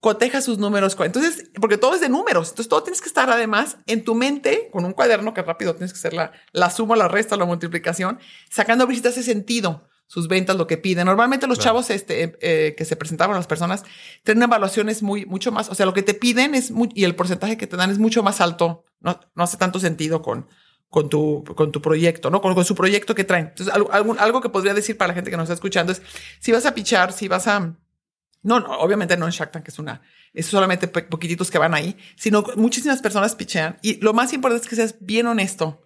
Coteja sus números. Entonces, porque todo es de números. Entonces todo tienes que estar además en tu mente con un cuaderno que rápido tienes que hacer la, la suma, la resta, la multiplicación, sacando visitas ese sentido sus ventas, lo que piden. Normalmente los chavos este, eh, que se presentaban a las personas tienen evaluaciones muy, mucho más, o sea, lo que te piden es muy, y el porcentaje que te dan es mucho más alto. No, no hace tanto sentido con, con tu, con tu proyecto, ¿no? Con, con su proyecto que traen. Entonces, algo, algo, algo, que podría decir para la gente que nos está escuchando es, si vas a pichar, si vas a, No, no, obviamente no en Shark Tank, es una, es solamente poquititos que van ahí, sino muchísimas personas pichean. Y lo más importante es que seas bien honesto,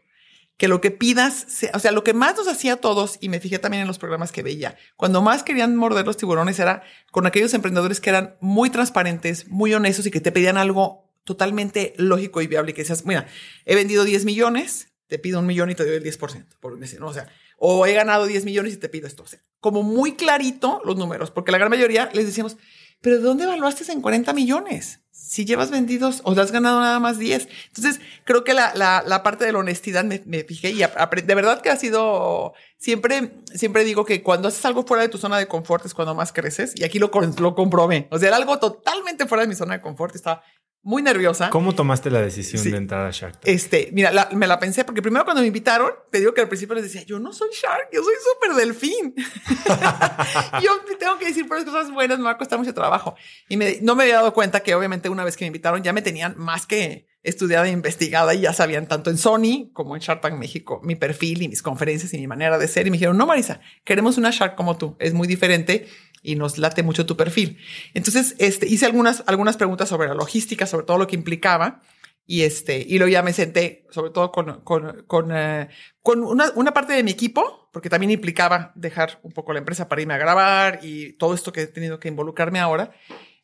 que lo que pidas, o sea, lo que más nos hacía a todos, y me fijé también en los programas que veía, cuando más querían morder los tiburones era con aquellos emprendedores que eran muy transparentes, muy honestos y que te pedían algo totalmente lógico y viable, que decías, mira, he vendido 10 millones, te pido un millón y te doy el 10%, por decir. O sea, o he ganado 10 millones y te pido esto. O sea, como muy clarito los números, porque la gran mayoría les decíamos, pero ¿de dónde evaluaste en 40 millones? Si llevas vendidos o has ganado nada más 10. Entonces, creo que la, la, la parte de la honestidad me, me fijé y de verdad que ha sido, siempre, siempre digo que cuando haces algo fuera de tu zona de confort es cuando más creces y aquí lo, lo comprobé. O sea, era algo totalmente fuera de mi zona de confort. Estaba muy nerviosa. ¿Cómo tomaste la decisión de entrar a Shark Tank? Este, mira, me la pensé porque primero cuando me invitaron, te digo que al principio les decía, yo no soy Shark, yo soy súper delfín. *laughs* yo tengo que decir por cosas buenas, me va a costar mucho trabajo. Y no me había dado cuenta que obviamente una vez que me invitaron ya me tenían más que estudiada e investigada y ya sabían tanto en Sony como en Shark Tank México mi perfil y mis conferencias y mi manera de ser. Y me dijeron, no, Marisa, queremos una Shark como tú. Es muy diferente y nos late mucho tu perfil. Entonces, este, hice algunas, algunas preguntas sobre la logística, sobre todo lo que implicaba. Y este, y luego ya me senté, sobre todo con, con, con, eh, una, una, parte de mi equipo, porque también implicaba dejar un poco la empresa para irme a grabar y todo esto que he tenido que involucrarme ahora.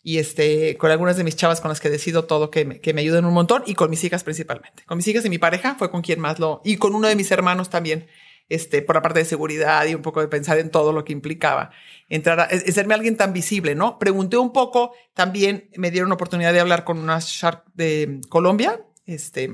Y este, con algunas de mis chavas con las que decido todo, que me, que me ayuden un montón, y con mis hijas principalmente. Con mis hijas y mi pareja fue con quien más lo, y con uno de mis hermanos también, este, por la parte de seguridad y un poco de pensar en todo lo que implicaba entrar a serme alguien tan visible, ¿no? Pregunté un poco, también me dieron oportunidad de hablar con una Shark de Colombia, este,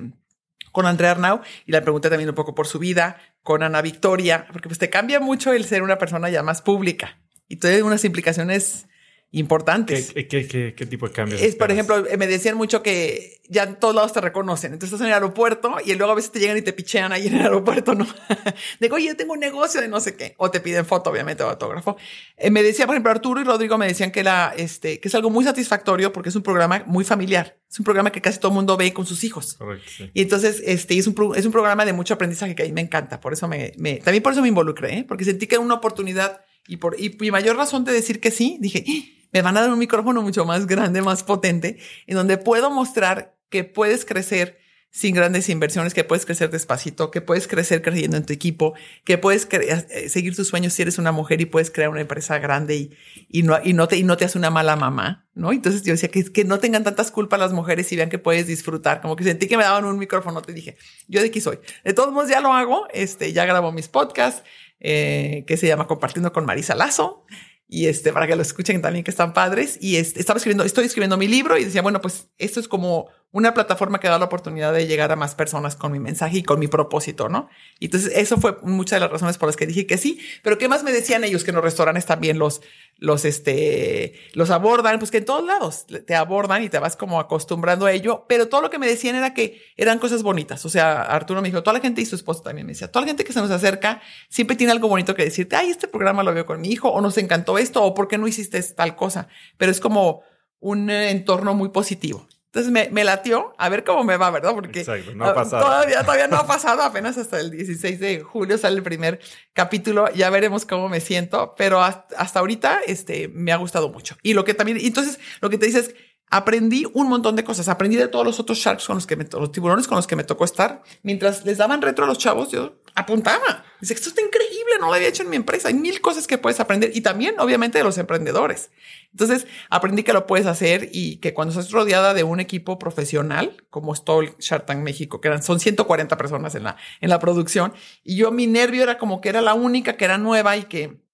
con Andrea Arnau, y le pregunté también un poco por su vida, con Ana Victoria, porque pues te cambia mucho el ser una persona ya más pública y tiene unas implicaciones importantes. ¿Qué, qué, qué, tipo de cambios? Es, por ejemplo, me decían mucho que ya en todos lados te reconocen. Entonces estás en el aeropuerto y luego a veces te llegan y te pichean ahí en el aeropuerto, ¿no? *laughs* Digo, oye, yo tengo un negocio de no sé qué. O te piden foto, obviamente, o autógrafo. Eh, me decía, por ejemplo, Arturo y Rodrigo me decían que, era, este, que es algo muy satisfactorio porque es un programa muy familiar. Es un programa que casi todo el mundo ve con sus hijos. Correcto, Y entonces, este, es un, es un programa de mucho aprendizaje que a mí me encanta. Por eso me, me también por eso me involucré, ¿eh? porque sentí que era una oportunidad y por, y mi mayor razón de decir que sí, dije, me van a dar un micrófono mucho más grande, más potente, en donde puedo mostrar que puedes crecer sin grandes inversiones, que puedes crecer despacito, que puedes crecer creyendo en tu equipo, que puedes eh, seguir tus sueños si eres una mujer y puedes crear una empresa grande y, y, no, y, no, te, y no te hace una mala mamá, ¿no? Entonces yo decía que, que no tengan tantas culpas las mujeres y vean que puedes disfrutar, como que sentí que me daban un micrófono, te dije, yo de aquí soy. De todos modos ya lo hago, este, ya grabo mis podcasts, eh, que se llama Compartiendo con Marisa Lazo y este, para que lo escuchen también que están padres. Y este, estaba escribiendo, estoy escribiendo mi libro y decía, bueno, pues esto es como una plataforma que da la oportunidad de llegar a más personas con mi mensaje y con mi propósito, ¿no? Y entonces eso fue muchas de las razones por las que dije que sí. Pero ¿qué más me decían ellos que en los restaurantes también los, los, este, los abordan? Pues que en todos lados te abordan y te vas como acostumbrando a ello. Pero todo lo que me decían era que eran cosas bonitas. O sea, Arturo me dijo, toda la gente y su esposa también me decía, toda la gente que se nos acerca siempre tiene algo bonito que decirte. Ay, este programa lo veo con mi hijo o nos encantó esto o por qué no hiciste tal cosa. Pero es como un entorno muy positivo. Entonces me, me, latió a ver cómo me va, ¿verdad? Porque no ha pasado. Todavía, todavía no ha *laughs* pasado, apenas hasta el 16 de julio sale el primer capítulo, ya veremos cómo me siento, pero hasta, ahorita este, me ha gustado mucho. Y lo que también, entonces lo que te dices, aprendí un montón de cosas, aprendí de todos los otros sharks con los que me, los tiburones con los que me tocó estar, mientras les daban retro a los chavos, yo apuntaba. Dice, esto está increíble, no lo había hecho en mi empresa. Hay mil cosas que puedes aprender y también, obviamente, de los emprendedores. Entonces, aprendí que lo puedes hacer y que cuando estás rodeada de un equipo profesional, como es todo el Shark Tank México, que eran, son 140 personas en la, en la producción, y yo mi nervio era como que era la única que era nueva y que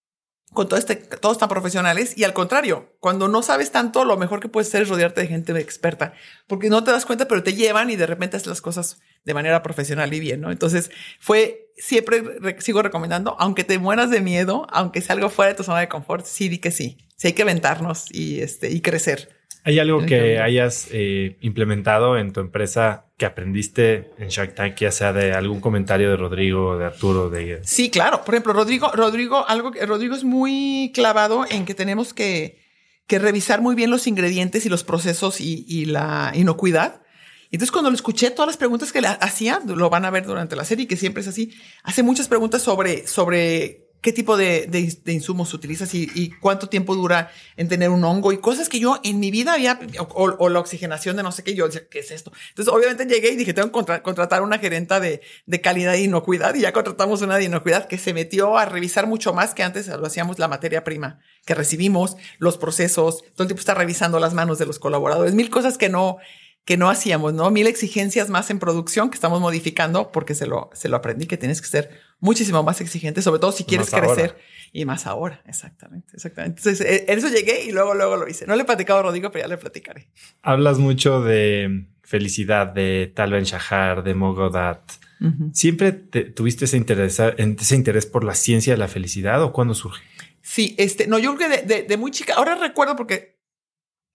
con todo este, todos tan profesionales y al contrario, cuando no sabes tanto, lo mejor que puedes hacer es rodearte de gente experta, porque no te das cuenta, pero te llevan y de repente haces las cosas de manera profesional y bien, ¿no? Entonces fue, siempre sigo recomendando, aunque te mueras de miedo, aunque sea algo fuera de tu zona de confort, sí di que sí, sí hay que aventarnos y, este, y crecer. ¿Hay algo que hayas eh, implementado en tu empresa que aprendiste en Shark Tank, ya sea de algún comentario de Rodrigo, de Arturo, de... Sí, claro. Por ejemplo, Rodrigo, Rodrigo, algo que Rodrigo es muy clavado en que tenemos que, que revisar muy bien los ingredientes y los procesos y, y la inocuidad. Entonces, cuando lo escuché, todas las preguntas que le hacía, lo van a ver durante la serie, que siempre es así, hace muchas preguntas sobre, sobre qué tipo de, de, insumos utilizas y, cuánto tiempo dura en tener un hongo y cosas que yo en mi vida había, o, la oxigenación de no sé qué, yo decía, ¿qué es esto? Entonces, obviamente llegué y dije, tengo que contratar una gerenta de, de calidad e inocuidad y ya contratamos una de inocuidad que se metió a revisar mucho más que antes lo hacíamos la materia prima que recibimos, los procesos, todo el tiempo está revisando las manos de los colaboradores, mil cosas que no, que no hacíamos, ¿no? Mil exigencias más en producción que estamos modificando porque se lo, se lo aprendí que tienes que ser muchísimo más exigente, sobre todo si quieres crecer y más ahora. Exactamente, exactamente. Entonces, en eso llegué y luego, luego lo hice. No le he platicado a Rodrigo, pero ya le platicaré. Hablas mucho de felicidad, de Tal Ben Shahar, de Mogodat. ¿Siempre tuviste ese interés, ese interés por la ciencia de la felicidad o cuándo surge? Sí, este, no, yo creo que de, de muy chica, ahora recuerdo porque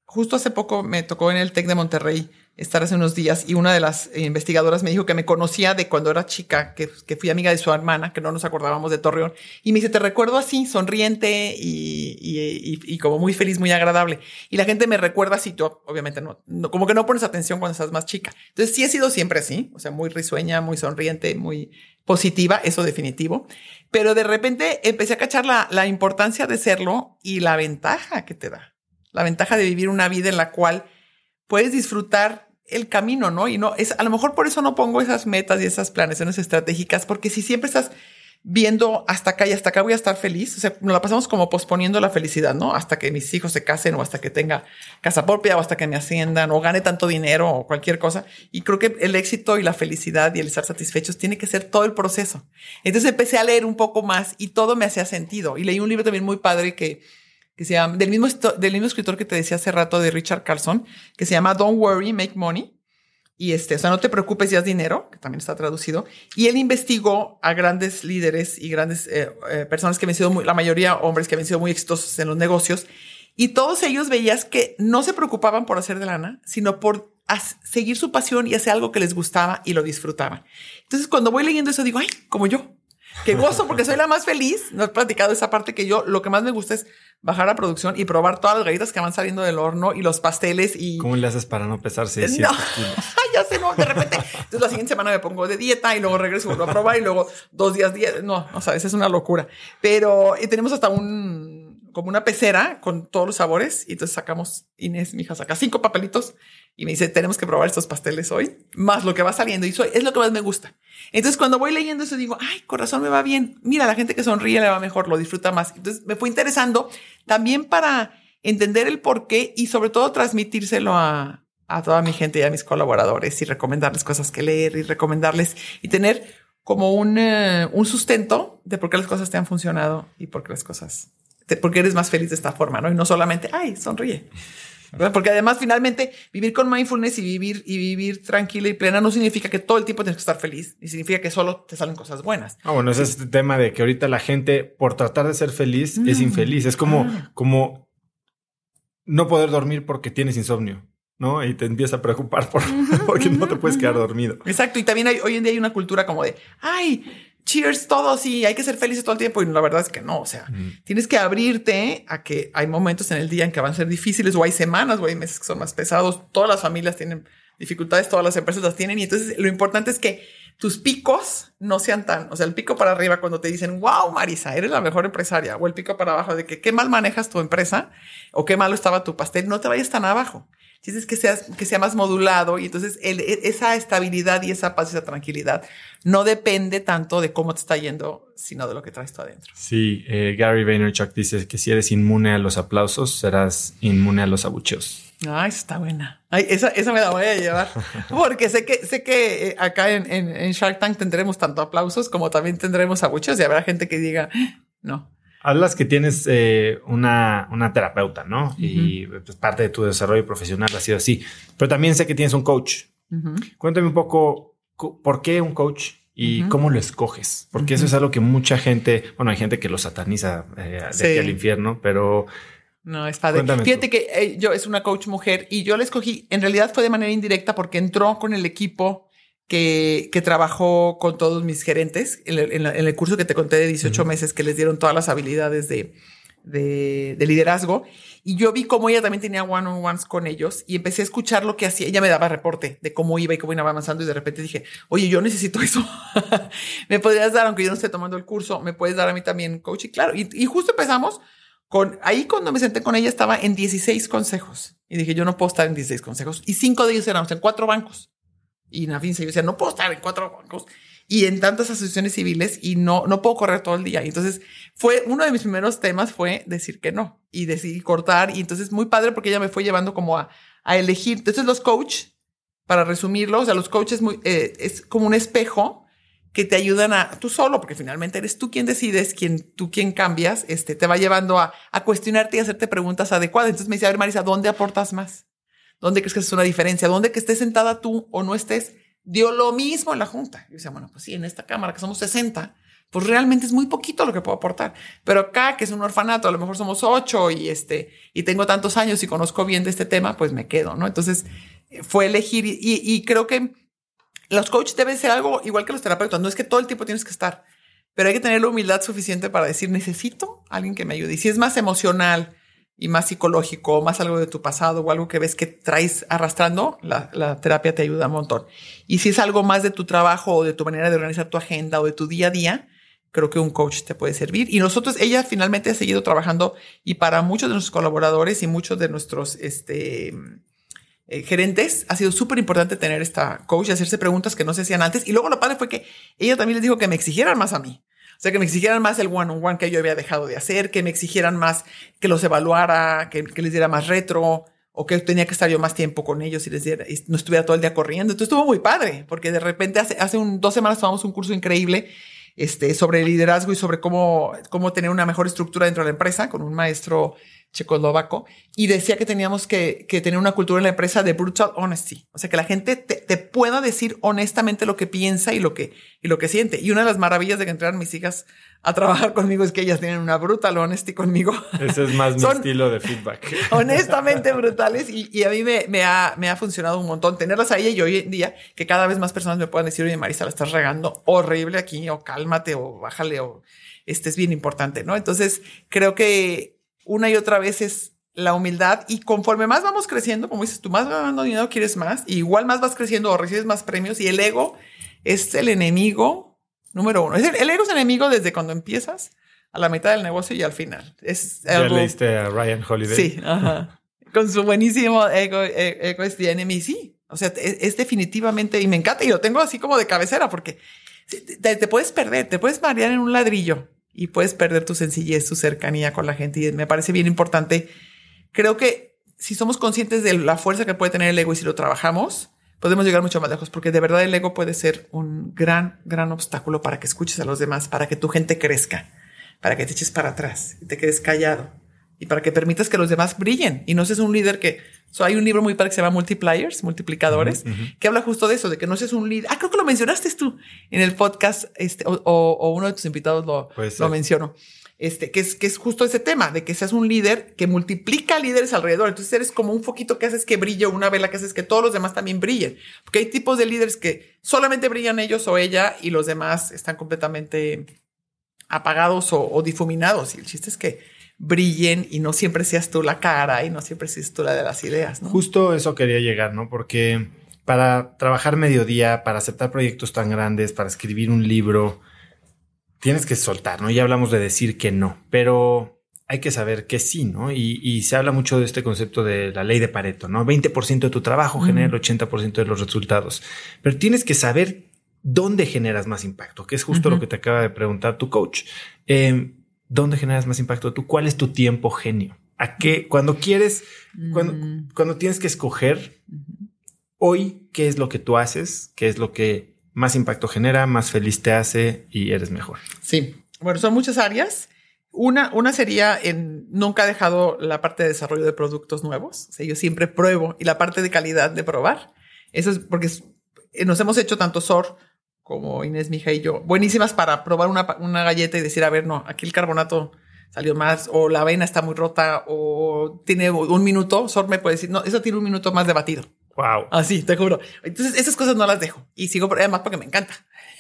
justo hace poco me tocó en el TEC de Monterrey estar hace unos días y una de las investigadoras me dijo que me conocía de cuando era chica, que, que fui amiga de su hermana, que no nos acordábamos de Torreón. Y me dice, te recuerdo así, sonriente y, y, como muy feliz, muy agradable. Y la gente me recuerda así, tú obviamente no, no, como que no pones atención cuando estás más chica. Entonces sí he sido siempre así, o sea, muy risueña, muy sonriente, muy positiva, eso definitivo. Pero de repente empecé a cachar la, la importancia de serlo y la ventaja que te da la ventaja de vivir una vida en la cual puedes disfrutar el camino, ¿no? Y no es a lo mejor por eso no pongo esas metas y esas planeaciones estratégicas, porque si siempre estás viendo hasta acá y hasta acá voy a estar feliz, o sea, nos la pasamos como posponiendo la felicidad, ¿no? Hasta que mis hijos se casen o hasta que tenga casa propia o hasta que me asciendan o gane tanto dinero o cualquier cosa. Y creo que el éxito y la felicidad y el estar satisfechos tiene que ser todo el proceso. Entonces empecé a leer un poco más y todo me hacía sentido. Y leí un libro también muy padre que que se llama, del mismo, del mismo escritor que te decía hace rato de Richard Carlson, que se llama Don't Worry, Make Money. Y este, o sea, no te preocupes, ya es dinero, que también está traducido. Y él investigó a grandes líderes y grandes eh, eh, personas que han sido muy, la mayoría hombres que han sido muy exitosos en los negocios. Y todos ellos veías que no se preocupaban por hacer de lana, sino por seguir su pasión y hacer algo que les gustaba y lo disfrutaban. Entonces, cuando voy leyendo eso, digo, ay, como yo, que gozo porque soy la más feliz. No he platicado esa parte que yo, lo que más me gusta es bajar a producción y probar todas las galletas que van saliendo del horno y los pasteles y... ¿Cómo le haces para no pesarse no. *laughs* ya sé, no, de repente. Entonces la siguiente semana me pongo de dieta y luego regreso a probar y luego dos días dieta. No, o sea, es una locura. Pero y tenemos hasta un como una pecera con todos los sabores y entonces sacamos, Inés, mi hija, saca cinco papelitos y me dice, tenemos que probar estos pasteles hoy, más lo que va saliendo y soy, es lo que más me gusta. Entonces cuando voy leyendo eso digo, ay, corazón me va bien, mira, la gente que sonríe le va mejor, lo disfruta más. Entonces me fue interesando también para entender el por qué y sobre todo transmitírselo a, a toda mi gente y a mis colaboradores y recomendarles cosas que leer y recomendarles y tener como un, eh, un sustento de por qué las cosas te han funcionado y por qué las cosas porque eres más feliz de esta forma, ¿no? Y no solamente, ay, sonríe. Porque además, finalmente, vivir con mindfulness y vivir y vivir tranquila y plena no significa que todo el tiempo tienes que estar feliz, ni significa que solo te salen cosas buenas. Ah, bueno, ese es este tema de que ahorita la gente, por tratar de ser feliz, es infeliz. Es como, como no poder dormir porque tienes insomnio. ¿no? Y te empieza a preocupar por, *laughs* porque no te puedes quedar dormido. Exacto. Y también hay, hoy en día hay una cultura como de, ay, cheers todos y hay que ser felices todo el tiempo. Y la verdad es que no, o sea, tienes que abrirte a que hay momentos en el día en que van a ser difíciles o hay semanas o hay meses que son más pesados. Todas las familias tienen dificultades, todas las empresas las tienen y entonces lo importante es que tus picos no sean tan, o sea, el pico para arriba cuando te dicen, wow, Marisa, eres la mejor empresaria, o el pico para abajo de que qué mal manejas tu empresa o qué malo estaba tu pastel, no te vayas tan abajo es que, seas, que sea más modulado y entonces e, esa estabilidad y esa paz y esa tranquilidad no depende tanto de cómo te está yendo, sino de lo que traes tú adentro. Sí, eh, Gary Vaynerchuk dice que si eres inmune a los aplausos, serás inmune a los abucheos. Ay, está buena. Ay, esa, esa me la voy a llevar. *laughs* Porque sé que, sé que eh, acá en, en, en Shark Tank tendremos tanto aplausos como también tendremos abucheos y habrá gente que diga, ah, no, Hablas que tienes eh, una, una, terapeuta, ¿no? Y pues, parte de tu desarrollo profesional ha sido así. Pero también sé que tienes un coach. Cuéntame un poco por qué un coach y cómo lo escoges. Porque eso es algo que mucha gente, bueno, hay gente que lo sataniza eh, de aquí al infierno, pero... No, es padre. Fíjate que eh, yo es una coach mujer y yo la escogí, en realidad fue de manera indirecta porque entró con el equipo que, que trabajó con todos mis gerentes en el, en, el, curso que te conté de 18 meses que les dieron todas las habilidades de, de, de, liderazgo y yo vi cómo ella también tenía one-on-ones con ellos y empecé a escuchar lo que hacía. Ella me daba reporte de cómo iba y cómo iba avanzando y de repente dije, oye, yo necesito *laughs* eso. me podrías dar, aunque yo no esté tomando el curso, me puedes dar a mí también coaching. Claro, y, y justo empezamos con, ahí cuando me senté con ella estaba en 16 consejos y dije, yo no puedo estar en 16 consejos y cinco de ellos éramos en cuatro bancos. Y yo decía, no puedo estar en cuatro bancos y en tantas asociaciones civiles y no, no puedo correr todo el día. Y entonces fue uno de mis primeros temas fue decir que no y decidir cortar. Y entonces muy padre porque ella me fue llevando como a, a elegir. Entonces los coach, para resumirlo, o sea, los coaches muy, eh, es como un espejo que te ayudan a tú solo, porque finalmente eres tú quien decides, quien tú quien cambias, este te va llevando a, a cuestionarte y hacerte preguntas adecuadas. Entonces me dice, a ver, Marisa, ¿dónde aportas más? ¿Dónde crees que es una diferencia? ¿Dónde que estés sentada tú o no estés? dio lo mismo en la Junta. Y decía, bueno, pues sí, en esta Cámara que somos 60, pues realmente es muy poquito lo que puedo aportar. Pero acá, que es un orfanato, a lo mejor somos ocho y este, y tengo tantos años y conozco bien de este tema, pues me quedo, ¿no? Entonces fue elegir y, y creo que los coaches deben ser algo igual que los terapeutas. No es que todo el tiempo tienes que estar, pero hay que tener la humildad suficiente para decir, necesito alguien que me ayude. Y si es más emocional, y más psicológico, más algo de tu pasado o algo que ves que traes arrastrando, la, terapia te ayuda un montón. Y si es algo más de tu trabajo o de tu manera de organizar tu agenda o de tu día a día, creo que un coach te puede servir. Y nosotros, ella finalmente ha seguido trabajando y para muchos de nuestros colaboradores y muchos de nuestros este, eh, gerentes ha sido súper importante tener esta coach y hacerse preguntas que no se hacían antes. Y luego lo padre fue que ella también les dijo que me exigieran más a mí. O sea, que me exigieran más el one-on-one que yo había dejado de hacer, que me exigieran más que los evaluara, que, les diera más retro, o que tenía que estar yo más tiempo con ellos y les diera, no estuviera todo el día corriendo. Entonces estuvo muy padre, porque de repente hace, hace un, dos semanas tomamos un curso increíble este, sobre liderazgo y sobre cómo, cómo tener una mejor estructura dentro de la empresa con un maestro checoslovaco y decía que teníamos que, que, tener una cultura en la empresa de brutal honesty. O sea, que la gente te, te, pueda decir honestamente lo que piensa y lo que, y lo que siente. Y una de las maravillas de que entraran mis hijas a trabajar conmigo es que ellas tienen una brutal honesty conmigo. Ese es más *laughs* mi estilo de feedback. *laughs* Honestamente brutales y, y a mí me, me, ha, me ha funcionado un montón tenerlas ahí y hoy en día que cada vez más personas me puedan decir, oye Marisa, la estás regando horrible aquí o cálmate o bájale o este es bien importante, ¿no? Entonces creo que una y otra vez es la humildad y conforme más vamos creciendo, como dices tú, más vas ganando dinero, quieres más, y igual más vas creciendo o recibes más premios y el ego es el enemigo número uno. Es el, ego es enemigo desde cuando empiezas a la mitad del negocio y al final. Es ya leíste a Ryan Holiday. Sí, ajá. Con su buenísimo ego, e, ego es the enemy, sí. O sea, es, definitivamente, y me encanta, y lo tengo así como de cabecera, porque te, te puedes perder, te puedes marear en un ladrillo y puedes perder tu sencillez, tu cercanía con la gente. Y me parece bien importante. Creo que si somos conscientes de la fuerza que puede tener el ego y si lo trabajamos, podemos llegar mucho más lejos, porque de verdad el ego puede ser un gran, gran obstáculo para que escuches a los demás, para que tu gente crezca, para que te eches para atrás y te quedes callado y para que permitas que los demás brillen y no seas un líder que so, hay un libro muy padre que se llama Multipliers, multiplicadores, que habla justo de eso, de que no seas un líder. Ah, creo que lo mencionaste tú en el podcast, este, o, o uno de tus invitados lo, lo mencionó. Este, que es, que es justo ese tema de que seas un líder que multiplica líderes alrededor. Entonces eres como un foquito que haces que brille, una vela que haces que todos los demás también brillen. Porque hay tipos de líderes que solamente brillan ellos o ella y los demás están completamente apagados o, o difuminados. Y el chiste es que brillen y no siempre seas tú la cara y no siempre seas tú la de las ideas. ¿no? Justo eso quería llegar, ¿no? Porque para trabajar mediodía, para aceptar proyectos tan grandes, para escribir un libro, tienes que soltar, ¿no? Ya hablamos de decir que no, pero hay que saber que sí, ¿no? Y, se habla mucho de este concepto de la ley de Pareto, ¿no? 20% de tu trabajo genera el 80% de los resultados, pero tienes que saber dónde generas más impacto, que es justo lo que te acaba de preguntar tu coach. Eh, ¿dónde generas más impacto tú? ¿Cuál es tu tiempo genio? ¿A qué? Cuando quieres, cuando, mm. cuando tienes que escoger hoy qué es lo que tú haces, qué es lo que más impacto genera, más feliz te hace y eres mejor. Sí. Bueno, son muchas áreas. Una, una sería en nunca he dejado la parte de desarrollo de productos nuevos. O sea, yo siempre pruebo y la parte de calidad de probar. Eso es porque nos hemos hecho tanto SOR como Inés, mi hija y yo, buenísimas para probar una, una galleta y decir, a ver, no, aquí el carbonato salió más, o la avena está muy rota, o tiene un minuto, Sor me puede decir, no, eso tiene un minuto más de batido. Wow. Así, te juro. Entonces, esas cosas no las dejo. Y sigo, además porque me encanta.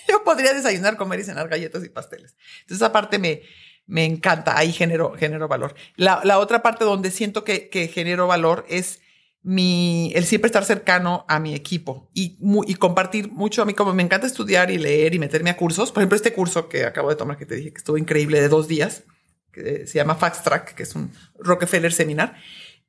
Yo podría desayunar, comer y cenar galletas y pasteles. Entonces, aparte me, me encanta, ahí genero, genero valor. La, la otra parte donde siento que, que genero valor es mi, el siempre estar cercano a mi equipo y, y compartir mucho a mí, como me encanta estudiar y leer y meterme a cursos. Por ejemplo, este curso que acabo de tomar, que te dije que estuvo increíble de dos días, que se llama Fast Track, que es un Rockefeller Seminar.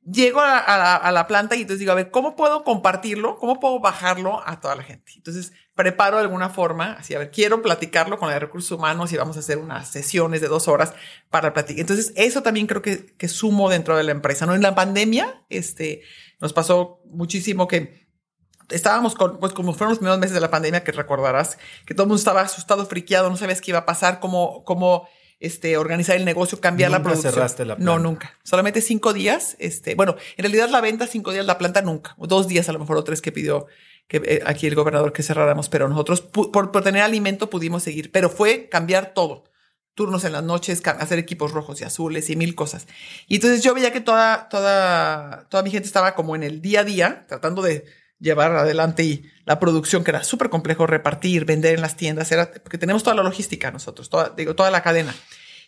Llego a, a, a, la planta y entonces digo, a ver, ¿cómo puedo compartirlo? ¿Cómo puedo bajarlo a toda la gente? Entonces preparo de alguna forma, así, a ver, quiero platicarlo con el de recursos humanos y vamos a hacer unas sesiones de dos horas para platicar. Entonces, eso también creo que, que sumo dentro de la empresa, ¿no? En la pandemia, este, nos pasó muchísimo que estábamos con, pues como fueron los primeros meses de la pandemia que recordarás, que todo el mundo estaba asustado, friqueado, no sabías qué iba a pasar, cómo, cómo este, organizar el negocio, cambiar ¿Nunca la producción. cerraste la planta? No, nunca. Solamente cinco días. Este, bueno, en realidad la venta cinco días, la planta nunca. O dos días a lo mejor o tres que pidió que eh, aquí el gobernador que cerráramos, pero nosotros por, por tener alimento pudimos seguir. Pero fue cambiar todo turnos en las noches, hacer equipos rojos y azules y mil cosas. Y entonces yo veía que toda, toda, toda mi gente estaba como en el día a día, tratando de llevar adelante y la producción, que era súper complejo repartir, vender en las tiendas, era, porque tenemos toda la logística nosotros, toda, digo, toda la cadena.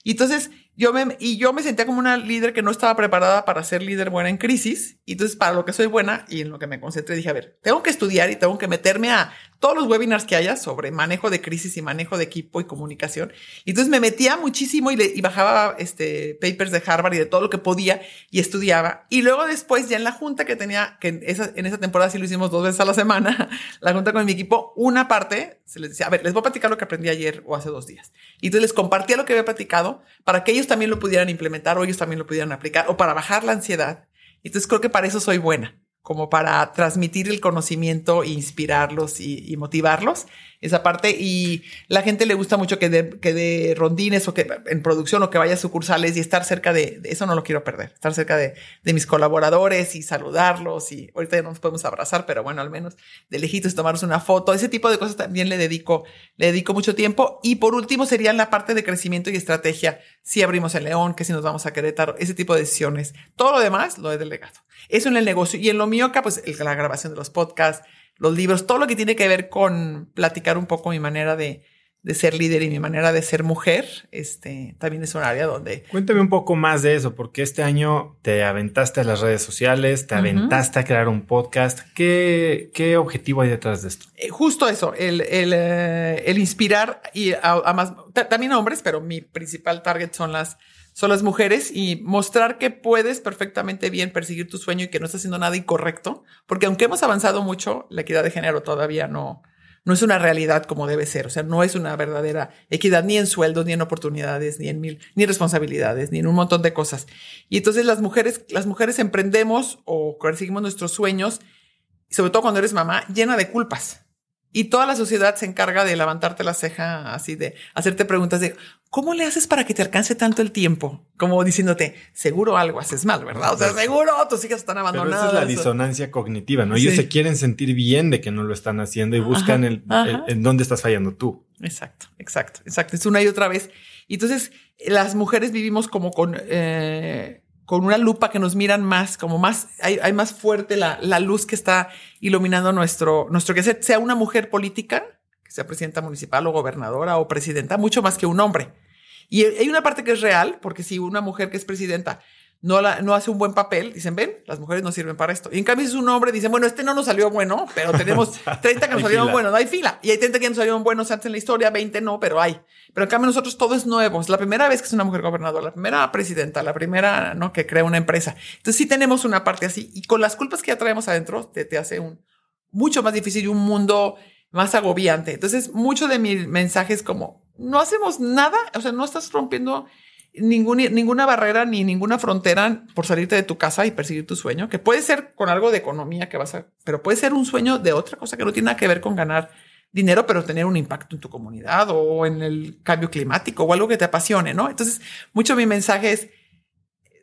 Y entonces yo me, y yo me sentía como una líder que no estaba preparada para ser líder buena en crisis. Y entonces para lo que soy buena y en lo que me concentré dije, a ver, tengo que estudiar y tengo que meterme a todos los webinars que haya sobre manejo de crisis y manejo de equipo y comunicación. Y entonces me metía muchísimo y, le, y bajaba este papers de Harvard y de todo lo que podía y estudiaba. Y luego después ya en la junta que tenía, que en esa, en esa temporada sí lo hicimos dos veces a la semana, *laughs* la junta con mi equipo, una parte se les decía, a ver, les voy a platicar lo que aprendí ayer o hace dos días. Y entonces les compartía lo que había platicado para que ellos también lo pudieran implementar o ellos también lo pudieran aplicar o para bajar la ansiedad. Entonces creo que para eso soy buena, como para transmitir el conocimiento, inspirarlos y, motivarlos esa parte. Y la gente le gusta mucho que de, que de rondines o que en producción o que vaya a sucursales y estar cerca de, de eso no lo quiero perder, estar cerca de, de, mis colaboradores y saludarlos y ahorita ya no nos podemos abrazar, pero bueno, al menos de lejitos tomarnos una foto, ese tipo de cosas también le dedico, le dedico mucho tiempo. Y por último sería la parte de crecimiento y estrategia, si abrimos el León, que si nos vamos a Querétaro, ese tipo de decisiones, todo lo demás lo he delegado. Eso en el negocio y en lo mío acá, pues la grabación de los podcasts, los libros, todo lo que tiene que ver con platicar un poco mi manera de, de ser líder y mi manera de ser mujer, este, también es un área donde... Cuéntame un poco más de eso, porque este año te aventaste a las redes sociales, te aventaste uh -huh. a crear un podcast. ¿Qué, ¿Qué, objetivo hay detrás de esto? Eh, justo eso, el, el, eh, el inspirar y a, a más, también hombres, pero mi principal target son las, son las mujeres y mostrar que puedes perfectamente bien perseguir tu sueño y que no estás haciendo nada incorrecto, porque aunque hemos avanzado mucho, la equidad de género todavía no, no es una realidad como debe ser, o sea, no es una verdadera equidad ni en sueldos, ni en oportunidades, ni en mil, ni responsabilidades, ni en un montón de cosas. Y entonces las mujeres, las mujeres emprendemos o perseguimos nuestros sueños, sobre todo cuando eres mamá, llena de culpas. Y toda la sociedad se encarga de levantarte la ceja, así de hacerte preguntas de ¿cómo le haces para que te alcance tanto el tiempo? Como diciéndote, seguro algo haces mal, ¿verdad? O sea, seguro tus hijas están abandonadas. Pero esa es la disonancia cognitiva, ¿no? Ellos sí. se quieren sentir bien de que no lo están haciendo y buscan ajá, el, ajá. el, en dónde estás fallando tú. Exacto, exacto, exacto. Es una y otra vez. Y entonces las mujeres vivimos como con eh, con una lupa que nos miran más, como más, hay, hay más fuerte la, la, luz que está iluminando nuestro, nuestro que sea una mujer política, que sea presidenta municipal o gobernadora o presidenta, mucho más que un hombre. Y hay una parte que es real, porque si una mujer que es presidenta no, la, no hace un buen papel, dicen, ven, las mujeres no sirven para esto. Y en cambio, si es un hombre, dicen, bueno, este no nos salió bueno, pero tenemos *laughs* 30 que nos salieron buenos, no hay fila. Y hay 30 que nos salieron buenos antes en la historia, 20 no, pero hay. Pero en cambio, nosotros todo es nuevo. Es la primera vez que es una mujer gobernadora, la primera presidenta, la primera, ¿no? Que crea una empresa. Entonces sí tenemos una parte así. Y con las culpas que ya traemos adentro, te, te hace un mucho más difícil y un mundo más agobiante. Entonces, mucho de mi mensaje es como, no hacemos nada, o sea, no estás rompiendo ninguna barrera ni ninguna frontera por salirte de tu casa y perseguir tu sueño, que puede ser con algo de economía que vas a, pero puede ser un sueño de otra cosa que no tiene nada que ver con ganar dinero, pero tener un impacto en tu comunidad o en el cambio climático o algo que te apasione, ¿no? Entonces, mucho mi mensaje es,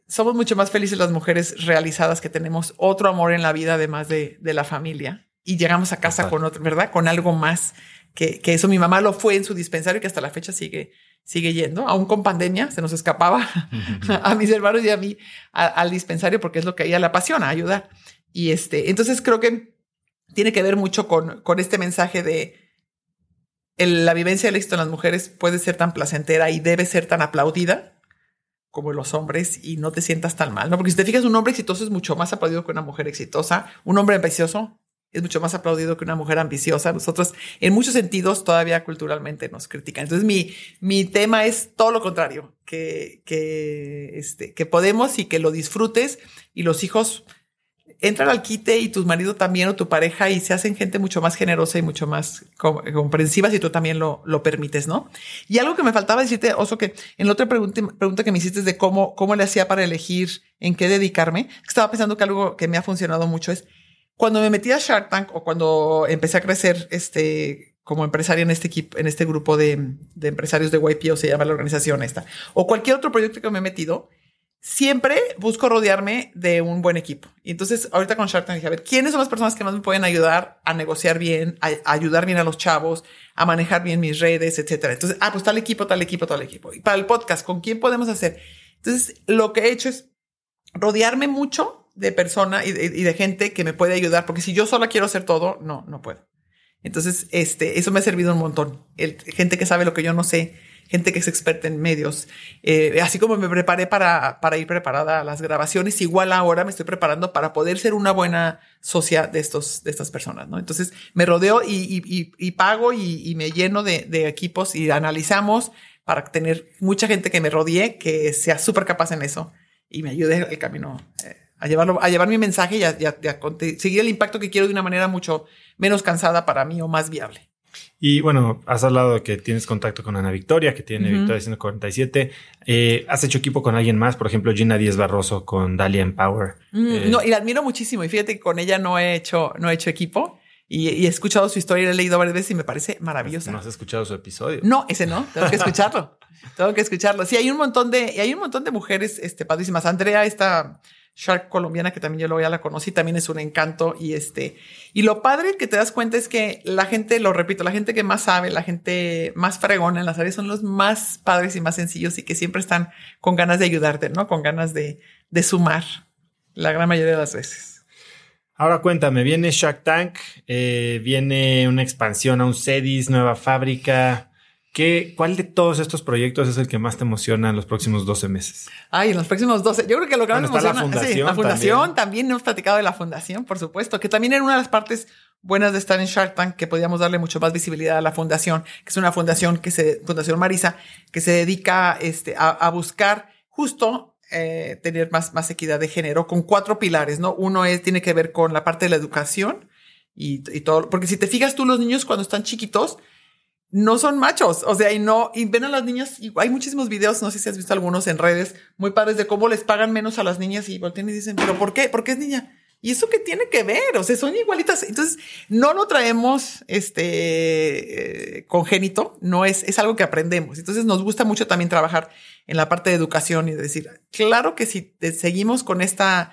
somos mucho más felices las mujeres realizadas que tenemos otro amor en la vida además de, de la familia y llegamos a casa Total. con otro, ¿verdad? Con algo más que, que eso mi mamá lo fue en su dispensario y que hasta la fecha sigue, sigue yendo, aún con pandemia, se nos escapaba *laughs* a mis hermanos y a mí a, al dispensario porque es lo que a ella le apasiona, ayudar. Y este, entonces creo que tiene que ver mucho con, con este mensaje de el, la vivencia del éxito en las mujeres puede ser tan placentera y debe ser tan aplaudida como los hombres y no te sientas tan mal, ¿no? Porque si te fijas, un hombre exitoso es mucho más aplaudido que una mujer exitosa. Un hombre ambicioso es mucho más aplaudido que una mujer ambiciosa. Nosotros, en muchos sentidos, todavía culturalmente nos critican. Entonces, mi, mi tema es todo lo contrario, que, que, este, que podemos y que lo disfrutes y los hijos entran al quite y tu marido también o tu pareja y se hacen gente mucho más generosa y mucho más comprensiva si tú también lo, lo permites, ¿no? Y algo que me faltaba decirte, Oso, que en la otra pregunta, pregunta que me hiciste de cómo, cómo le hacía para elegir en qué dedicarme, estaba pensando que algo que me ha funcionado mucho es cuando me metí a Shark Tank o cuando empecé a crecer este, como empresaria en este equipo, en este grupo de, empresarios de YPO, se llama la organización esta, o cualquier otro proyecto que me he metido, siempre busco rodearme de un buen equipo. Y entonces, ahorita con Shark Tank dije, a ver, ¿quiénes son las personas que más me pueden ayudar a negociar bien, a, ayudar bien a los chavos, a manejar bien mis redes, etcétera? Entonces, ah, pues tal equipo, tal equipo, tal equipo. Y para el podcast, ¿con quién podemos hacer? Entonces, lo que he hecho es rodearme mucho de personas y, de, gente que me puede ayudar, porque si yo sola quiero hacer todo, no, no puedo. Entonces, este, eso me ha servido un montón. Gente que sabe lo que yo no sé, gente que es experta en medios. Eh, así como me preparé para, para ir preparada a las grabaciones, igual ahora me estoy preparando para poder ser una buena socia de, estos, de estas personas, ¿no? Entonces me rodeo y, pago y, me lleno de, de, equipos y analizamos para tener mucha gente que me rodee, que sea súper capaz en eso y me ayude el camino. Eh, a llevarlo, a llevar mi mensaje y a, y a seguir el impacto que quiero de una manera mucho menos cansada para mí o más viable. Y bueno, has hablado de que tienes contacto con Ana Victoria, que tiene Victoria 147. Eh, ¿Has hecho equipo con alguien más? Por ejemplo, Gina Díaz Barroso con Dalia Empower. Mm, eh, no, y la admiro muchísimo. Y fíjate que con ella no he hecho, no he hecho equipo. Y, he escuchado su historia, la he leído varias veces y me parece maravillosa. ¿No has escuchado su episodio? No, ese no. Tengo que *laughs* escucharlo. tengo que escucharlo. Sí, hay un montón de, y hay un montón de mujeres este, padrísimas. Andrea, esta Shark colombiana, que también yo lo ya la conocí, también es un encanto. Y este, y lo padre que te das cuenta es que la gente, lo repito, la gente que más sabe, la gente más fregona en las áreas son los más padres y más sencillos y que siempre están con ganas de ayudarte, ¿no? Con ganas de, de sumar la gran mayoría de las veces. Ahora cuéntame, viene Shark Tank, eh, viene una expansión a un CEDIS, nueva fábrica. ¿Qué, ¿Cuál de todos estos proyectos es el que más te emociona en los próximos 12 meses? Ay, en los próximos 12. Yo creo que lo que más me emociona... La fundación, sí, la fundación también. hemos platicado de la fundación, por supuesto, que también era una de las partes buenas de estar en Shark Tank, que podíamos darle mucho más visibilidad a la fundación, que es una fundación que se, Fundación Marisa, que se dedica este, a, buscar justo eh, tener más, más equidad de género con cuatro pilares, ¿no? Uno es, tiene que ver con la parte de la educación y, y todo, porque si te fijas tú, los niños cuando están chiquitos, no son machos. O sea, y no, y ven a las niñas, y hay muchísimos videos, no sé si has visto algunos en redes, muy padres de cómo les pagan menos a las niñas y voltean y dicen, pero ¿por qué? ¿Por qué es niña? ¿Y eso qué tiene que ver? O sea, son igualitas. Entonces, no lo traemos este eh, congénito, no es, es algo que aprendemos. Entonces, nos gusta mucho también trabajar en la parte de educación y decir, claro que si seguimos con esta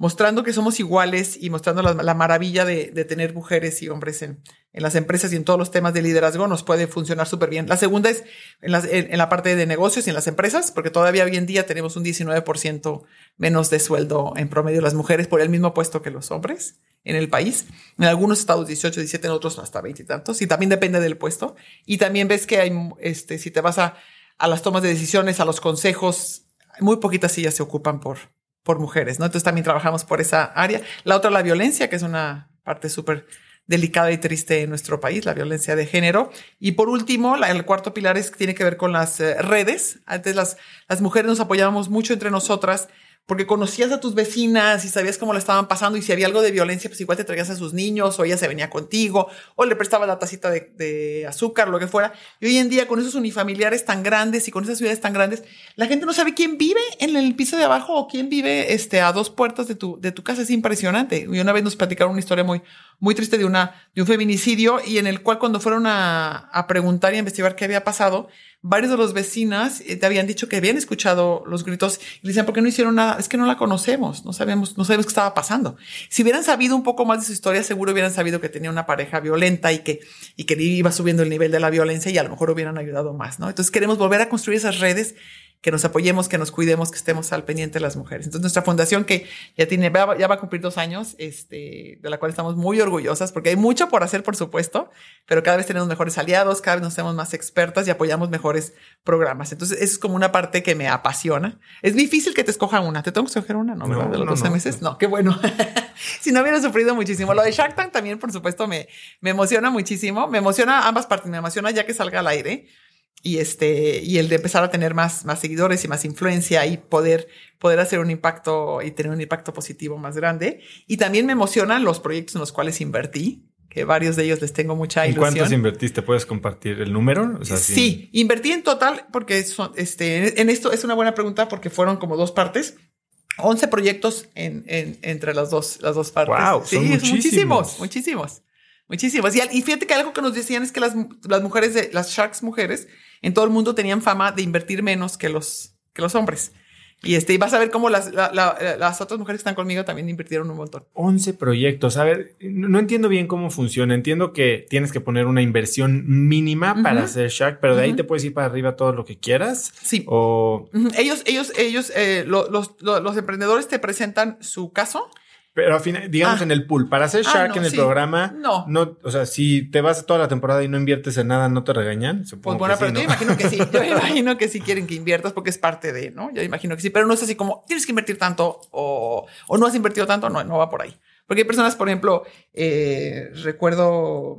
mostrando que somos iguales y mostrando la, maravilla de, tener mujeres y hombres en, las empresas y en todos los temas de liderazgo, nos puede funcionar súper bien. La segunda es en la, parte de negocios y en las empresas, porque todavía hoy en día tenemos un 19% menos de sueldo en promedio las mujeres por el mismo puesto que los hombres en el país. En algunos estados 18, 17, en otros hasta 20 y tantos. Y también depende del puesto. Y también ves que hay, este, si te vas a, a las tomas de decisiones, a los consejos, muy poquitas sillas se ocupan por, por mujeres, ¿no? Entonces también trabajamos por esa área. La otra, la violencia, que es una parte súper delicada y triste en nuestro país, la violencia de género. Y por último, el cuarto pilar es, tiene que ver con las eh, redes. Antes las, las mujeres nos apoyábamos mucho entre nosotras porque conocías a tus vecinas y sabías cómo le estaban pasando y si había algo de violencia, pues igual te traías a sus niños o ella se venía contigo o le prestaba la tacita de, de azúcar, lo que fuera. Y hoy en día con esos unifamiliares tan grandes y con esas ciudades tan grandes, la gente no sabe quién vive en el piso de abajo o quién vive este, a dos puertas de tu, de tu casa. Es impresionante. Y una vez nos platicaron una historia muy, muy triste de, una, de un feminicidio y en el cual cuando fueron a, a preguntar y a investigar qué había pasado, varios de los vecinas eh, te habían dicho que habían escuchado los gritos y decían, ¿por qué no hicieron nada? Es que no la conocemos, no sabemos, no sabemos qué estaba pasando. Si hubieran sabido un poco más de su historia, seguro hubieran sabido que tenía una pareja violenta y que, y que iba subiendo el nivel de la violencia y a lo mejor hubieran ayudado más, ¿no? Entonces queremos volver a construir esas redes que nos apoyemos, que nos cuidemos, que estemos al pendiente de las mujeres. Entonces, nuestra fundación, que ya tiene, ya va a cumplir dos años, este, de la cual estamos muy orgullosas, porque hay mucho por hacer, por supuesto, pero cada vez tenemos mejores aliados, cada vez nos hacemos más expertas y apoyamos mejores programas. Entonces, eso es como una parte que me apasiona. Es difícil que te escoja una. ¿Te tengo que escoger una? No, ¿verdad? de los 12 meses. No, qué bueno. *laughs* si no hubiera sufrido muchísimo. Lo de Shark Tank también, por supuesto, me, me emociona muchísimo. Me emociona ambas partes. Me emociona ya que salga al aire y este y el de empezar a tener más más seguidores y más influencia y poder poder hacer un impacto y tener un impacto positivo más grande y también me emocionan los proyectos en los cuales invertí que varios de ellos les tengo mucha ilusión. ¿En cuántos invertiste? ¿Puedes compartir el número? sí, invertí en total porque son, este, en esto es una buena pregunta porque fueron como dos partes. 11 proyectos en, en, entre las dos, las dos partes. Wow, sí, son muchísimos. muchísimos. Muchísimos. Y, fíjate que algo que nos decían es que las, las mujeres, de, las Sharks mujeres, en todo el mundo tenían fama de invertir menos que los, que los hombres. Y este, y vas a ver cómo las, las otras mujeres que están conmigo también invirtieron un montón. 11 proyectos. A ver, no entiendo bien cómo funciona. Entiendo que tienes que poner una inversión mínima para hacer Shark, pero de ahí te puedes ir para arriba todo lo que quieras. Sí. O... Ellos, ellos, ellos, eh, los, los emprendedores te presentan su caso pero al final, digamos ah. en el pool, para hacer ah, Shark en el programa, no. no. O sea, si te vas toda la temporada y no inviertes en nada, ¿no te regañan? pues bueno, pero yo imagino que sí. *laughs* Yo imagino que sí quieren que inviertas porque es parte de, ¿no? Yo imagino que sí, pero no es así como tienes que invertir tanto o, o no has invertido tanto, no, no va por ahí. Porque hay personas, por ejemplo, eh, recuerdo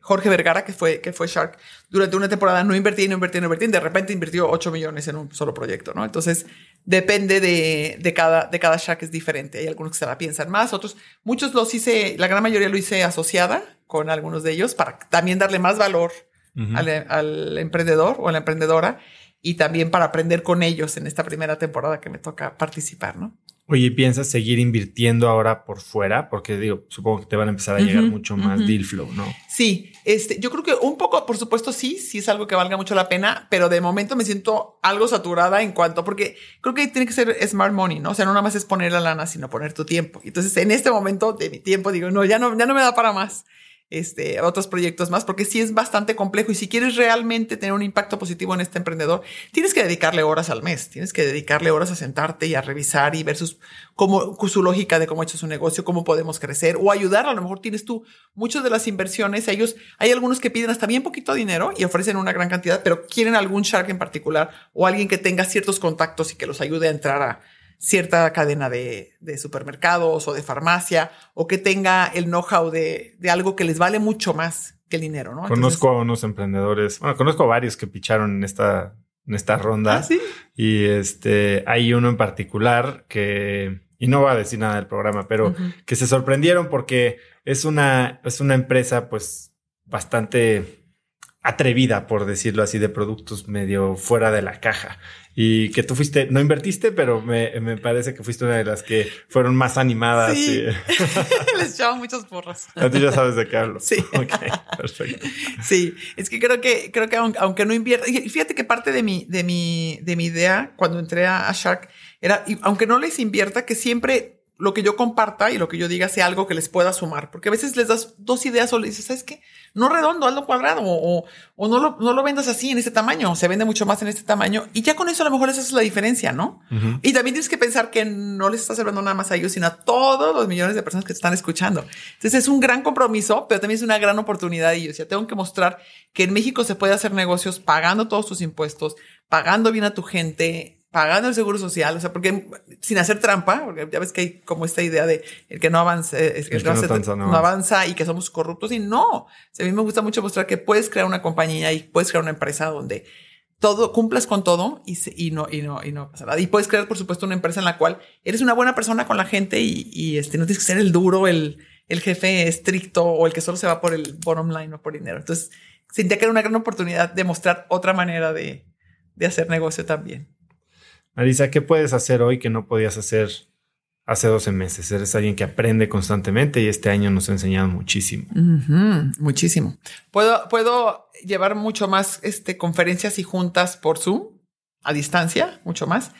Jorge Vergara, que fue, que fue Shark, durante una temporada no invertía, no invertía, no invertía, y de repente invirtió 8 millones en un solo proyecto, ¿no? Entonces, depende de, de, cada, de cada Shark es diferente. Hay algunos que se la piensan más, otros, muchos los hice, la gran mayoría lo hice asociada con algunos de ellos para también darle más valor al, al emprendedor o a la emprendedora y también para aprender con ellos en esta primera temporada que me toca participar, ¿no? Oye, ¿piensas seguir invirtiendo ahora por fuera? Porque digo, supongo que te van a empezar a llegar mucho más deal flow, ¿no? Sí, este, yo creo que un poco, por supuesto, sí, sí es algo que valga mucho la pena, pero de momento me siento algo saturada en cuanto, porque creo que tiene que ser smart money, ¿no? O sea, no nada más es poner la lana, sino poner tu tiempo. Entonces, en este momento de mi tiempo, digo, no, ya no, ya no me da para más este, otros proyectos más, porque sí es bastante complejo y si quieres realmente tener un impacto positivo en este emprendedor, tienes que dedicarle horas al mes, tienes que dedicarle horas a sentarte y a revisar y ver sus, su lógica de cómo ha hecho su negocio, cómo podemos crecer o ayudar. A lo mejor tienes tú muchas de las inversiones, ellos, hay algunos que piden hasta bien poquito dinero y ofrecen una gran cantidad, pero quieren algún shark en particular o alguien que tenga ciertos contactos y que los ayude a entrar a, cierta cadena de, supermercados o de farmacia o que tenga el know-how de, algo que les vale mucho más que el dinero, ¿no? Conozco a unos emprendedores, bueno, conozco a varios que picharon en esta, en esta ronda. ¿Ah, sí? Y este, hay uno en particular que, y no va a decir nada del programa, pero que se sorprendieron porque es una, es una empresa pues bastante atrevida, por decirlo así, de productos medio fuera de la caja y que tú fuiste, no invertiste, pero me, me, parece que fuiste una de las que fueron más animadas. Sí. *laughs* Les echaban muchos porros. *laughs* A ti ya sabes de qué hablo. Sí. Ok, perfecto. Sí, es que creo que, creo que aunque, no invierta, fíjate que parte de mi, de mi, de mi idea cuando entré a Shark era, aunque no les invierta, que siempre lo que yo comparta y lo que yo diga sea algo que les pueda sumar, porque a veces les das dos ideas o le dices, ¿sabes qué? No redondo, hazlo cuadrado o, o no, lo, no lo vendas así en este tamaño, se vende mucho más en este tamaño y ya con eso a lo mejor esa es la diferencia, ¿no? Y también tienes que pensar que no les estás hablando nada más a ellos, sino a todos los millones de personas que te están escuchando. Entonces es un gran compromiso, pero también es una gran oportunidad y yo ya tengo que mostrar que en México se puede hacer negocios pagando todos tus impuestos, pagando bien a tu gente, pagando el seguro social, o sea, porque sin hacer trampa, porque ya ves que hay como esta idea de el que no avanza, el que, no, avanza y que somos corruptos y no. O sea, a mí me gusta mucho mostrar que puedes crear una compañía y puedes crear una empresa donde todo cumplas con todo y, y no y no y no pasa nada. Y puedes crear, por supuesto, una empresa en la cual eres una buena persona con la gente y, y este no tienes que ser el duro, el el jefe estricto o el que solo se va por el bottom line o por dinero. Entonces, sentía que era una gran oportunidad de mostrar otra manera de, de hacer negocio también. Marisa, ¿qué puedes hacer hoy que no podías hacer hace 12 meses? Eres alguien que aprende constantemente y este año nos ha enseñado muchísimo. muchísimo. Puedo, llevar mucho más este, conferencias y juntas por Zoom, a distancia, mucho más.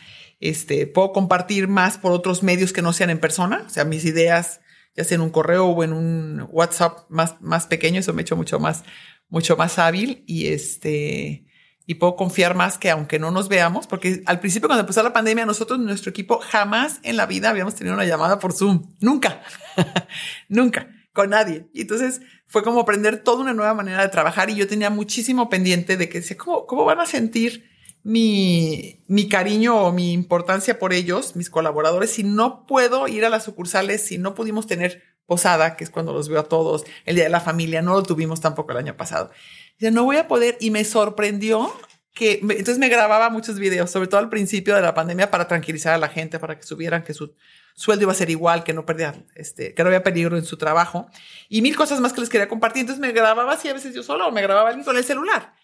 Este, puedo compartir más por otros medios que no sean en persona, o sea, mis ideas, ya sea en un correo o en un WhatsApp más, más pequeño, eso me ha hecho mucho más, mucho más hábil y este, y puedo confiar más que aunque no nos veamos, porque al principio cuando empezó la pandemia, nosotros, nuestro equipo, jamás en la vida habíamos tenido una llamada por Zoom. Nunca, *laughs* nunca, con nadie. Y entonces fue como aprender toda una nueva manera de trabajar y yo tenía muchísimo pendiente de que decía, ¿cómo, cómo van a sentir mi, mi cariño o mi importancia por ellos, mis colaboradores, si no puedo ir a las sucursales, si no pudimos tener posada, que es cuando los veo a todos, el Día de la Familia, no lo tuvimos tampoco el año pasado. Ya no voy a poder y me sorprendió que entonces me grababa muchos videos, sobre todo al principio de la pandemia para tranquilizar a la gente, para que subieran que su sueldo iba a ser igual, que no perdía, este, que no había peligro en su trabajo y mil cosas más que les quería compartir. Entonces me grababa así a veces yo solo o me grababa alguien con el celular.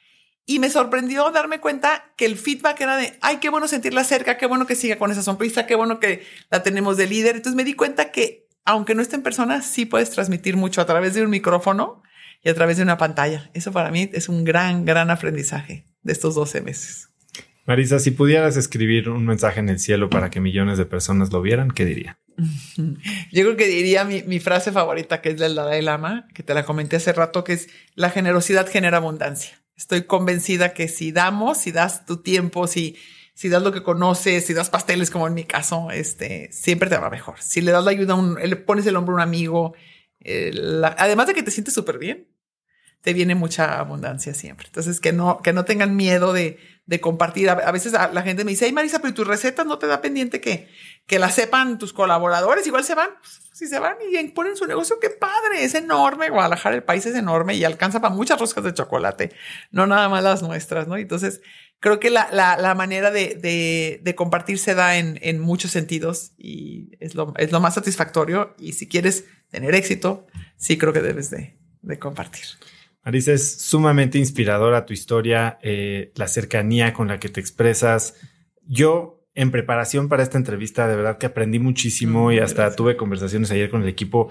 Y me sorprendió darme cuenta que el feedback era de, ay, qué bueno sentirla cerca, qué bueno que siga con esa sonrisa, qué bueno que la tenemos de líder. Entonces me di cuenta que aunque no esté en persona, sí puedes transmitir mucho a través de un micrófono y a través de una pantalla. Eso para mí es un gran, gran aprendizaje de estos 12 meses. Marisa, si pudieras escribir un mensaje en el cielo para que millones de personas lo vieran, ¿qué diría? *laughs* Yo creo que diría mi, mi frase favorita, que es del Dalai Lama, que te la comenté hace rato, que es la generosidad genera abundancia. Estoy convencida que si damos, si das tu tiempo, si si das lo que conoces, si das pasteles, como en mi caso, este, siempre te va mejor. Si le das la ayuda, a un, le pones el hombro a un amigo, eh, además de que te sientes súper bien, te viene mucha abundancia siempre. Entonces, que no, que no tengan miedo de, de compartir. A, veces la gente me dice, ay Marisa, pero tus recetas no te da pendiente que, que la sepan tus colaboradores, igual se van. Pues, si se van y ponen su negocio, qué padre, es enorme. Guadalajara, el país es enorme y alcanza para muchas roscas de chocolate, no nada más las nuestras, ¿no? Entonces, creo que la, la, la manera de, de, de, compartir se da en, en muchos sentidos y es lo, es lo más satisfactorio. Y si quieres tener éxito, sí creo que debes de, de compartir. Marisa, es sumamente inspiradora tu historia, eh, la cercanía con la que te expresas. Yo, en preparación para esta entrevista, de verdad que aprendí muchísimo y hasta tuve conversaciones ayer con el equipo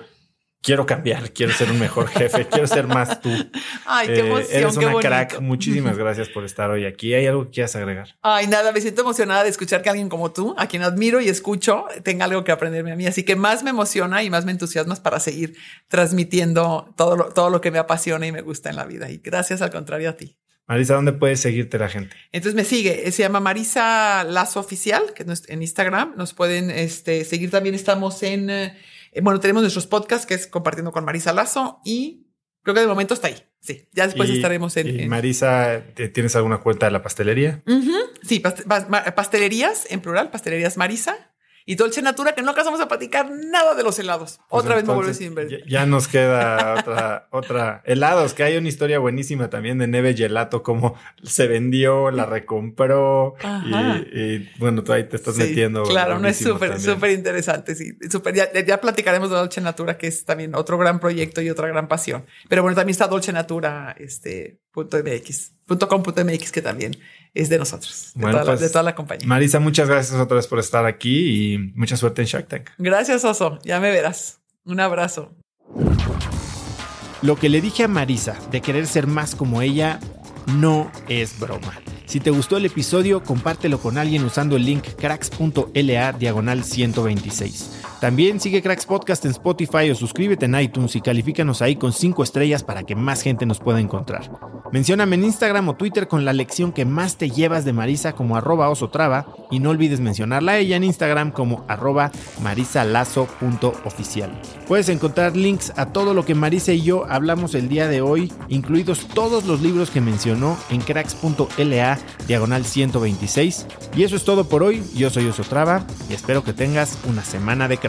quiero cambiar, quiero ser un mejor jefe, quiero ser más tú. *laughs* Ay, qué eh, emoción. eres una crack. Muchísimas *laughs* gracias por estar hoy aquí. ¿Hay algo que quieras agregar? Ay, nada, me siento emocionada de escuchar que alguien como tú, a quien admiro y escucho, tenga algo que aprenderme a mí. Así que más me emociona y más me entusiasmas para seguir transmitiendo todo lo, todo lo que me apasiona y me gusta en la vida. Y gracias al contrario a ti. Marisa, ¿dónde puedes seguirte la gente? Entonces me sigue, se llama Marisa Lazo Oficial, que en Instagram. Nos pueden este, seguir también, estamos en... Eh, eh, bueno, tenemos nuestros podcasts que es compartiendo con Marisa Lazo y creo que de momento está ahí. Sí, ya después estaremos en, y Marisa, ¿tienes alguna cuenta de la pastelería? Sí, pastelerías en plural, pastelerías Marisa y Dolce Natura, que no alcanzamos a platicar nada de los helados. Pues otra vez me vuelvo sin ver. Ya, nos queda otra, *laughs* otra. Helados, que hay una historia buenísima también de Neve Gelato, cómo se vendió, la recompró. Y, bueno, tú ahí te estás metiendo. Claro, no es súper, súper interesante. Sí. Ya, ya, platicaremos de Dolce Natura, que es también otro gran proyecto y otra gran pasión. Pero bueno, también está Dolce Natura, este, punto MX, punto com, punto MX, que también es de nosotros, de, toda, pues, de, toda, la compañía. Marisa, muchas gracias otra vez por estar aquí y mucha suerte en Shark Tank. Gracias, Oso. Ya me verás. Un abrazo. Lo que le dije a Marisa de querer ser más como ella no es broma. Si te gustó el episodio, compártelo con alguien usando el link cracks.la diagonal 126. También sigue Cracks Podcast en Spotify o suscríbete en iTunes y califícanos ahí con 5 estrellas para que más gente nos pueda encontrar. Mencióname en Instagram o Twitter con la lección que más te llevas de Marisa como arroba osotrava y no olvides mencionarla a ella en Instagram como arroba marisalazo.oficial. Puedes encontrar links a todo lo que Marisa y yo hablamos el día de hoy, incluidos todos los libros que mencionó en cracks.la diagonal 126. Y eso es todo por hoy, yo soy Osotrava y espero que tengas una semana de cracks.